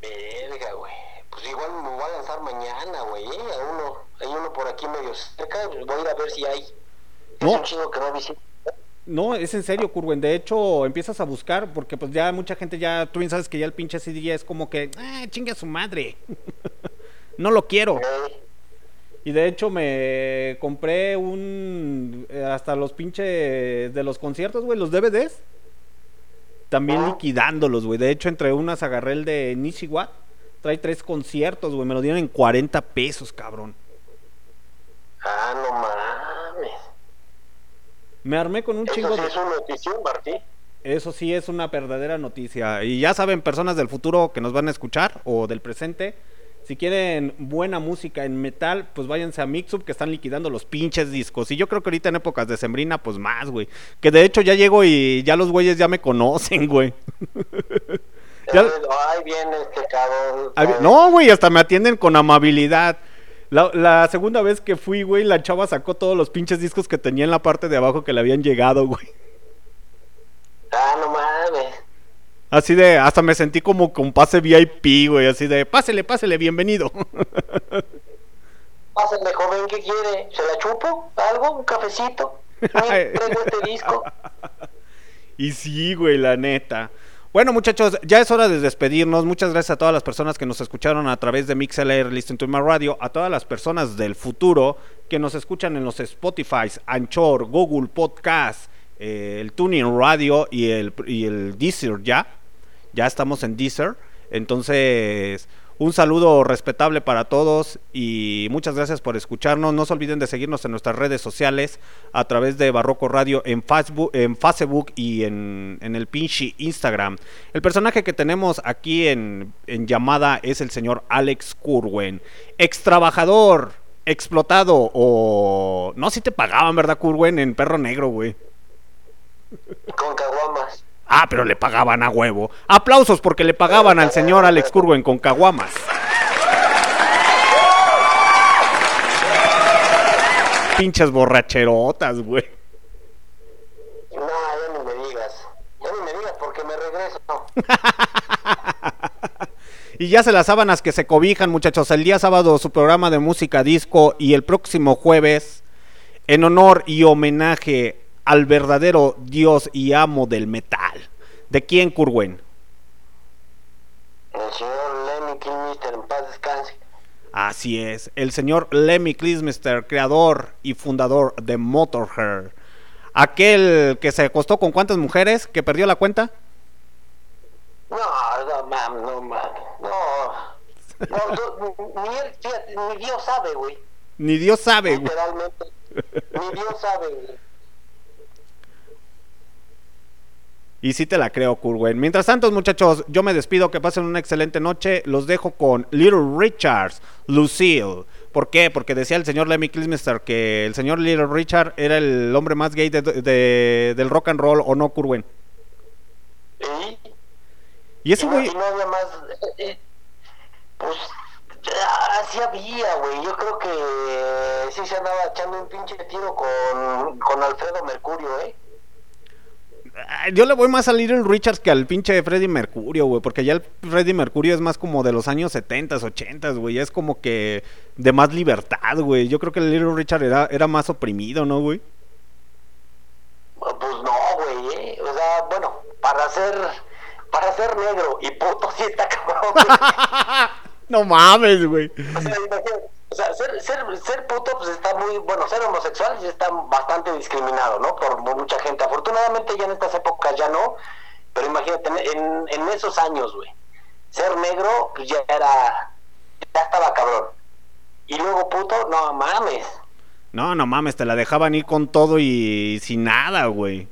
Verga, güey. Pues igual me voy a lanzar mañana, güey. ¿eh? A uno, hay uno por aquí medio cerca. Voy a ir a ver si hay. Es No. un que no visito. No, es en serio, Curwen. De hecho, empiezas a buscar porque pues ya mucha gente ya, tú bien sabes que ya el pinche CD ya es como que, ah, chingue a su madre. (laughs) no lo quiero. Y de hecho me compré un, eh, hasta los pinches de los conciertos, güey, los DVDs. También Ah. liquidándolos, güey. De hecho, entre unas agarré el de Nishiwa. Trae tres conciertos, güey. Me lo dieron en 40 pesos, cabrón. Ah, no mames. Me armé con un Eso chingo sí de... es una notición, Martí. Eso sí es una verdadera noticia. Y ya saben, personas del futuro que nos van a escuchar o del presente, si quieren buena música en metal, pues váyanse a Mixup que están liquidando los pinches discos. Y yo creo que ahorita en épocas de sembrina, pues más, güey. Que de hecho ya llego y ya los güeyes ya me conocen, güey. (laughs) Ya- Ay, viene este cabrón. No, güey, hasta me atienden con amabilidad. La, la segunda vez que fui, güey, la chava sacó todos los pinches discos que tenía en la parte de abajo que le habían llegado, güey. Ah, no mames. Así de, hasta me sentí como con pase VIP, güey, así de, pásele, pásele, bienvenido. (laughs) Pásale, joven, ¿qué quiere? ¿Se la chupo? ¿Algo? ¿Un cafecito? (laughs) Traigo este disco. (laughs) y sí, güey, la neta. Bueno, muchachos, ya es hora de despedirnos. Muchas gracias a todas las personas que nos escucharon a través de MixLR, Listen to My Radio, a todas las personas del futuro que nos escuchan en los Spotify, Anchor, Google Podcast, eh, el Tuning Radio y el, y el Deezer ya. Ya estamos en Deezer. Entonces, un saludo respetable para todos y muchas gracias por escucharnos. No se olviden de seguirnos en nuestras redes sociales a través de Barroco Radio en Facebook, y en, en el pinche Instagram. El personaje que tenemos aquí en, en llamada es el señor Alex Curwen, ex trabajador, explotado o... No, si te pagaban, ¿verdad, Curwen? En Perro Negro, güey. Con caguamas. Ah, pero le pagaban a huevo. Aplausos porque le pagaban al señor Alex Curwen con caguamas. pinches borracherotas, güey. No, ya ni me digas. Ya ni me digas porque me regreso. (laughs) Y ya se las sábanas que se cobijan, muchachos. El día sábado su programa de música disco y el próximo jueves, en honor y homenaje al verdadero dios y amo del metal. ¿De quién, Curwen? El señor Lemmy Kilmister, en paz descanse. Así es, el señor Lemmy Kilmister, creador y fundador de Motorhead. Aquel que se acostó con cuántas mujeres, que perdió la cuenta. No, no, mam, no, mam. No. No, no, ni él, fíjate, ni Dios sabe, güey. Ni Dios sabe, güey. Literalmente. Ni Dios sabe, güey. Y sí te la creo, Curwen. Mientras tanto, muchachos, yo me despido, que pasen una excelente noche. Los dejo con Little Richards, Lucille. ¿Por qué? Porque decía el señor Lemmy Kilmister que el señor Little Richard era el hombre más gay de- de- del rock and roll, ¿o no, Curwen? ¿Y? Y ese güey... eh, eh, pues. ah, sí había, güey. Yo creo que sí se andaba echando un pinche tiro con, con Alfredo Mercurio, ¿eh? Ah, Yo le voy más a Little Richards que al pinche Freddie Mercurio, güey. Porque ya el Freddie Mercurio es más como de los años 70, 80, güey. Es como que de más libertad, güey. Yo creo que el Little Richard era, era más oprimido, ¿no, güey? Pues no, güey, ¿eh? O sea, bueno, para ser. Para ser negro y puto (laughs) sí está cabrón. (laughs) No mames, güey. O sea, o sea, ser, ser, ser puto pues está muy, bueno, ser homosexual ya está bastante discriminado, ¿no? Por mucha gente. Afortunadamente ya en estas épocas ya no, pero imagínate, en, en esos años, güey, ser negro pues ya era, ya estaba cabrón. Y luego puto, no mames. No, no mames, te la dejaban ir con todo y sin nada, güey.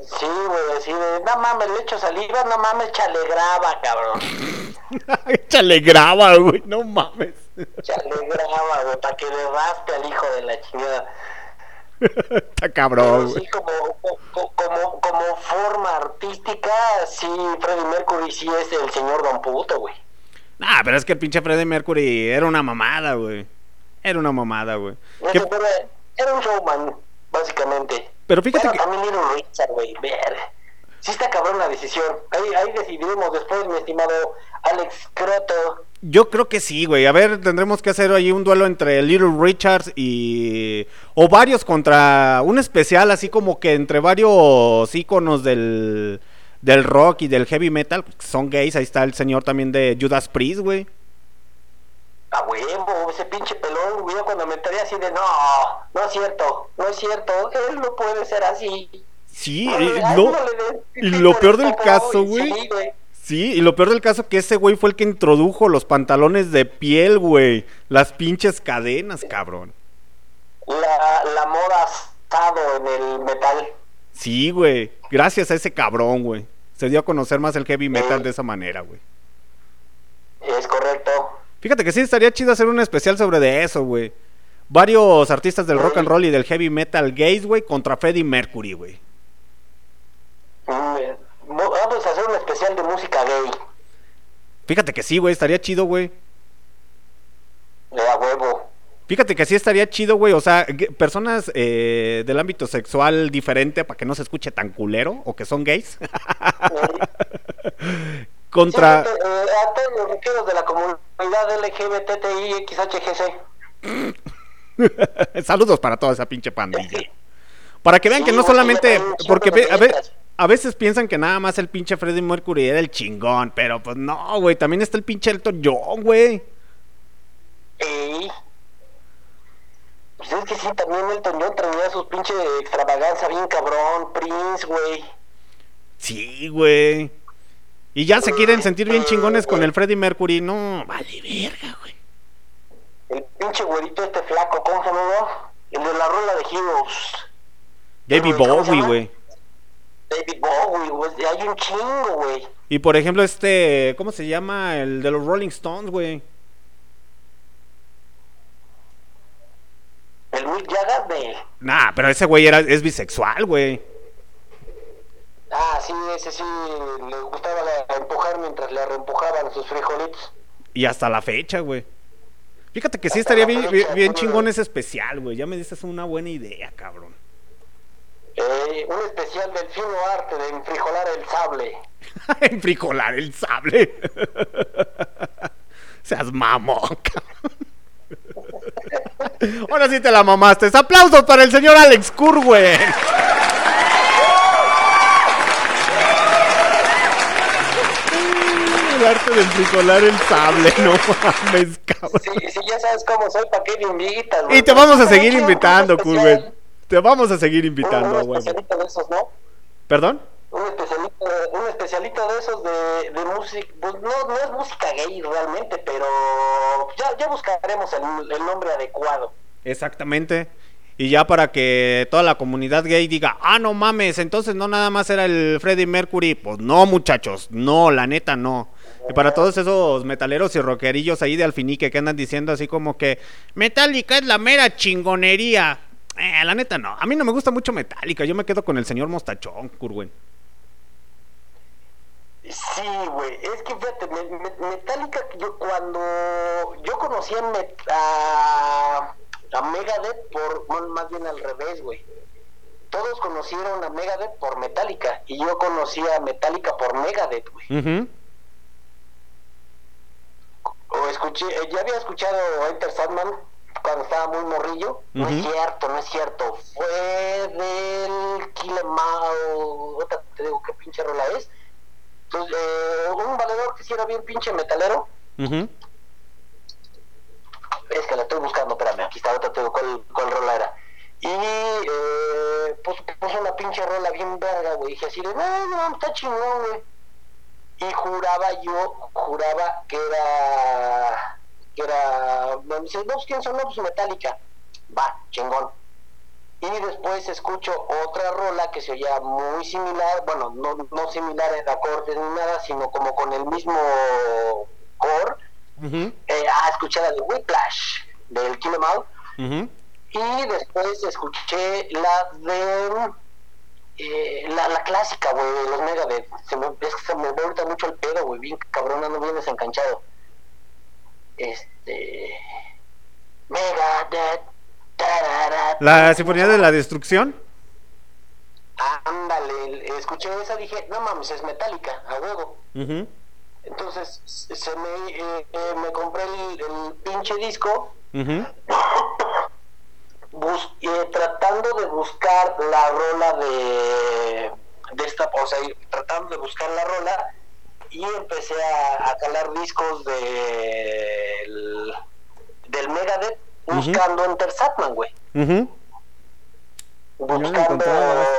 Sí, güey, así de, no mames, le echo saliva, no mames, chale graba, cabrón. (laughs) Échale graba, güey, no mames. Chale graba, güey, para que le raspe al hijo de la chingada. Está cabrón, güey. sí, como, co- como, como forma artística, sí, Freddie Mercury sí es el señor Don Puto, güey. Ah, pero es que el pinche Freddie Mercury era una mamada, güey. Era una mamada, güey. ¿Qué- Ese Era, era un showman, básicamente. Pero fíjate Pero que... también Little Richard, güey, ver. Sí está cabrón la decisión. Ahí, ahí decidiremos después, mi estimado Alex Croto. Yo creo que sí, güey. A ver, tendremos que hacer ahí un duelo entre Little Richards y... O varios contra... Un especial así como que entre varios íconos del... Del rock y del heavy metal. Son gays. Ahí está el señor también de Judas Priest, güey. A huevo, ese pinche pelón, güey, yo cuando me enteré así de, no, no es cierto, no es cierto, él no puede ser así. Sí, no des y lo peor el del caso, güey. Sí, güey. Sí, y lo peor del caso que ese güey fue el que introdujo los pantalones de piel, güey. Las pinches cadenas, cabrón. La, la moda asado en el metal. Sí, güey. Gracias a ese cabrón, güey. Se dio a conocer más el heavy metal de esa manera, güey. Es correcto. Fíjate que sí estaría chido hacer un especial sobre de eso, güey. Varios artistas del rock and roll y del heavy metal gays, güey, contra Freddie Mercury, güey. Mm, mo- Vamos a hacer un especial de música gay. Fíjate que sí, güey, estaría chido, güey. De a huevo. Fíjate que sí estaría chido, güey. O sea, personas eh, del ámbito sexual diferente para que no se escuche tan culero o que son gays. (laughs) Contra. Sí, a todos los rockeros de la comunidad LGBTI XHGC. (laughs) Saludos para toda esa pinche pandilla. Para que vean Sí, que no solamente. Porque a, veces piensan que nada más el pinche Freddie Mercury era el chingón. Pero pues no, güey. También está el pinche Elton John, güey. Pues es que sí, también Elton John traía sus pinche extravaganza bien cabrón, Prince, güey. Sí, güey. Y ya se quieren sentir bien chingones con el Freddie Mercury. No, vale verga, güey. El pinche güerito este flaco, ¿cómo se llama? El de la rola de Heroes. David ¿Cómo se Bowie, güey. David Bowie, güey. Hay un chingo, güey. Y por ejemplo, este. ¿Cómo se llama? El de los Rolling Stones, güey. El Mick Jagger de... Nah, pero ese güey era, es bisexual, güey. Ah, sí, ese sí, le gustaba la- empujar mientras le reempujaban sus frijolitos. Y hasta la fecha, güey. Fíjate que sí estaría bien, bien, bien chingón ese especial, güey. Ya me dices una buena idea, cabrón. Eh, un especial del fino arte de enfrijolar el sable. (laughs) Enfricolar el sable. (laughs) Seas mamón, cabrón. (laughs) Ahora sí te la mamaste. Aplausos para el señor Alex Kurwen. Arte de enfricolar el sable, (laughs) no mames, cabrón. Sí, sí, ya sabes cómo soy, ¿para qué me invitas? güey? Y te vamos a seguir Un invitando, Kurwen. Te vamos a seguir Un, invitando, un a huevo. especialito de esos, ¿no? ¿Perdón? Un especialito, un especialito de esos de, de música, pues no, no es música gay realmente, pero ya, ya buscaremos el, el nombre adecuado. Exactamente. Y ya para que toda la comunidad gay diga, ah, no mames, entonces no nada más era el Freddie Mercury. Pues no, muchachos, no, la neta no. Y para todos esos metaleros y rockerillos ahí de Alfinique que andan diciendo así como que Metallica es la mera chingonería. Eh, la neta no. A mí no me gusta mucho Metallica. Yo me quedo con el señor Mostachón, Curwen. Sí, güey, es que fíjate, me- me- Metallica, yo cuando yo conocí a, Met- a, a Megadeth por, bueno, más bien al revés, güey. Todos conocieron a Megadeth por Metallica y yo conocí a Metallica por Megadeth, güey. Ujú. O escuché, eh, ya había escuchado Enter Sandman cuando estaba muy morrillo. No es cierto, no es cierto. Fue del Kill 'Em All, otra te digo qué pinche rola es. Entonces, eh, un valedor que sí era bien pinche metalero. Ujú. Es que la estoy buscando, espérame, aquí está, otra te digo cuál, cuál rola era. Y eh, pues puso una pinche rola bien verga, güey. Dije así de, no, no, está chingón, güey. Y juraba yo, juraba que era, que era, me dice, no, pues, ¿quién son? No, pues Metallica. Va, chingón. Y después escucho otra rola que se oía muy similar, bueno, no, no similar en acordes ni nada, sino como con el mismo core. Eh, ah, escuché la de Whiplash, del Kill 'Em. Ujú. Y después escuché la de. Eh, la, la clásica, güey, de los Megadeth. Se me, es que se me vuelta mucho el pedo, güey, bien cabrón, ando bien desencanchado. Este. Megadeth. tarara, La Sinfonía de la Destrucción. Ándale, escuché esa, dije, no mames, es metálica, a huevo. Entonces se me, eh, eh, me compré el, el pinche disco. Bus- eh, tratando de buscar la rola de, de esta, o sea, tratando de buscar la rola y empecé a, a calar discos del del Megadeth buscando Enter Satman, güey. Lo Buscando,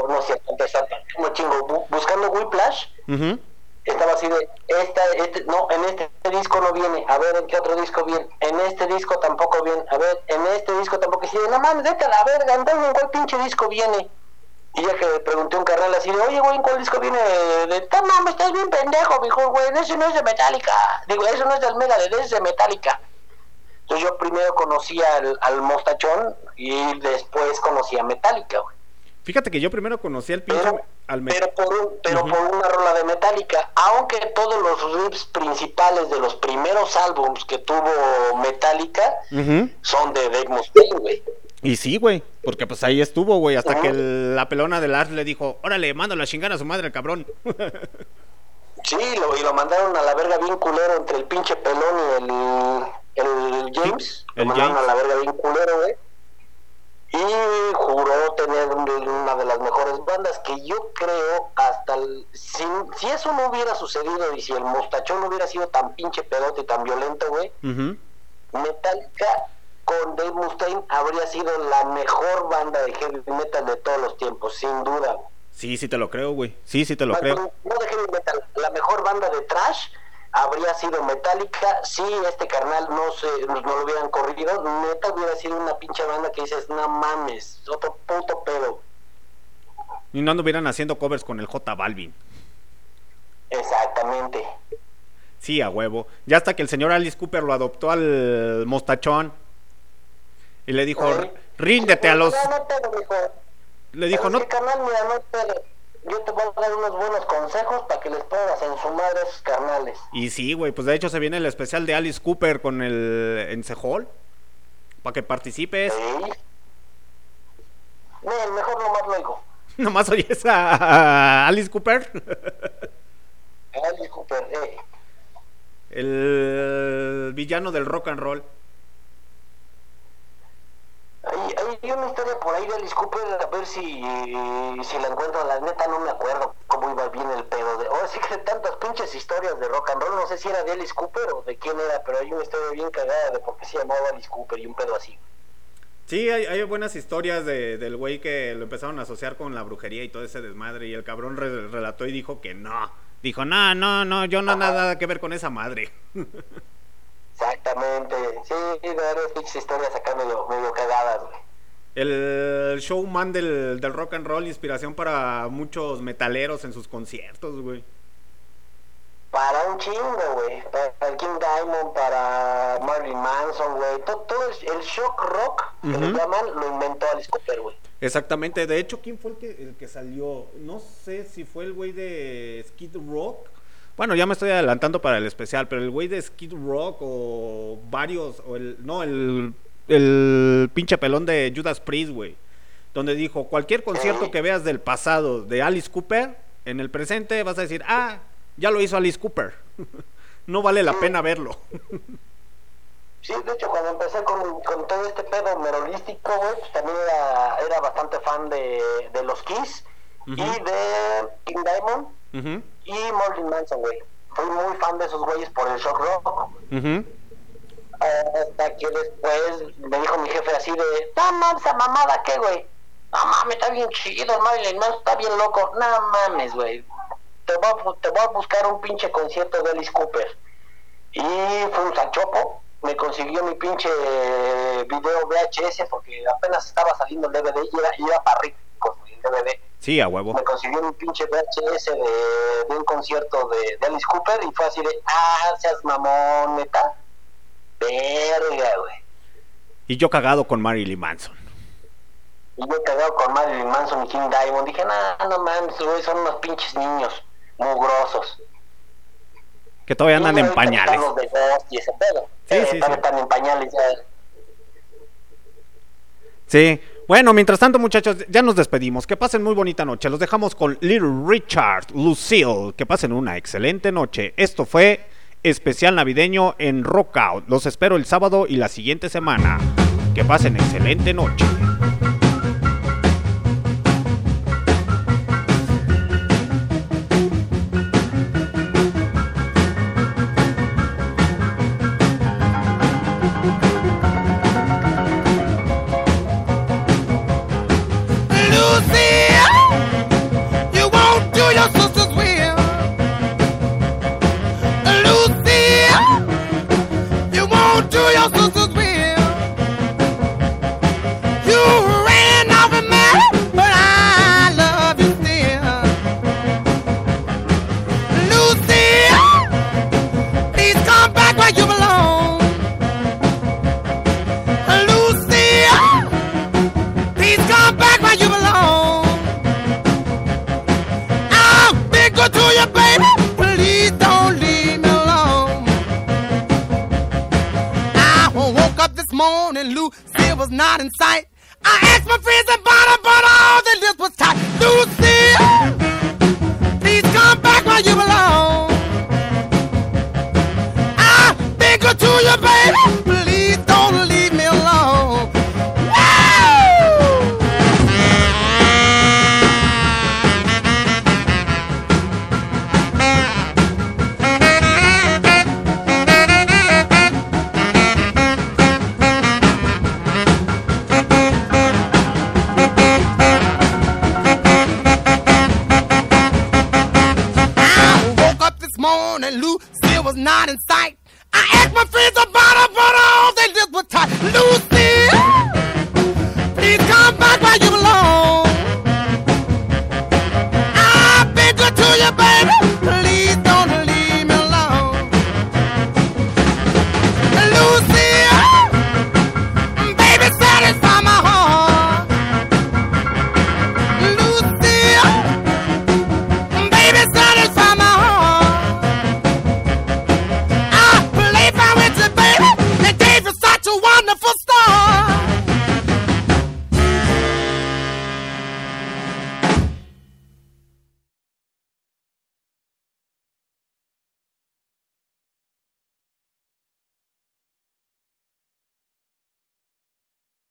no sé, Enter Satman, como chingo, bu- buscando Whiplash, Ujú. Estaba así de, esta, este, no, en este disco no viene, a ver en qué otro disco viene, en este disco tampoco viene, a ver, en este disco tampoco, y no mames, vete a la verga, entonces en cuál pinche disco viene. Y ya que pregunté a un carnal así de, oye, güey, ¿en cuál disco viene? De, no mames, estás bien pendejo, mijo, güey, ese no es de Metallica. Digo, eso no es del Megadeth, es de Metallica. Entonces yo primero conocí al, al Mostachón y después conocí a Metallica, güey. Fíjate que yo primero conocí al pinche Pero, al me- pero por, un- pero Ujú. por una rola de Metallica, aunque todos los riffs principales de los primeros álbums que tuvo Metallica son de Dave Mustaine, güey. Y sí, güey, porque pues ahí estuvo, güey, hasta que el- la pelona de Lars le dijo, órale, mándalo a chingar a su madre, el cabrón. (laughs) Sí, lo, y lo mandaron a la verga bien culero entre el pinche pelón y el, el James. el lo mandaron James. a la verga bien culero, güey. Y juró tener un- una de las mejores bandas que yo creo hasta el, si, si eso no hubiera sucedido y si el mostachón no hubiera sido tan pinche pedote y tan violento, güey, Ujú. Metallica con Dave Mustaine habría sido la mejor banda de heavy metal de todos los tiempos, sin duda. Sí, sí te lo creo, güey. Sí, sí te lo creo. No de heavy metal, la mejor banda de trash habría sido Metallica si este carnal no se no lo hubieran corrido, neta hubiera sido una pinche banda que dices, no mames, otro puto pedo. Y no anduvieran haciendo covers con el J Balvin. Exactamente. Sí, a huevo. Ya hasta que el señor Alice Cooper lo adoptó al mostachón. Y le dijo, ríndete a los... Le dijo, ¿Sabes no... mira. Yo te voy a dar unos buenos consejos para que les pongas en su madre a carnales. Y sí, güey, pues de hecho se viene el especial de Alice Cooper con el Encejol. para que participes. ¿Sí? Nel, mejor nomás lo digo. (laughs) Nomás oyes a Alice Cooper. (laughs) Alice Cooper, eh. El villano del rock and roll. Hay, hay una historia por ahí de Alice Cooper, a ver si, si la encuentro. La neta no me acuerdo cómo iba bien el pedo. De, ahora sí que tantas pinches historias de rock and roll. No sé si era de Alice Cooper o de quién era, pero hay una historia bien cagada de por qué se llamaba Alice Cooper y un pedo así. Sí, hay, hay buenas historias de, del güey que lo empezaron a asociar con la brujería y todo ese desmadre. Y el cabrón re- relató y dijo que no. Dijo, no, no, no, yo no nada que ver con esa madre. (laughs) Exactamente. Sí, pinches historias acá medio, medio cagadas, güey. El showman del, del rock and roll, inspiración para muchos metaleros en sus conciertos, güey. Para un chingo, güey. Para el King Diamond, para Marilyn Manson, güey. Todo, todo el, el shock rock, que le llaman, lo inventó Alice Cooper, güey. Exactamente, de hecho, ¿quién fue el que, el que salió? No sé si fue el güey de Skid Rock. Bueno, ya me estoy adelantando para el especial, pero el güey de Skid Rock o varios, o el, no, el, el pinche pelón de Judas Priest, güey. Donde dijo, cualquier concierto que veas del pasado de Alice Cooper, en el presente vas a decir, ah, ya lo hizo Alice Cooper. (laughs) no vale la pena verlo. (laughs) Sí, de hecho, cuando empecé con, con todo este pedo merolístico, güey, pues también era, era bastante fan de, de los Kiss y de King Diamond y Marilyn Manson, güey. Fui muy fan de esos güeyes por el shock rock. ujú. Hasta que después me dijo mi jefe así de, no mames, esa mamada, ¿qué, güey? No mames, está bien chido, Marilyn Manson está bien loco. No mames, güey. Te voy, a, te voy a buscar un pinche concierto de Alice Cooper. Y fuimos al Chopo, me consiguió mi pinche video VHS porque apenas estaba saliendo el DVD y era, y era para el DVD. Sí, a huevo. Me consiguió mi pinche VHS de, de un concierto de, de Alice Cooper y fue así de, ah, seas mamón, neta. Verga, güey. Y yo cagado con Marilyn Manson. Y yo cagado con Marilyn Manson y King Diamond. Dije, no, no mames, güey, son unos pinches niños mugrosos. Que todavía andan en pañales. de y ese pedo. Sí, Eh, sí, sí. están en pañales ya. Sí. Bueno, mientras tanto, muchachos, ya nos despedimos. Que pasen muy bonita noche. Los dejamos con Little Richard, Lucille. Que pasen una excelente noche. Esto fue especial navideño en Rockout. Los espero el sábado y la siguiente semana. Que pasen excelente noche. Morning, Lucille was not in sight. I asked my friends about her, but all they lips was tight. Lucille, please come back where you belong. I'll be good to you, baby. and Lou was not in sight. I asked my friends about her, but all they did was tight. Lucy, please come back.